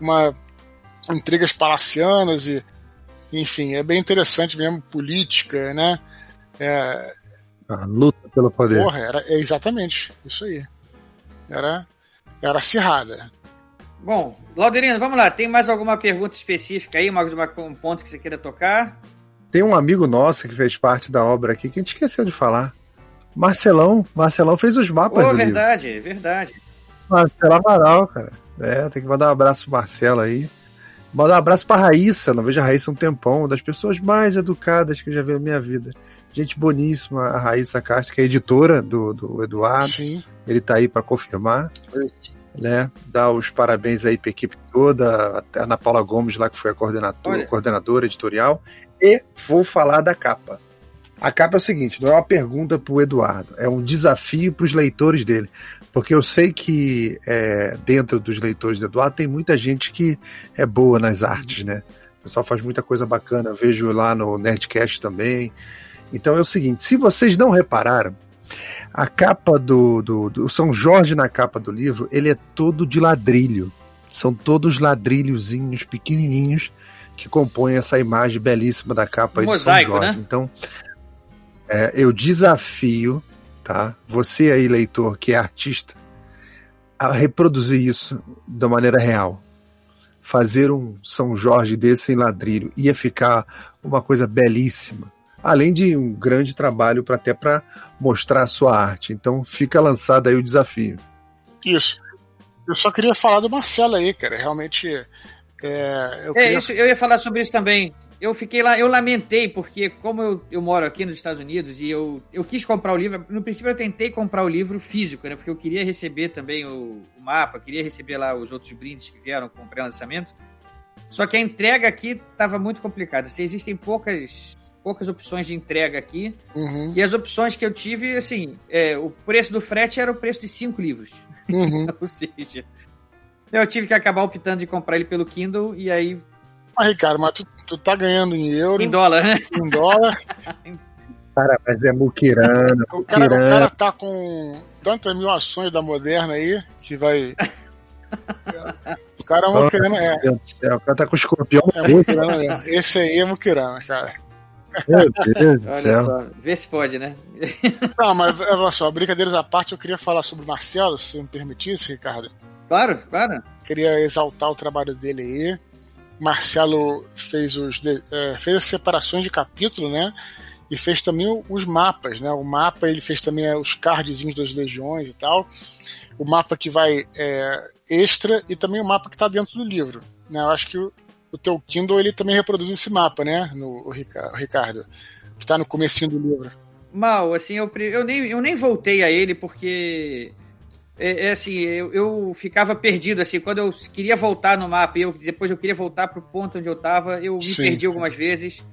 C: uma intrigas palacianas e enfim, é bem interessante mesmo, política, né? É,
B: A luta pelo poder.
C: porra, era é exatamente isso aí. Era, era acirrada.
A: Bom, Lauderino, vamos lá. Tem mais alguma pergunta específica aí? Mais um ponto que você queira tocar?
B: Tem um amigo nosso que fez parte da obra aqui que a gente esqueceu de falar. Marcelão. Marcelão fez os mapas
A: Pô,
B: do livro.
A: verdade, verdade.
B: Marcelo Amaral, cara. É, tem que mandar um abraço pro Marcelo aí. Mandar um abraço pra Raíssa. Não vejo a Raíssa há um tempão. Uma das pessoas mais educadas que eu já vi na minha vida. Gente boníssima, a Raíssa Castro, que é editora do, do Eduardo.
C: Sim.
B: Ele tá aí para confirmar. Né? Dar os parabéns aí pra equipe toda, até a Ana Paula Gomes lá, que foi a coordenadora,
A: Olha.
B: coordenadora editorial. E vou falar da capa. A capa é o seguinte, não é uma pergunta pro Eduardo, é um desafio para os leitores dele. Porque eu sei que é, dentro dos leitores do Eduardo tem muita gente que é boa nas artes, né? O pessoal faz muita coisa bacana, eu vejo lá no Nerdcast também. Então é o seguinte, se vocês não repararam, a capa do, do, do São Jorge na capa do livro, ele é todo de ladrilho. São todos ladrilhozinhos pequenininhos que compõem essa imagem belíssima da capa aí
A: Mosaico,
B: São Jorge.
A: né?
B: Então, é, eu desafio, tá? Você aí, leitor, que é artista, a reproduzir isso da maneira real. Fazer um São Jorge desse em ladrilho ia ficar uma coisa belíssima. Além de um grande trabalho para até para mostrar a sua arte. Então fica lançado aí o desafio.
C: Isso. Eu só queria falar do Marcelo aí, cara. Realmente. É, eu
A: É,
C: queria-
A: isso, eu ia falar sobre isso também. Eu fiquei lá, eu lamentei, porque como eu, eu moro aqui nos Estados Unidos e eu, eu quis comprar o livro, no princípio eu tentei comprar o livro físico, né? Porque eu queria receber também o, o mapa, queria receber lá os outros brindes que vieram com o pré-lançamento. Só que a entrega aqui estava muito complicada. Assim, existem poucas, poucas opções de entrega aqui.
C: Uhum,
A: E as opções que eu tive, assim, é, o preço do frete era o preço de cinco livros.
C: uhum. [LAUGHS]
A: Ou seja, eu tive que acabar optando de comprar ele pelo Kindle e aí
C: Mas, Ricardo, mas tu, tu tá ganhando em euro,
A: em dólar, né?
C: em dólar. [LAUGHS]
B: Cara, mas é muquirana,
C: O cara, o cara tá com tantas mil ações da Moderna aí que vai. O cara é muquirana, é.
B: Meu Deus do céu, o cara tá com o escorpião
C: É muquirana mesmo. Esse aí é muquirana, cara.
B: Meu Deus do
A: Olha
B: céu.
A: só, vê se pode, né? [LAUGHS]
C: Não, mas olha só, brincadeiras à parte, eu queria falar sobre o Marcelo, se você me permitisse, Ricardo.
A: Claro, claro.
C: Queria exaltar o trabalho dele aí. Marcelo fez, os eh, fez as separações de capítulo, né? e fez também os mapas, né? O mapa ele fez também os cardzinhos das legiões e tal. O mapa que vai é, extra e também o mapa que está dentro do livro. Né? Eu acho que o, o teu Kindle ele também reproduz esse mapa, né? No o Ricardo, que está no comecinho do livro.
A: Mal, assim, eu, eu, nem, eu nem voltei a ele porque é, é, assim, eu, eu, ficava perdido, assim, quando eu queria voltar no mapa e eu, depois eu queria voltar pro ponto onde eu tava, eu me sim, perdi sim. algumas vezes.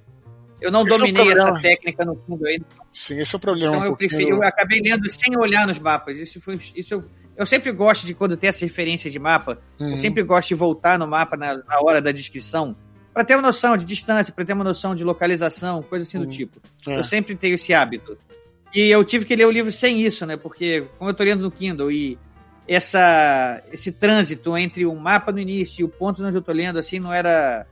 A: Eu não esse é dominei é essa técnica no fundo ainda.
C: Sim, esse é o problema.
A: Então eu, preferi, eu acabei lendo sem olhar nos mapas. Isso foi, isso eu, eu sempre gosto de quando tem essa referência de mapa, uhum. eu sempre gosto de voltar no mapa na, na hora da descrição para ter uma noção de distância, para ter uma noção de localização, coisa assim uhum. do tipo. É. Eu sempre tenho esse hábito. E eu tive que ler o livro sem isso, né? Porque, como eu estou lendo no Kindle e essa, esse trânsito entre o mapa no início e o ponto onde eu estou lendo, assim, não era.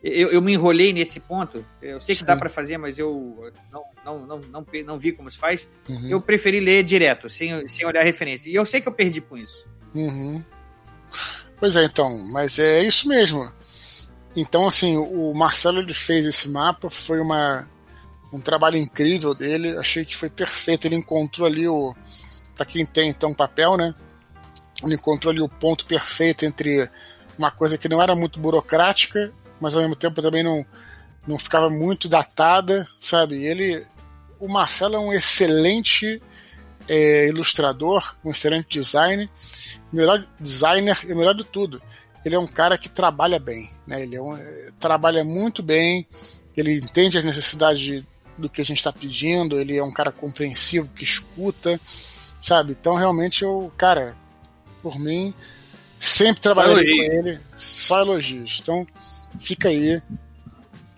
A: Eu, eu me enrolei nesse ponto. Eu sei que Sim. dá para fazer, mas eu não, não, não, não, não vi como se faz. Uhum. Eu preferi ler direto, sem, sem olhar a referência. E eu sei que eu perdi com isso.
C: Uhum. Pois é, então. Mas é isso mesmo. Então, assim, o Marcelo ele fez esse mapa, foi uma, um trabalho incrível dele, achei que foi perfeito. Ele encontrou ali o. Para quem tem então papel, né? Ele encontrou ali o ponto perfeito entre uma coisa que não era muito burocrática, mas ao mesmo tempo também não, não ficava muito datada, sabe? Ele, o Marcelo é um excelente é, ilustrador, um excelente designer, melhor designer e melhor de tudo, ele é um cara que trabalha bem, né? Ele é um, trabalha muito bem, ele entende as necessidades de, do que a gente está pedindo, ele é um cara compreensivo, que escuta, sabe? Então, realmente, eu, cara, por mim, sempre trabalhei com ele, só elogios. Então, fica aí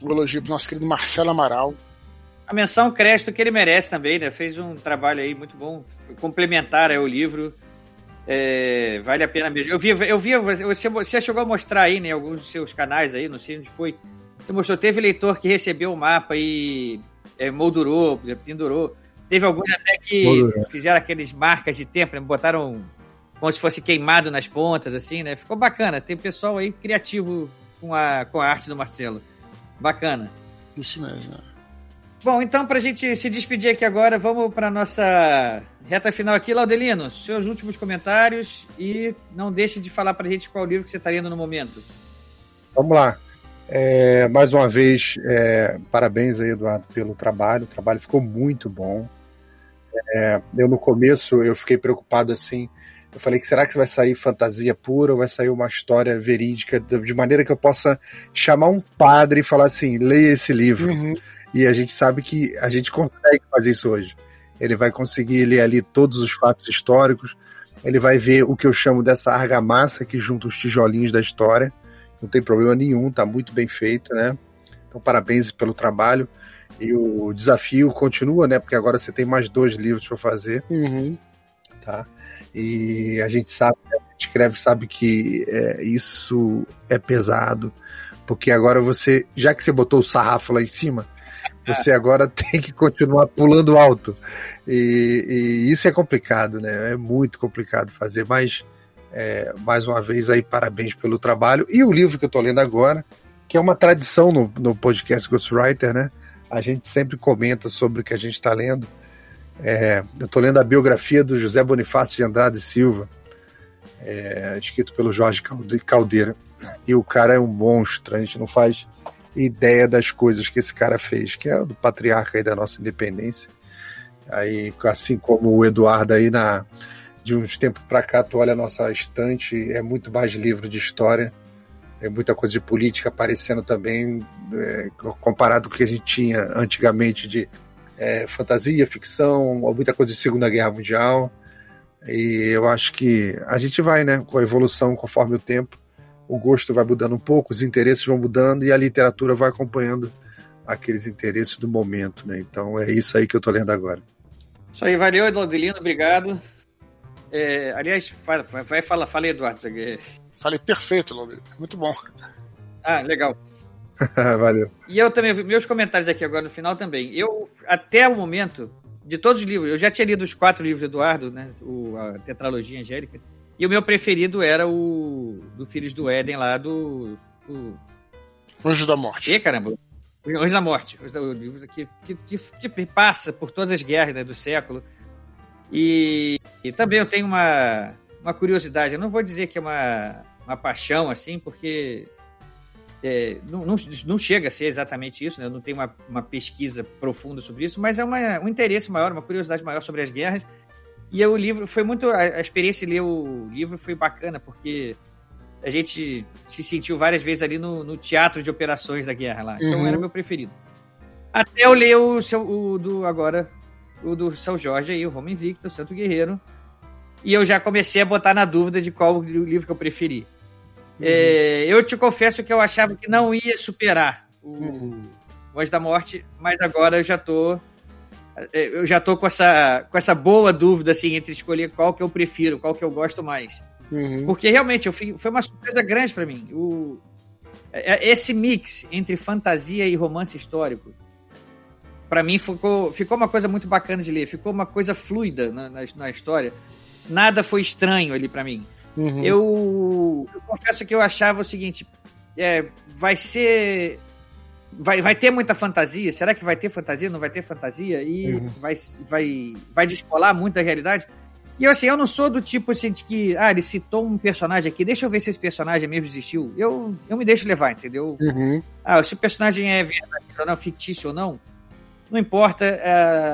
C: o elogio pro nosso querido Marcelo Amaral.
A: A menção crédito que ele merece também, né? Fez um trabalho aí muito bom, complementar ao livro. É, vale a pena mesmo. Eu vi, eu vi você, você chegou a mostrar aí, né, alguns dos seus canais aí, não sei onde foi. Você mostrou, teve leitor que recebeu o mapa e é, moldurou, pendurou. Teve alguns até que Moldurou. fizeram aqueles marcas de tempo, né? botaram como se fosse queimado nas pontas, assim, né? Ficou bacana. Tem pessoal aí criativo com a, com a arte do Marcelo. Bacana.
C: Isso mesmo.
A: Bom, então, para a gente se despedir aqui agora, vamos para nossa reta final aqui. Laudelino, seus últimos comentários e não deixe de falar para a gente qual livro que você está lendo no momento.
B: Vamos lá. É, mais uma vez, é, parabéns aí, Eduardo, pelo trabalho. O trabalho ficou muito bom. É, eu, no começo, eu fiquei preocupado assim. Eu falei que será que vai sair fantasia pura ou vai sair uma história verídica de maneira que eu possa chamar um padre e falar assim, leia esse livro. Uhum. E a gente sabe que a gente consegue fazer isso hoje. Ele vai conseguir ler ali todos os fatos históricos, ele vai ver o que eu chamo dessa argamassa que junta os tijolinhos da história. Não tem problema nenhum, tá muito bem feito, né? Então, parabéns pelo trabalho. E o desafio continua, né? Porque agora você tem mais dois livros para fazer.
C: Uhum.
B: Tá? E a gente sabe, a gente escreve, sabe que é, isso é pesado. Porque agora você, já que você botou o sarrafo lá em cima, você agora [LAUGHS] tem que continuar pulando alto. E, e, isso é complicado, né? É muito complicado fazer, mas é, mais uma vez aí, parabéns pelo trabalho. E o livro que eu estou lendo agora, que é uma tradição no, no podcast Ghostwriter, né? A gente sempre comenta sobre o que a gente está lendo. É, eu estou lendo a biografia do José Bonifácio de Andrade Silva, é, escrito pelo Jorge Caldeira. E o cara é um monstro, a gente não faz ideia das coisas que esse cara fez, que é do patriarca aí da nossa independência. Aí, assim como o Eduardo aí na de uns tempos para cá, tu olha a nossa estante, é muito mais livro de história, é muita coisa de política aparecendo também, é, comparado com o que a gente tinha antigamente de é, fantasia, ficção, muita coisa de Segunda Guerra Mundial. E eu acho que a gente vai, né, com a evolução conforme o tempo o gosto vai mudando um pouco, os interesses vão mudando e a literatura vai acompanhando aqueles interesses do momento, né? Então é isso aí que eu tô lendo agora.
A: Isso aí, valeu, Adelino, obrigado. É, aliás, vai, vai fala, fala Eduardo.
C: Falei perfeito, Laudelino, muito bom.
A: Ah, legal. [LAUGHS]
B: valeu.
A: E eu também, meus comentários aqui agora no final também. Eu, até o momento, de todos os livros, eu já tinha lido os quatro livros do Eduardo, né? O, a Tetralogia Angélica. E o meu preferido era o do Filhos do Éden lá do. do...
C: Anjo da Morte.
A: E caramba. Hoje da Morte, o livro que, que, que, que passa por todas as guerras né, do século. E, e, também eu tenho uma, uma curiosidade, eu não vou dizer que é uma, uma paixão, assim, porque é, não, não, não, chega a ser exatamente isso, né? eu não tenho uma, uma pesquisa profunda sobre isso, mas é uma, um interesse maior, uma curiosidade maior sobre as guerras. E o livro foi muito. A, a experiência de ler o livro foi bacana, porque a gente se sentiu várias vezes ali no, no teatro de operações da guerra lá. Então uhum. era meu preferido. Até eu ler o, seu, o do agora, o do São Jorge aí, o Roma Invicto, o Santo Guerreiro. E eu já comecei a botar na dúvida de qual o livro que eu preferi. Uhum. É, eu te confesso que eu achava que não ia superar o uhum. Voz da Morte, mas agora eu já tô. É, eu já tô com essa, com essa boa dúvida assim, entre escolher qual que eu prefiro, qual que eu gosto mais. Uhum. Porque realmente eu fui, foi uma surpresa grande para mim. O, é, é, esse mix entre fantasia e romance histórico, para mim ficou, ficou uma coisa muito bacana de ler. Ficou uma coisa fluida na, na, na história. Nada foi estranho ali para mim. Uhum. Eu, eu, confesso que eu achava o seguinte: é, vai ser. Vai, vai ter muita fantasia? Será que vai ter fantasia? Não vai ter fantasia? E uhum. vai, vai, vai descolar muito da realidade? E eu, assim, eu não sou do tipo assim, de que, ah, ele citou um personagem aqui, deixa eu ver se esse personagem mesmo existiu. Eu, eu me deixo levar, entendeu? Uhum. Ah, se o personagem é verdadeiro ou não, fictício ou não, não importa,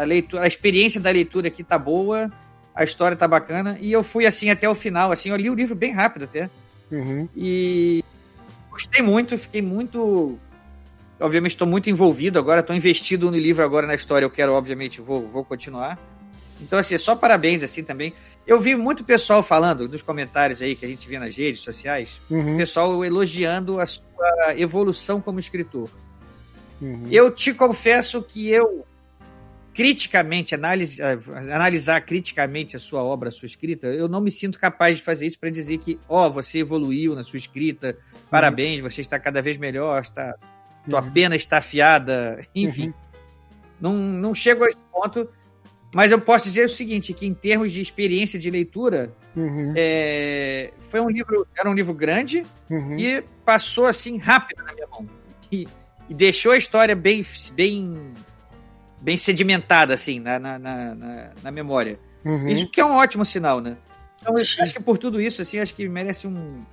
A: a, leitura, a experiência da leitura aqui tá boa, a história tá bacana, e eu fui assim até o final, assim, eu li o livro bem rápido até. Uhum. E gostei muito, fiquei muito. Obviamente estou muito envolvido agora, estou investido no livro agora na história, eu quero, obviamente, vou, vou continuar. Então, assim, só parabéns, assim, também. Eu vi muito pessoal falando nos comentários aí que a gente vê nas redes sociais, uhum. pessoal elogiando a sua evolução como escritor. Uhum. Eu te confesso que eu, criticamente, analise, analisar criticamente a sua obra, a sua escrita, eu não me sinto capaz de fazer isso para dizer que, ó, oh, você evoluiu na sua escrita, parabéns, uhum. você está cada vez melhor, está, sua uhum. pena está afiada, [LAUGHS] enfim. Uhum. Não, não chego a esse ponto mas eu posso dizer o seguinte, que em termos de experiência de leitura, é, foi um livro, era um livro grande e passou assim rápido na minha mão. E, e, deixou a história bem, bem, bem sedimentada assim na, na, na, na memória. Uhum. Isso que é um ótimo sinal, né? Então, eu acho que por tudo isso, assim, acho que merece um,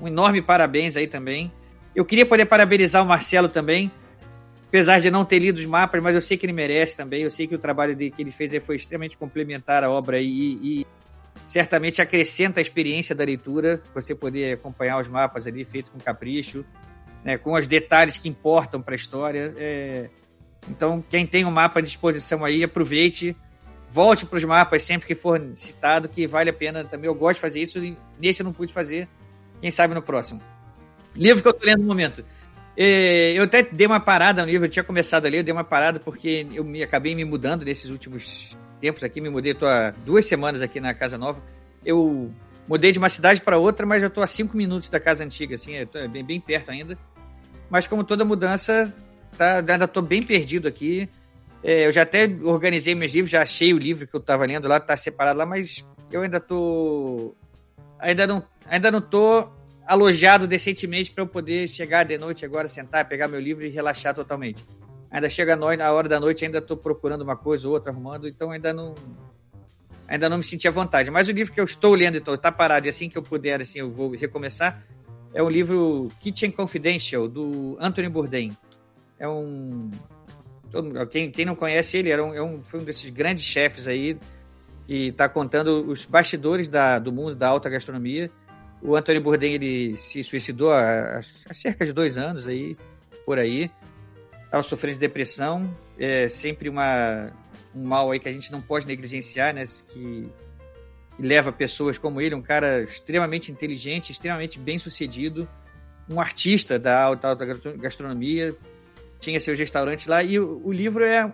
A: um enorme parabéns aí também. Eu queria poder parabenizar o Marcelo também, apesar de não ter lido os mapas, mas eu sei que ele merece também. Eu sei que o trabalho que ele fez foi extremamente complementar à obra e, e, certamente acrescenta a experiência da leitura, você poder acompanhar os mapas ali feito com capricho, né, com os detalhes que importam para a história. É... Então, quem tem o um mapa à disposição aí, aproveite, volte para os mapas sempre que for citado, que vale a pena também. Eu gosto de fazer isso, e nesse eu não pude fazer, quem sabe no próximo. Livro que eu estou lendo no momento. É, eu até dei uma parada no livro, eu tinha começado ali, eu dei uma parada porque eu me acabei me mudando nesses últimos tempos aqui, me mudei, há duas semanas aqui na casa nova. Eu mudei de uma cidade para outra, mas já tô a cinco minutos da casa antiga, assim, é bem, bem perto ainda. Mas como toda mudança, tá, ainda tô bem perdido aqui. É, eu já até organizei meus livros, já achei o livro que eu tava lendo lá, tá separado lá, mas eu ainda tô. Ainda não, ainda não tô alojado decentemente para eu poder chegar de noite agora, sentar, pegar meu livro e relaxar totalmente. Ainda chega a hora da noite, ainda estou procurando uma coisa ou outra, arrumando, então ainda não ainda não me senti à vontade. Mas o livro que eu estou lendo, então, está parado e assim que eu puder, assim, eu vou recomeçar, é um livro Kitchen Confidential, do Anthony Bourdain. É um... Quem, quem não conhece ele, era um, é um, foi um desses grandes chefes aí, que está contando os bastidores da, do mundo da alta gastronomia, o Antônio Bourdain ele se suicidou há, há, cerca de dois anos aí, por aí. Estava sofrendo de depressão, é sempre uma, um mal aí que a gente não pode negligenciar, né? Que, leva pessoas como ele, um cara extremamente inteligente, extremamente bem sucedido, um artista da alta, gastronomia, tinha seus restaurantes lá, e o, livro é,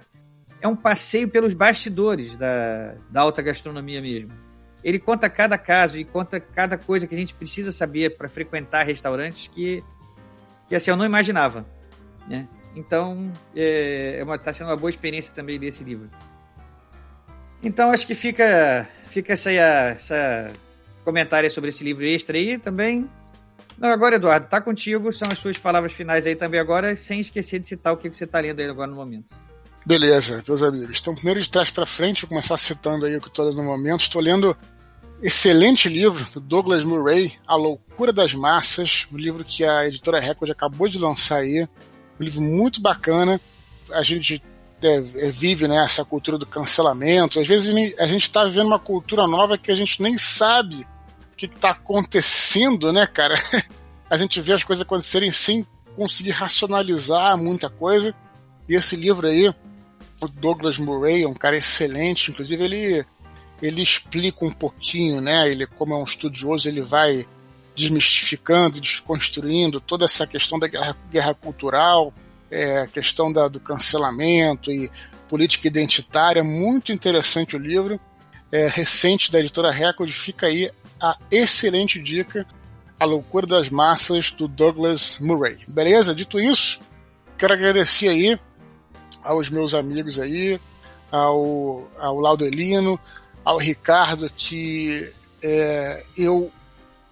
A: é um passeio pelos bastidores da, da alta gastronomia mesmo ele conta cada caso e conta cada coisa que a gente precisa saber para frequentar restaurantes que, que assim, eu não imaginava. Né? Então, é, é tá sendo uma boa experiência também desse livro. Então, acho que fica, fica essa, essa comentário sobre esse livro extra aí também. Não, agora, Eduardo, tá contigo, são as suas palavras finais aí também agora, sem esquecer de citar o que você tá lendo aí agora no momento.
C: Beleza, meus amigos. Então, primeiro de trás para frente, vou começar citando aí o que estou lendo no momento. Estou lendo excelente livro do Douglas Murray, A Loucura das Massas, um livro que a editora Record acabou de lançar aí. Um livro muito bacana. A gente vive né, essa cultura do cancelamento. Às vezes a gente está vivendo uma cultura nova que a gente nem sabe o que está acontecendo, né, cara? [LAUGHS] a gente vê as coisas acontecerem sem conseguir racionalizar muita coisa. E esse livro aí, o Douglas Murray, é um cara excelente, inclusive ele ele explica um pouquinho, né? Ele como é um estudioso, ele vai desmistificando, desconstruindo toda essa questão da guerra, guerra cultural, é, questão da, do cancelamento e política identitária. Muito interessante o livro, é, recente da editora Record. Fica aí a excelente dica, A Loucura das Massas, do Douglas Murray. Beleza? Dito isso, quero agradecer aí aos meus amigos aí, ao, ao Laudelino, ao Ricardo, que é, eu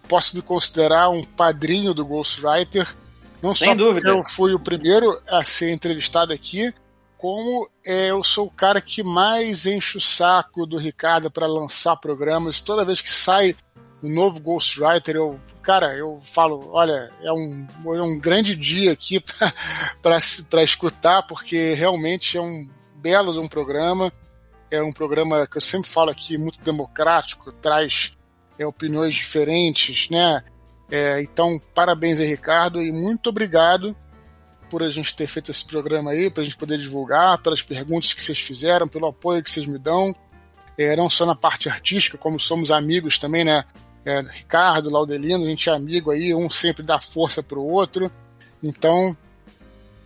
C: posso me considerar um padrinho do Ghostwriter. Não
A: Sem
C: só
A: dúvida.
C: eu fui o primeiro a ser entrevistado aqui, como é, eu sou o cara que mais enche o saco do Ricardo para lançar programas. Toda vez que sai um novo Ghostwriter, eu, cara, eu falo, olha, é um, é um grande dia aqui [LAUGHS] para escutar, porque realmente é um belo de um programa. É um programa que eu sempre falo aqui, muito democrático, traz é, opiniões diferentes, né? É, então, parabéns aí, Ricardo, e muito obrigado por a gente ter feito esse programa aí, para a gente poder divulgar, pelas perguntas que vocês fizeram, pelo apoio que vocês me dão, é, não só na parte artística, como somos amigos também, né? É, Ricardo, Laudelino, a gente é amigo aí, um sempre dá força para o outro. Então,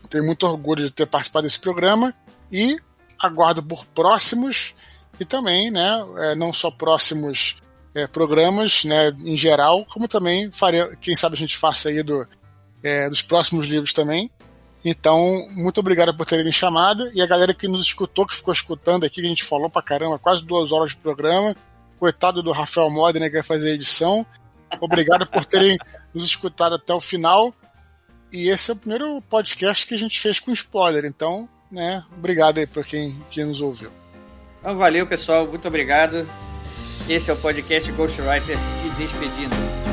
C: tenho muito orgulho de ter participado desse programa e aguardo por próximos e também, né, é, não só próximos é, programas, né, em geral, como também faria, quem sabe a gente faça aí do, é, dos próximos livros também. Então, muito obrigado por terem me chamado e a galera que nos escutou, que ficou escutando aqui, que a gente falou pra caramba, quase duas horas de programa. Coitado do Rafael Modena que vai fazer a edição. Obrigado por terem nos escutado até o final. E esse é o primeiro podcast que a gente fez com spoiler. Então, né, obrigado aí por quem, quem nos ouviu.
A: Então, valeu, pessoal. Muito obrigado. Esse é o podcast Ghostwriter se despedindo.